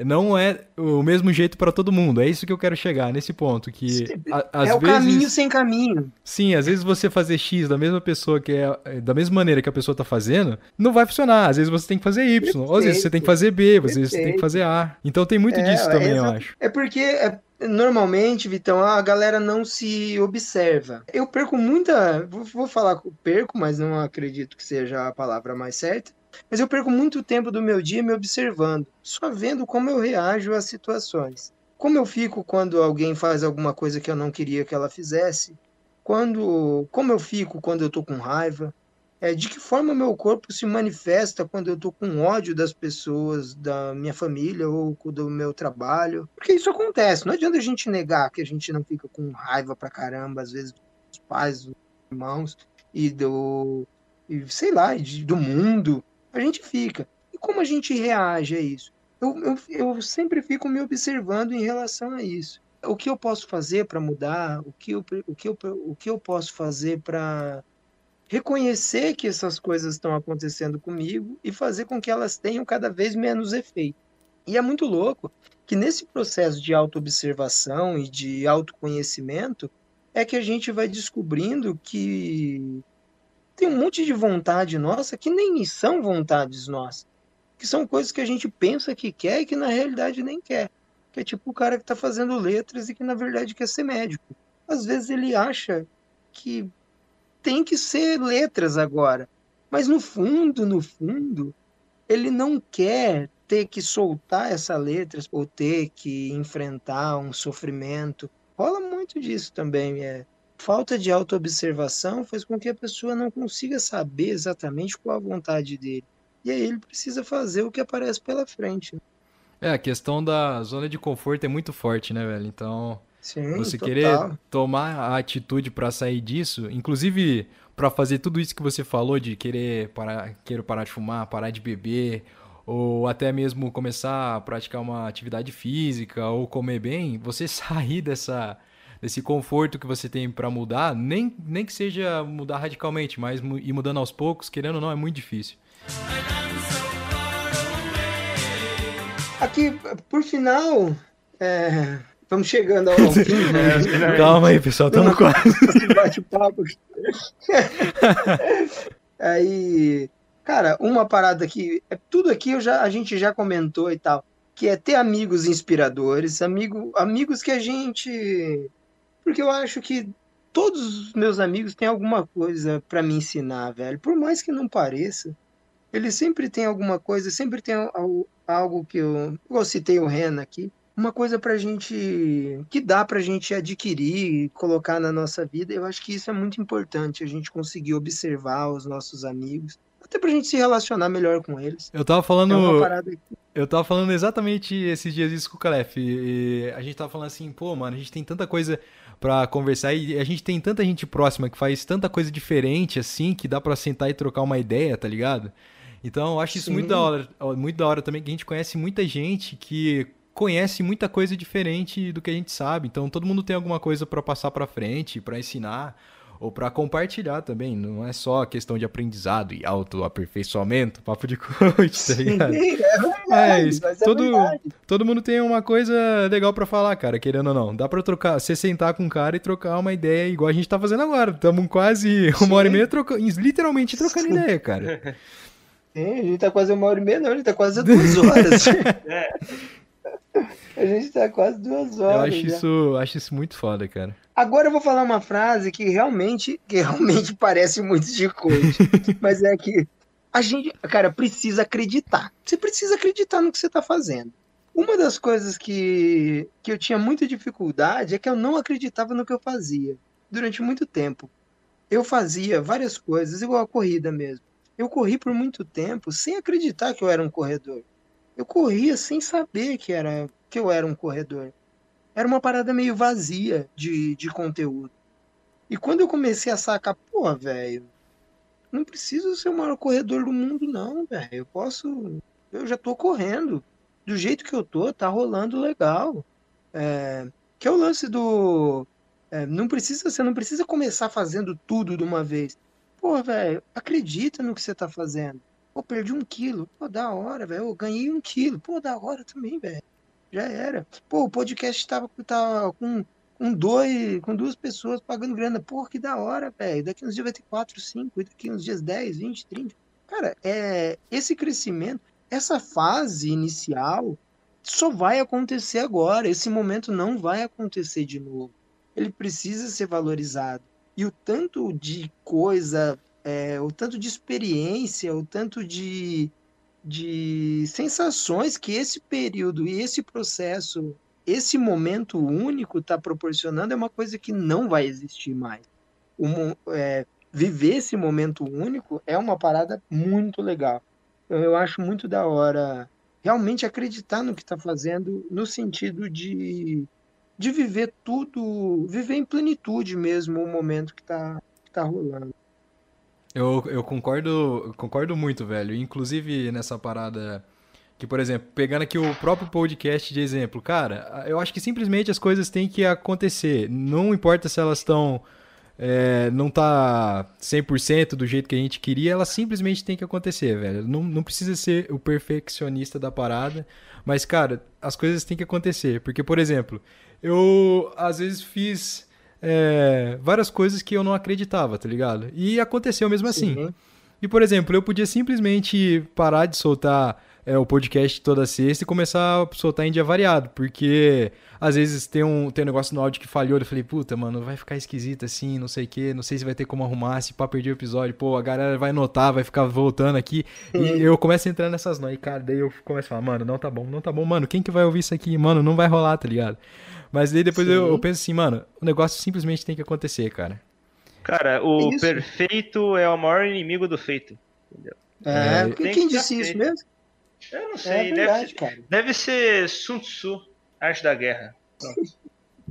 não é o mesmo jeito para todo mundo. É isso que eu quero chegar nesse ponto que a, é o vezes, caminho sem caminho. Sim, às vezes você fazer X da mesma pessoa que é, é da mesma maneira que a pessoa tá fazendo, não vai funcionar. Às vezes você tem que fazer Y, Perfeito. às vezes você tem que fazer B, às vezes você tem que fazer A. Então tem muito é, disso também, é, eu acho. É porque é, normalmente, Vitão, a galera não se observa. Eu perco muita, vou, vou falar perco, mas não acredito que seja a palavra mais certa mas eu perco muito tempo do meu dia me observando, só vendo como eu reajo às situações. Como eu fico quando alguém faz alguma coisa que eu não queria que ela fizesse? Quando, como eu fico quando eu estou com raiva? É, de que forma meu corpo se manifesta quando eu estou com ódio das pessoas, da minha família ou do meu trabalho? Porque isso acontece. Não adianta a gente negar que a gente não fica com raiva pra caramba, às vezes dos pais, dos irmãos e do, e, sei lá, do mundo a gente fica. E como a gente reage a isso? Eu, eu, eu sempre fico me observando em relação a isso. O que eu posso fazer para mudar? O que eu, o, que eu, o que eu posso fazer para reconhecer que essas coisas estão acontecendo comigo e fazer com que elas tenham cada vez menos efeito? E é muito louco que nesse processo de autoobservação e de autoconhecimento é que a gente vai descobrindo que tem um monte de vontade nossa que nem são vontades nossas. Que são coisas que a gente pensa que quer e que na realidade nem quer. Que é tipo o cara que está fazendo letras e que na verdade quer ser médico. Às vezes ele acha que tem que ser letras agora. Mas no fundo, no fundo, ele não quer ter que soltar essa letras ou ter que enfrentar um sofrimento. Rola muito disso também. É falta de autoobservação faz com que a pessoa não consiga saber exatamente qual a vontade dele. E aí ele precisa fazer o que aparece pela frente. É, a questão da zona de conforto é muito forte, né, velho? Então, Sim, você total. querer tomar a atitude para sair disso, inclusive para fazer tudo isso que você falou de querer parar, querer parar de fumar, parar de beber, ou até mesmo começar a praticar uma atividade física ou comer bem, você sair dessa desse conforto que você tem para mudar, nem, nem que seja mudar radicalmente, mas ir mudando aos poucos, querendo ou não, é muito difícil. Aqui, por final, é, vamos chegando ao fim. Né? Calma aí, pessoal, estamos quase. Bate-papo. aí, cara, uma parada aqui, é, tudo aqui eu já, a gente já comentou e tal, que é ter amigos inspiradores, amigo, amigos que a gente porque eu acho que todos os meus amigos têm alguma coisa para me ensinar, velho. Por mais que não pareça, eles sempre têm alguma coisa, sempre tem algo que eu. Eu citei o Rena aqui. Uma coisa pra gente. que dá pra gente adquirir, colocar na nossa vida. Eu acho que isso é muito importante, a gente conseguir observar os nossos amigos. Até pra gente se relacionar melhor com eles. Eu tava falando. É eu tava falando exatamente esses dias isso com o Calef. E a gente tava falando assim, pô, mano, a gente tem tanta coisa para conversar e a gente tem tanta gente próxima que faz tanta coisa diferente assim que dá para sentar e trocar uma ideia, tá ligado? Então eu acho isso muito da hora, muito da hora também que a gente conhece muita gente que conhece muita coisa diferente do que a gente sabe. Então todo mundo tem alguma coisa para passar para frente, para ensinar ou para compartilhar também. Não é só questão de aprendizado e autoaperfeiçoamento, papo de coach, tá ligado? Sim, é verdade, é, todo, é todo mundo tem uma coisa legal para falar, cara, querendo ou não. Dá para trocar, você sentar com um cara e trocar uma ideia igual a gente tá fazendo agora. Estamos quase uma Sim. hora e meia trocando, literalmente trocando Sim. ideia, cara. Sim, a gente tá quase uma hora e meia, não, a gente tá quase duas horas. é. A gente tá quase duas horas. Eu acho isso, acho isso muito foda, cara. Agora eu vou falar uma frase que realmente, que realmente parece muito de coach, mas é que a gente, cara, precisa acreditar. Você precisa acreditar no que você está fazendo. Uma das coisas que, que eu tinha muita dificuldade é que eu não acreditava no que eu fazia durante muito tempo. Eu fazia várias coisas, igual a corrida mesmo. Eu corri por muito tempo sem acreditar que eu era um corredor. Eu corria sem saber que, era, que eu era um corredor era uma parada meio vazia de, de conteúdo. E quando eu comecei a sacar, pô, velho, não preciso ser o maior corredor do mundo, não, velho. Eu posso. Eu já tô correndo. Do jeito que eu tô, tá rolando legal. É, que é o lance do. É, não precisa, você não precisa começar fazendo tudo de uma vez. Pô, velho, acredita no que você tá fazendo. Pô, perdi um quilo. Pô, da hora, velho. Eu ganhei um quilo. Pô, da hora também, velho. Já era. Pô, o podcast tava, tava com, com, dois, com duas pessoas pagando grana. Pô, que da hora, velho. Daqui uns dias vai ter quatro, cinco. Daqui uns dias dez, vinte, trinta. Cara, é, esse crescimento, essa fase inicial só vai acontecer agora. Esse momento não vai acontecer de novo. Ele precisa ser valorizado. E o tanto de coisa é, o tanto de experiência, o tanto de, de sensações que esse período e esse processo, esse momento único está proporcionando é uma coisa que não vai existir mais. é, viver esse momento único é uma parada muito legal. Então, eu acho muito da hora realmente acreditar no que está fazendo, no sentido de, de viver tudo, viver em plenitude mesmo o momento que está que tá rolando. Eu, eu concordo, concordo muito, velho. Inclusive nessa parada que, por exemplo, pegando aqui o próprio podcast de exemplo, cara, eu acho que simplesmente as coisas têm que acontecer. Não importa se elas estão é, não tá 100% do jeito que a gente queria, elas simplesmente têm que acontecer, velho. Não, não precisa ser o perfeccionista da parada, mas, cara, as coisas têm que acontecer. Porque, por exemplo, eu às vezes fiz é, várias coisas que eu não acreditava, tá ligado? E aconteceu mesmo assim. Sim. E, por exemplo, eu podia simplesmente parar de soltar é, o podcast toda sexta e começar a soltar em dia variado, porque às vezes tem um, tem um negócio no áudio que falhou, eu falei, puta, mano, vai ficar esquisito assim, não sei o que, não sei se vai ter como arrumar, se pá, perder o episódio, pô, a galera vai notar, vai ficar voltando aqui, e eu começo a entrar nessas noias, cara, daí eu começo a falar, mano, não tá bom, não tá bom, mano, quem que vai ouvir isso aqui? Mano, não vai rolar, tá ligado? Mas aí depois eu, eu, penso assim, mano, o negócio simplesmente tem que acontecer, cara. Cara, o isso. perfeito é o maior inimigo do feito. Entendeu? É, é quem, quem disse isso mesmo? Eu não sei, é verdade, deve, deve ser Sun Tzu, Arte da Guerra. Pronto.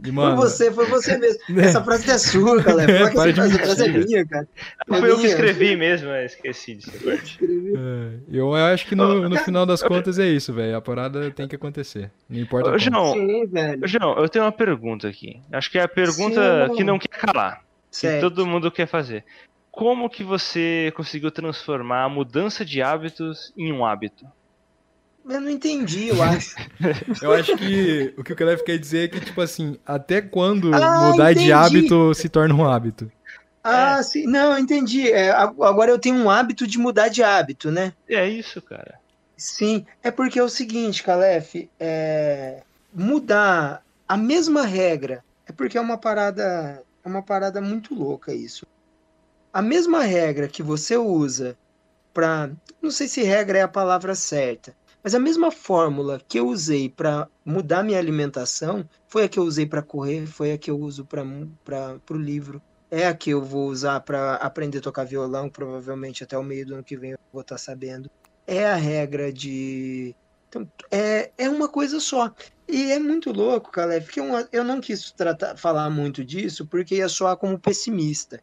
E, mano... Foi você, foi você mesmo. Essa frase é sua, galera. É, para de essa frase é minha, cara. Não foi eu que escrevi mesmo, mas esqueci disso. É, eu acho que no, no final das contas é isso, velho. A parada tem que acontecer. Não importa. Ô, João, Sim, João, eu tenho uma pergunta aqui. Acho que é a pergunta Sim, que não quer calar. Certo. Que todo mundo quer fazer. Como que você conseguiu transformar a mudança de hábitos em um hábito? Eu não entendi, eu acho. eu acho que o que o Caleb quer dizer é que, tipo assim, até quando ah, mudar entendi. de hábito se torna um hábito? Ah, é. sim. Não, entendi. É, agora eu tenho um hábito de mudar de hábito, né? É isso, cara. Sim, é porque é o seguinte, Calef, é... mudar a mesma regra é porque é uma parada, é uma parada muito louca isso. A mesma regra que você usa para, não sei se regra é a palavra certa, mas a mesma fórmula que eu usei para mudar minha alimentação foi a que eu usei para correr, foi a que eu uso para o livro. É a que eu vou usar para aprender a tocar violão, provavelmente até o meio do ano que vem eu vou estar tá sabendo. É a regra de. Então, é, é uma coisa só. E é muito louco, Caleb, porque eu, eu não quis tratar, falar muito disso porque ia soar como pessimista.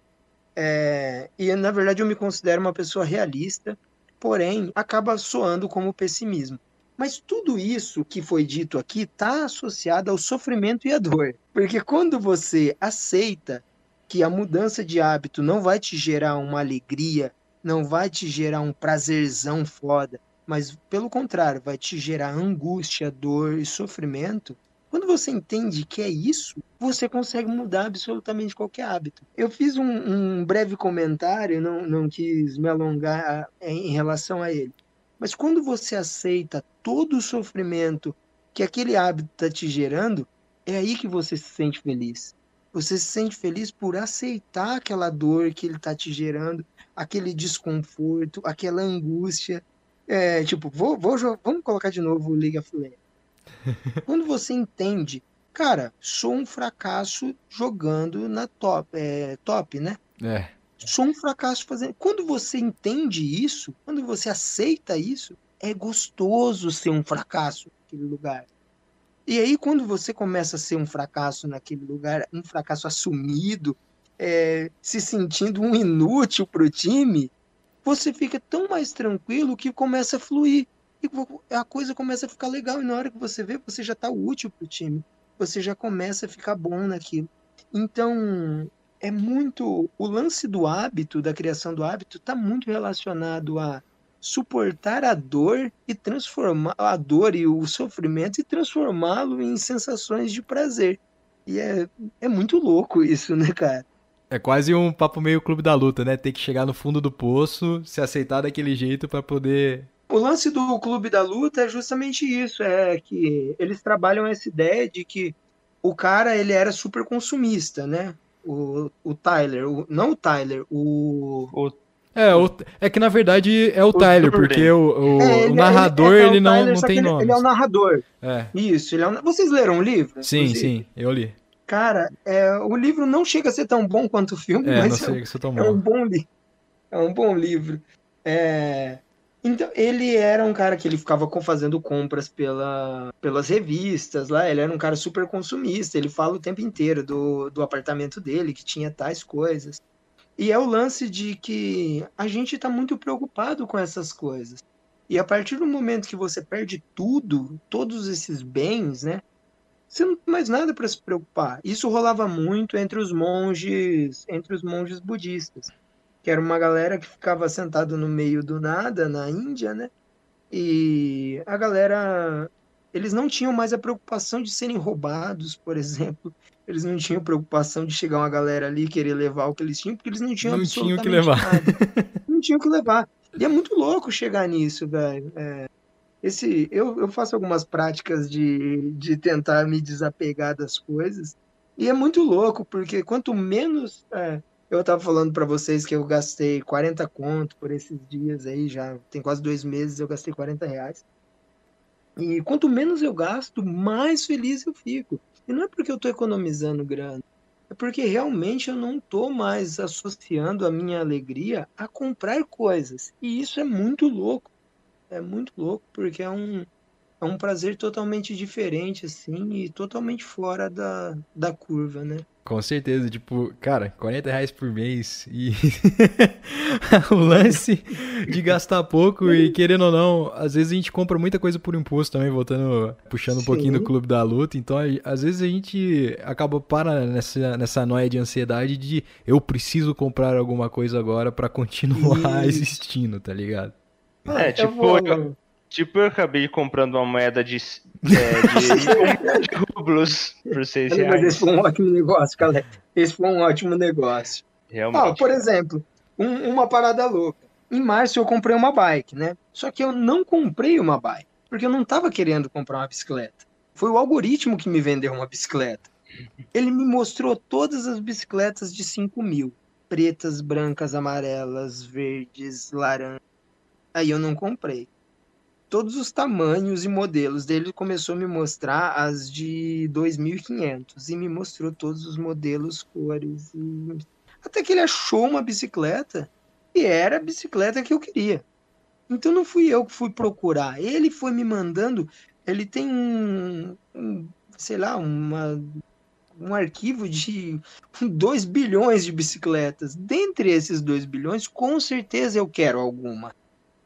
É, e na verdade eu me considero uma pessoa realista porém acaba soando como pessimismo. Mas tudo isso que foi dito aqui está associado ao sofrimento e à dor. Porque quando você aceita que a mudança de hábito não vai te gerar uma alegria, não vai te gerar um prazerzão foda, mas pelo contrário, vai te gerar angústia, dor e sofrimento, quando você entende que é isso, você consegue mudar absolutamente qualquer hábito. Eu fiz um, um breve comentário, não, não quis me alongar em relação a ele. Mas quando você aceita todo o sofrimento que aquele hábito está te gerando, é aí que você se sente feliz. Você se sente feliz por aceitar aquela dor que ele está te gerando, aquele desconforto, aquela angústia. É, tipo, vou, vou, vamos colocar de novo o League of Legends. Quando você entende, cara, sou um fracasso jogando na top, é, top né? É. Sou um fracasso fazendo. Quando você entende isso, quando você aceita isso, é gostoso ser um fracasso naquele lugar. E aí, quando você começa a ser um fracasso naquele lugar, um fracasso assumido, é, se sentindo um inútil para o time, você fica tão mais tranquilo que começa a fluir e a coisa começa a ficar legal. E na hora que você vê, você já está útil para o time. Você já começa a ficar bom naquilo. Então, é muito. O lance do hábito, da criação do hábito, está muito relacionado a suportar a dor e transformar a dor e o sofrimento e transformá-lo em sensações de prazer. E é, é muito louco isso, né, cara? É quase um papo meio clube da luta, né? Ter que chegar no fundo do poço, se aceitar daquele jeito para poder. O lance do clube da luta é justamente isso, é que eles trabalham essa ideia de que o cara ele era super consumista, né? O, o Tyler, o, não o Tyler, o, O É, o- é que na verdade é o, Tyler, Durden. porque o, o- É, o ele- narrador é- é o ele não, Tyler, não tem ele, nome. Ele é o narrador. É. Isso, ele é um... Vocês leram o livro? Sim, inclusive? sim, eu li. Cara, é, o livro não chega a ser tão bom quanto o filme, É, não mas é, o é um bom livro. É um bom livro. É, Então, ele era um cara que ele ficava fazendo compras pela, pelas revistas lá, ele era um cara super consumista, ele fala o tempo inteiro do, do apartamento dele, que tinha tais coisas. E é o lance de que a gente está muito preocupado com essas coisas. E a partir do momento que você perde tudo, todos esses bens, né? Você não tem mais nada para se preocupar. Isso rolava muito entre os monges, entre os monges budistas, que era uma galera que ficava sentada no meio do nada na Índia, né? E a galera, eles não tinham mais a preocupação de serem roubados, por exemplo. Eles não tinham preocupação de chegar uma galera ali e querer levar o que eles tinham, porque eles não tinham Não tinham o que absolutamente levar. nada. Não tinham o que levar. E é muito louco chegar nisso, velho. É, esse, eu, eu faço algumas práticas de, de tentar me desapegar das coisas. E é muito louco, porque quanto menos. é, eu tava falando pra vocês que eu gastei 40 conto por esses dias aí, já tem quase dois meses, eu gastei 40 reais. E quanto menos eu gasto, mais feliz eu fico. E não é porque eu tô economizando grana, é porque realmente eu não tô mais associando a minha alegria a comprar coisas. E isso é muito louco. É muito louco, porque é um, é um prazer totalmente diferente, assim, e totalmente fora da, da curva, né? Com certeza, tipo, cara, 40 reais por mês e o lance de gastar pouco e querendo ou não, às vezes a gente compra muita coisa por imposto também, voltando, puxando um pouquinho do Sim. clube da luta, então a- às vezes a gente acaba para nessa, nessa noia de ansiedade de eu preciso comprar alguma coisa agora pra continuar Isso. existindo, tá ligado? É, eu tipo, vou- eu- Tipo, eu acabei comprando uma moeda de, é, de, de rublos por 6 Olha, Mas reais. esse foi um ótimo negócio, galera. Esse foi um ótimo negócio. Ó, Realmente. por exemplo, um- uma parada louca. Em março eu comprei uma bike, né? Só que eu não comprei uma bike, porque eu não tava querendo comprar uma bicicleta. Foi o algoritmo que me vendeu uma bicicleta. Ele me mostrou todas as bicicletas de 5 mil. Pretas, brancas, amarelas, verdes, laranjas. Aí eu não comprei. Todos os tamanhos e modelos dele começou a me mostrar as de 2.500 e me mostrou todos os modelos, cores e até que ele achou uma bicicleta e era a bicicleta que eu queria. Então não fui eu que fui procurar. Ele foi me mandando. Ele tem um, um, sei lá, uma, um arquivo de 2 bilhões de bicicletas. Dentre esses 2 bilhões, com certeza eu quero alguma.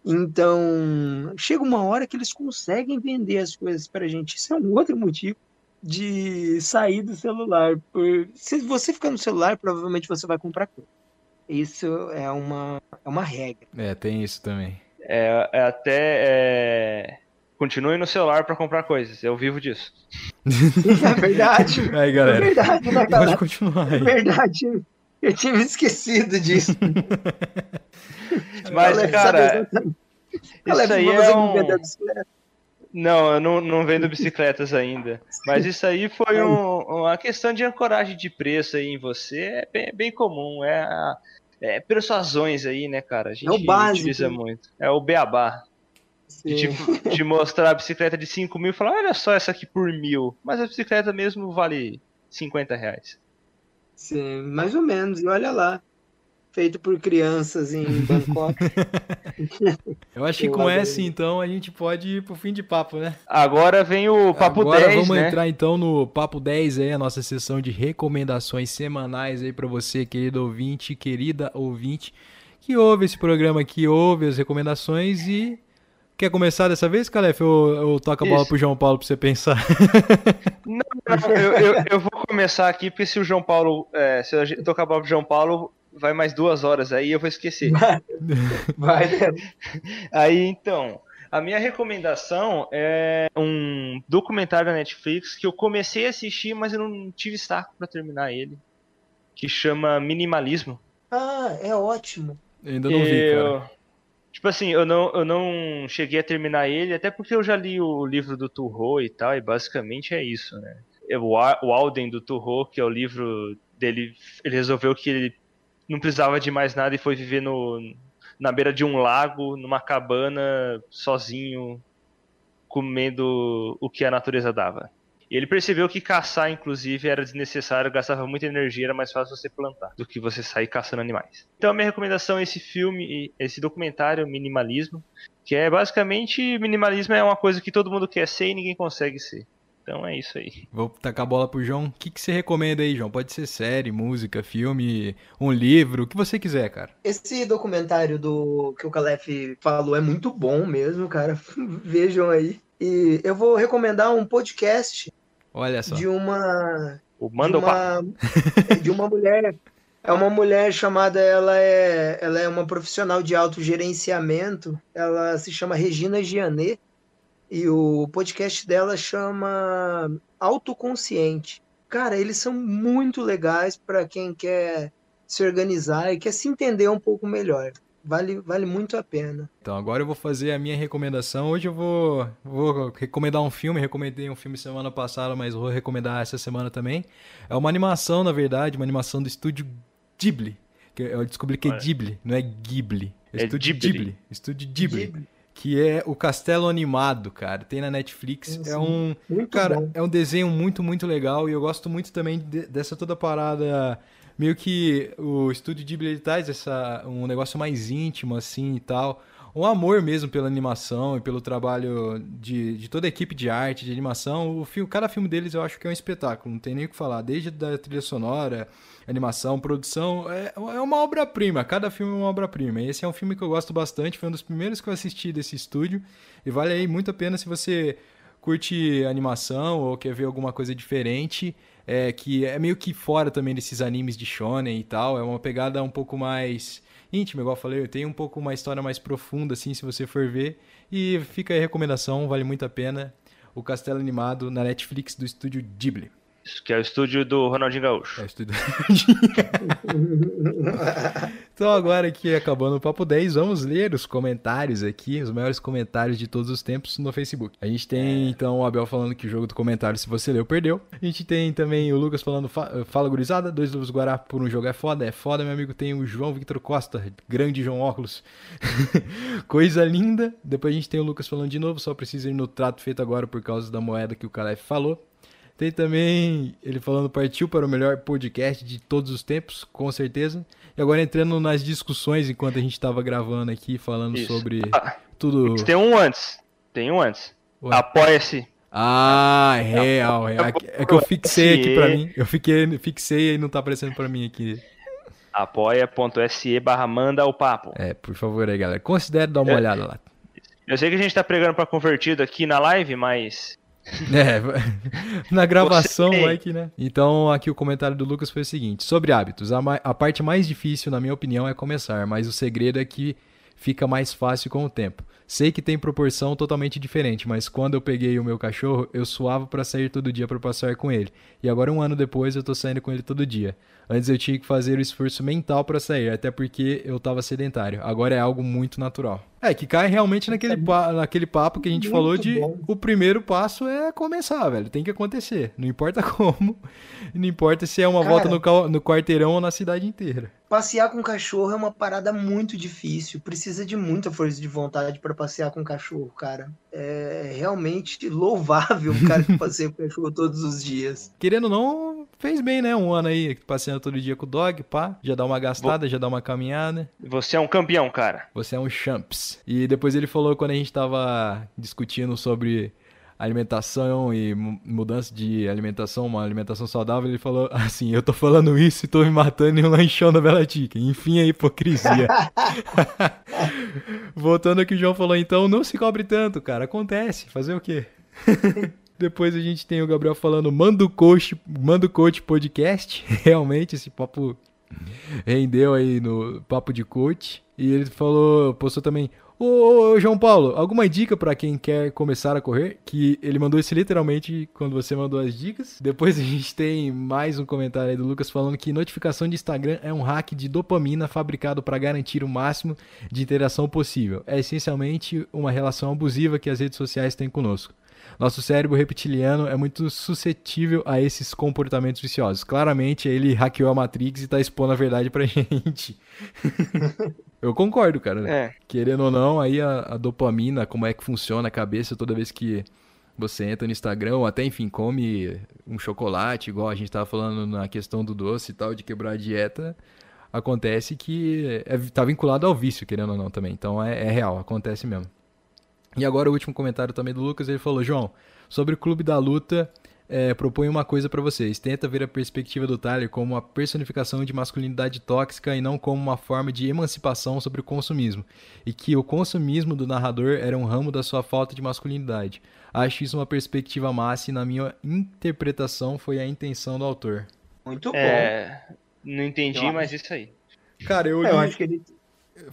Então, chega uma hora que eles conseguem vender as coisas pra gente. Isso é um outro motivo de sair do celular. Por... Se você ficar no celular, provavelmente você vai comprar coisa. Isso é uma, é uma regra. É, tem isso também. É, é até. É... Continue no celular pra comprar coisas. Eu vivo disso. É verdade. Aí, É galera, verdade, né, pode continuar É aí. verdade. Eu tinha me esquecido disso. Mas, cara, isso aí é um. Não, eu não, não vendo bicicletas ainda. Mas isso aí foi um- uma questão de ancoragem de preço aí em você. É bem, bem comum. É, a- é persuasões aí, né, cara? A gente É o básico. utiliza muito. É o beabá. De, de mostrar a bicicleta de 5 mil e falar, olha só essa aqui por mil. Mas a bicicleta mesmo vale 50 reais. Sim, mais ou menos. E olha lá. Feito por crianças em Bangkok. Eu acho que com essa, então, a gente pode ir pro fim de papo, né? Agora vem o papo Agora 10, vamos né? entrar então no Papo 10 aí, a nossa sessão de recomendações semanais aí pra você, querido ouvinte, querida ouvinte, que ouve esse programa aqui, ouve as recomendações e quer começar dessa vez, Calef? Ou eu toco a bola Isso. pro João Paulo pra você pensar? Não, eu, eu- eu vou começar aqui, porque se o João Paulo. é, se eu tocar a bola pro João Paulo, vai mais duas horas aí eu vou esquecer. Vai, Aí então, a minha recomendação é um documentário da Netflix que eu comecei a assistir, mas eu não tive saco pra terminar ele, que chama Minimalismo. Ah, é ótimo. Eu ainda não vi, Eu- cara. Tipo assim, eu não, eu não cheguei a terminar ele, até porque eu já li o livro do Turro e tal, e basicamente é isso, né? É o Alden do Turro, que é o livro dele, ele resolveu que ele não precisava de mais nada e foi viver no, na beira de um lago, numa cabana, sozinho, comendo o que a natureza dava. E ele percebeu que caçar, inclusive, era desnecessário, gastava muita energia, era mais fácil você plantar do que você sair caçando animais. Então, a minha recomendação é esse filme, esse documentário, Minimalismo, que é basicamente: minimalismo é uma coisa que todo mundo quer ser e ninguém consegue ser. Então é isso aí. Vou tacar a bola pro João. O que, que você recomenda aí, João? Pode ser série, música, filme, um livro, o que você quiser, cara. Esse documentário do que o Calef falou é muito bom mesmo, cara. Vejam aí. E eu vou recomendar um podcast Olha só. de uma O de Manda o Papo. uma, de uma mulher. É uma mulher chamada, ela é, ela é uma profissional de autogerenciamento. Ela se chama Regina Gianet e o podcast dela chama Autoconsciente. Cara, eles são muito legais para quem quer se organizar e quer se entender um pouco melhor. Vale, vale muito a pena. Então agora eu vou fazer a minha recomendação. Hoje eu vou, vou recomendar um filme. Recomendei um filme semana passada, mas vou recomendar essa semana também. É uma animação, na verdade, uma animação do estúdio Ghibli. Que Eu descobri que é. Ghibli, não é Ghibli. É estúdio Ghibli. Ghibli. Estúdio Ghibli. Ghibli. Que é o Castelo Animado, cara. Tem na Netflix. Sim, É um. Cara, bom. é um desenho muito, muito legal e eu gosto muito também de- dessa toda parada. Meio que o estúdio Ghibli ele traz essa, um negócio mais íntimo, assim e tal. Um amor mesmo pela animação e pelo trabalho de, de toda a equipe de arte, de animação. O filme, cada filme deles eu acho que é um espetáculo, não tem nem o que falar. Desde da trilha sonora, animação, produção, é, é uma obra-prima. Cada filme é uma obra-prima. Esse é um filme que eu gosto bastante, foi um dos primeiros que eu assisti desse estúdio. E vale aí muito a pena se você curte animação ou quer ver alguma coisa diferente, é, que é meio que fora também desses animes de shonen e tal, é uma pegada um pouco mais íntima, igual eu falei, tem um pouco uma história mais profunda, assim, se você for ver, e fica aí a recomendação, vale muito a pena, o Castelo Animado na Netflix do estúdio Ghibli. Que é o estúdio do Ronaldinho Gaúcho. É, estúdio... então agora aqui, acabando o Papo 10, vamos ler os comentários aqui, os maiores comentários de todos os tempos no Facebook. A gente tem, então, o Abel falando que o jogo do comentário, se você leu, perdeu. A gente tem também o Lucas falando, "Fa- fala gurizada, dois luvos Guará por um jogo é foda, é foda, meu amigo. Tem o João Victor Costa, grande João Óculos. Coisa linda. Depois a gente tem o Lucas falando de novo, só precisa ir no trato feito agora por causa da moeda que o Calef falou. Tem também ele falando partiu para o melhor podcast de todos os tempos, com certeza. E agora entrando nas discussões enquanto a gente estava gravando aqui, falando Isso. sobre Ah, tudo. tem um antes. Tem um antes. Apoia-se. Ah, é real, real. É que eu fixei aqui pra Se- mim. Eu fiquei, fixei e não tá aparecendo pra mim aqui. Apoia.se barra manda o papo. É, por favor aí, galera. Considere dar uma É. olhada lá. Eu sei que a gente tá pregando pra convertido aqui na live, mas É, na gravação Você- né? Então, aqui o comentário do Lucas foi o seguinte: sobre hábitos, a, ma- a parte mais difícil, na minha opinião, é começar, mas o segredo é que fica mais fácil com o tempo. Sei que tem proporção totalmente diferente, mas quando eu peguei o meu cachorro, eu suava pra sair todo dia pra passear com ele. E agora, um ano depois, eu tô saindo com ele todo dia. Antes eu tinha que fazer o esforço mental pra sair, até porque eu tava sedentário. Agora é algo muito natural. É, que cai realmente naquele, pa- naquele papo que a gente Muito falou de bom. o primeiro passo é começar, velho. Tem que acontecer. Não importa como. Não importa se é uma Cara. volta no, no quarteirão ou na cidade inteira. Passear com cachorro é uma parada muito difícil. Precisa de muita força de vontade para passear com cachorro, cara. É realmente louvável o cara que passeia com cachorro todos os dias. Querendo ou não, fez bem, né? Um ano aí passeando todo dia com o dog, pá. Já dá uma gastada, já dá uma caminhada. você é um campeão, cara. Você é um champs. E depois ele falou quando a gente tava discutindo sobre alimentação e mu- mudança de alimentação, uma alimentação saudável, ele falou assim, eu tô falando isso e tô me matando em um lanchão da Bela Chicken. Enfim, a hipocrisia. Voltando ao que o João falou, então, não se cobre tanto, cara. Acontece. Fazer o quê? Depois a gente tem o Gabriel falando, manda o coach, manda o coach podcast. Realmente, esse papo Rendeu aí no Papo de Coach. E ele falou, postou também. Ô, ô João Paulo, alguma dica para quem quer começar a correr? Que ele mandou isso literalmente quando você mandou as dicas. Depois a gente tem mais um comentário aí do Lucas falando que notificação de Instagram é um hack de dopamina fabricado para garantir o máximo de interação possível. É essencialmente uma relação abusiva que as redes sociais têm conosco. Nosso cérebro reptiliano é muito suscetível a esses comportamentos viciosos. Claramente, ele hackeou a Matrix e tá expondo a verdade pra gente. Eu concordo, cara. É. Querendo ou não, aí a, a, dopamina, como é que funciona a cabeça toda vez que você entra no Instagram, ou até, enfim, come um chocolate, igual a gente tava falando na questão do doce e tal, de quebrar a dieta, acontece que é, tá vinculado ao vício, querendo ou não, também. Então é, é real, acontece mesmo. E agora o último comentário também do Lucas, ele falou, João, sobre o Clube da Luta, é, propõe uma coisa para vocês. Tenta ver a perspectiva do Tyler como uma personificação de masculinidade tóxica e não como uma forma de emancipação sobre o consumismo. E que o consumismo do narrador era um ramo da sua falta de masculinidade. Acho isso uma perspectiva massa e, na minha interpretação, foi a intenção do autor. Muito bom. É, não entendi, mas isso aí. Cara, eu, é, eu acho que ele.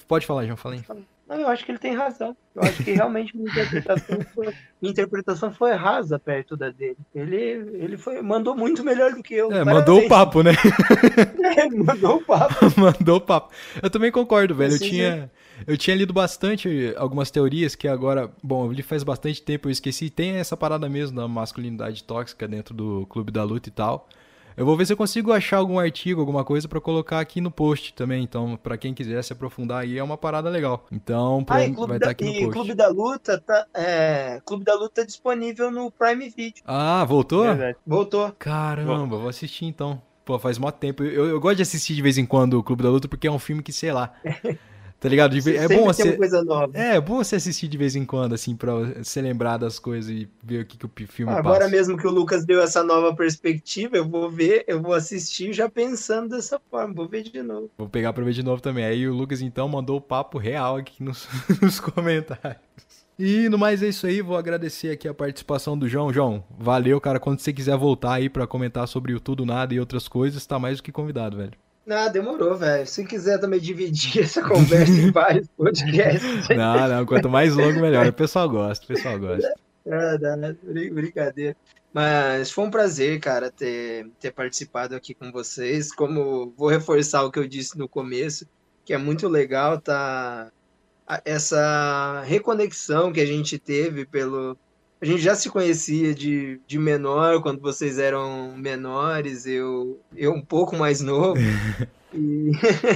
Pode falar, João, falei. Não, eu acho que ele tem razão. Eu acho que realmente minha interpretação foi, minha interpretação foi rasa perto da dele. Ele, ele foi, mandou muito melhor do que eu. É, mandou o papo, né? É, mandou o papo. mandou o papo. Eu também concordo, velho. eu tinha, eu tinha lido bastante algumas teorias que agora, bom, eu li faz bastante tempo, eu esqueci. Tem essa parada mesmo da masculinidade tóxica dentro do clube da luta e tal. Eu vou ver se eu consigo achar algum artigo, alguma coisa para colocar aqui no post também. Então, para quem quiser se aprofundar aí, é uma parada legal. Então, ah, vai estar tá aqui no post. Clube da Luta tá, é, Clube da Luta disponível no Prime Video. Ah, voltou? Verdade. Voltou. Caramba, vou assistir então. Pô, faz mó tempo. Eu, eu gosto de assistir de vez em quando o Clube da Luta porque é um filme que, sei lá. Tá ligado? é bom você. É, é bom você assistir de vez em quando, assim, pra se lembrar das coisas e ver o que, que o filme ah, Agora mesmo que o Lucas deu essa nova perspectiva, eu vou ver, eu vou assistir já pensando dessa forma. Vou ver de novo. Vou pegar pra ver de novo também. Aí o Lucas, então, mandou o papo real aqui nos, nos comentários. E no mais é isso aí, vou agradecer aqui a participação do João. João, valeu, cara. Quando você quiser voltar aí para comentar sobre o Tudo Nada e outras coisas, tá mais do que convidado, velho. Não, demorou, velho. Se quiser também dividir essa conversa em vários podcasts. Não, não, quanto mais longo, melhor. O pessoal gosta, o pessoal gosta. É, não, não, brincadeira. Mas foi um prazer, cara, ter, ter participado aqui com vocês. Como vou reforçar o que eu disse no começo, que é muito legal tá essa reconexão que a gente teve pelo, a gente já se conhecia de, de menor, quando vocês eram menores, eu, eu um pouco mais novo. e,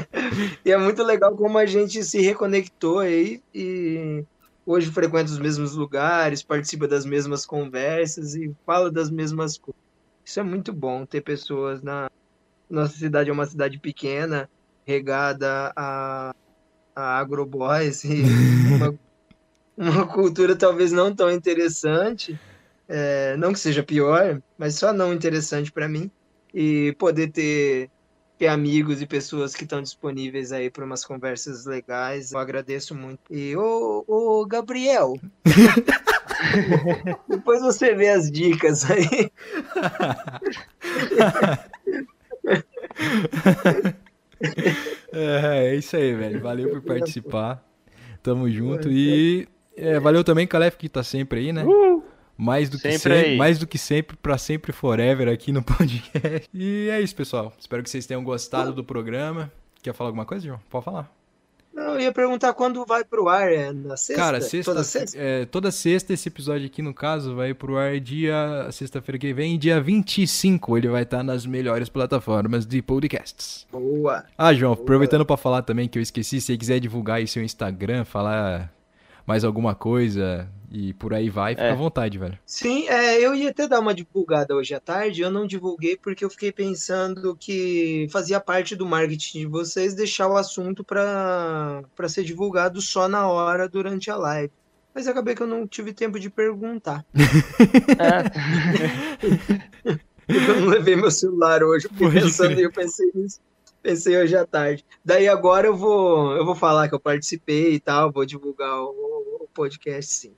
e, é muito legal como a gente se reconectou aí e hoje frequenta os mesmos lugares, participa das mesmas conversas e fala das mesmas coisas. Isso é muito bom ter pessoas na nossa cidade é uma cidade pequena, regada a, a agroboys e uma uma cultura talvez não tão interessante, é, não que seja pior, mas só não interessante para mim, e poder ter, ter amigos e pessoas que estão disponíveis aí para umas conversas legais, eu agradeço muito. E o, o Gabriel, depois você vê as dicas aí. É, é isso aí, velho. Valeu por participar. Tamo junto. E é, valeu também, Calef, que tá sempre aí, né? Uh, mais do que sempre, sempre mais do que sempre, pra sempre forever aqui no podcast. E é isso, pessoal. Espero que vocês tenham gostado do programa. Quer falar alguma coisa, João? Pode falar. Não, eu ia perguntar quando vai pro ar, é na sexta? Cara, sexta, toda sexta? É, toda sexta esse episódio aqui, no caso, vai pro ar dia, sexta-feira que vem, dia 25, ele vai estar nas melhores plataformas de podcasts. Boa! Ah, João, Boa. aproveitando para falar também que eu esqueci, se você quiser divulgar aí seu Instagram, falar mais alguma coisa e por aí vai, fica é. à vontade, velho. Sim, é, eu ia até dar uma divulgada hoje à tarde, eu não divulguei porque eu fiquei pensando que fazia parte do marketing de vocês deixar o assunto para ser divulgado só na hora durante a live. Mas acabei que eu não tive tempo de perguntar. é. eu não levei meu celular hoje, pensando e eu pensei nisso. Pensei hoje à tarde. Daí agora eu vou, eu vou falar que eu participei e tal, vou divulgar o, o podcast sim.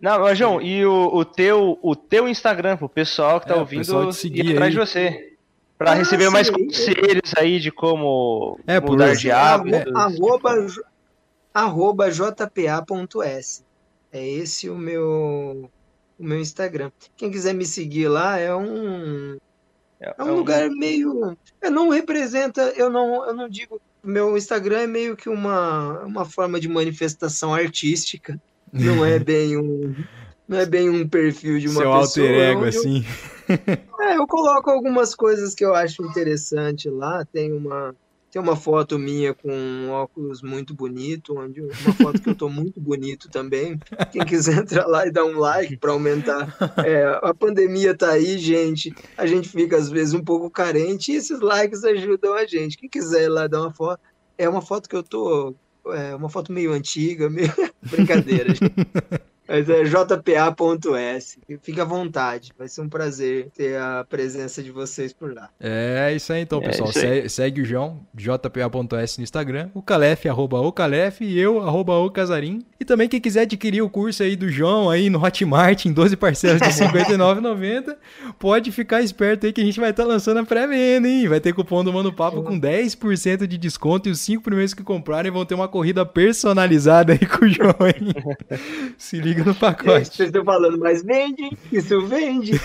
Não, mas João, e o, o, teu, o teu Instagram, pro pessoal que tá é, ouvindo ir atrás de você. Pra Ah, receber mais sim. conselhos aí de como É, por- mudar de hábitos. Arroba, arroba jpa.s. É esse o meu, o meu Instagram. Quem quiser me seguir lá é um, É, é um lugar meio. Eu não representa, eu não, eu não digo. Meu Instagram é meio que uma, uma forma de manifestação artística. Não é bem um. Não é bem um perfil de uma Seu pessoa. alter ego, onde eu- assim. É, eu coloco algumas coisas que eu acho interessante lá. Tem uma, tem uma foto minha com um óculos muito bonito, onde uma foto que eu tô muito bonito também. Quem quiser entrar lá e dar um like para aumentar. É, a pandemia tá aí, gente. A gente fica às vezes um pouco carente e esses likes ajudam a gente. Quem quiser ir lá dar uma foto, é uma foto que eu tô, é uma foto meio antiga, meio brincadeira. Mas é jpa.s. Fica à vontade. Vai ser um prazer ter a presença de vocês por lá. É isso aí então, É pessoal. Se- segue o João, jpa.s no Instagram, o Calef, arroba o Calef, e eu, arroba o Casarim. E também quem quiser adquirir o curso aí do João aí no Hotmart em 12 parcelas de R$ 59,90, pode ficar esperto aí que a gente vai estar lançando a pré-venda, hein? Vai ter cupom do Mano Papo com 10% de desconto e os cinco primeiros que comprarem vão ter uma corrida personalizada aí com o João, hein? Se liga no pacote. Vocês estão falando, mas vende? Isso vende?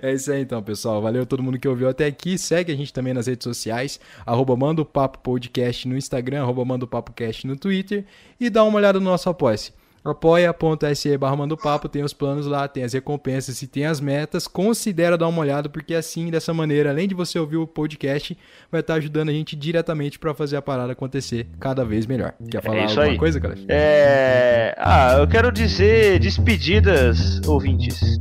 É isso aí então, pessoal. Valeu todo mundo que ouviu até aqui. Segue a gente também nas redes sociais, arroba Manda o Papo Podcast no Instagram, arroba Manda o Papo Cast no Twitter e dá uma olhada no nosso apoia-se. apoia.se barra Manda Papo, tem os planos lá, tem as recompensas e tem as metas. Considera dar uma olhada, porque assim, dessa maneira, além de você ouvir o podcast, vai estar ajudando a gente diretamente para fazer a parada acontecer cada vez melhor. Quer falar isso alguma aí. coisa, cara? É... Ah, eu quero dizer despedidas, ouvintes.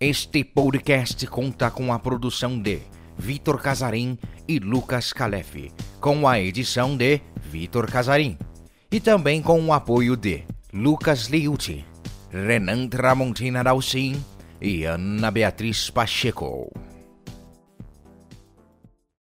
Este podcast conta com a produção de Vitor Casarim e Lucas Calef, com a edição de Vitor Casarim e também com o apoio de Lucas Liuti, Renan Tramontina Dalcin e Ana Beatriz Pacheco.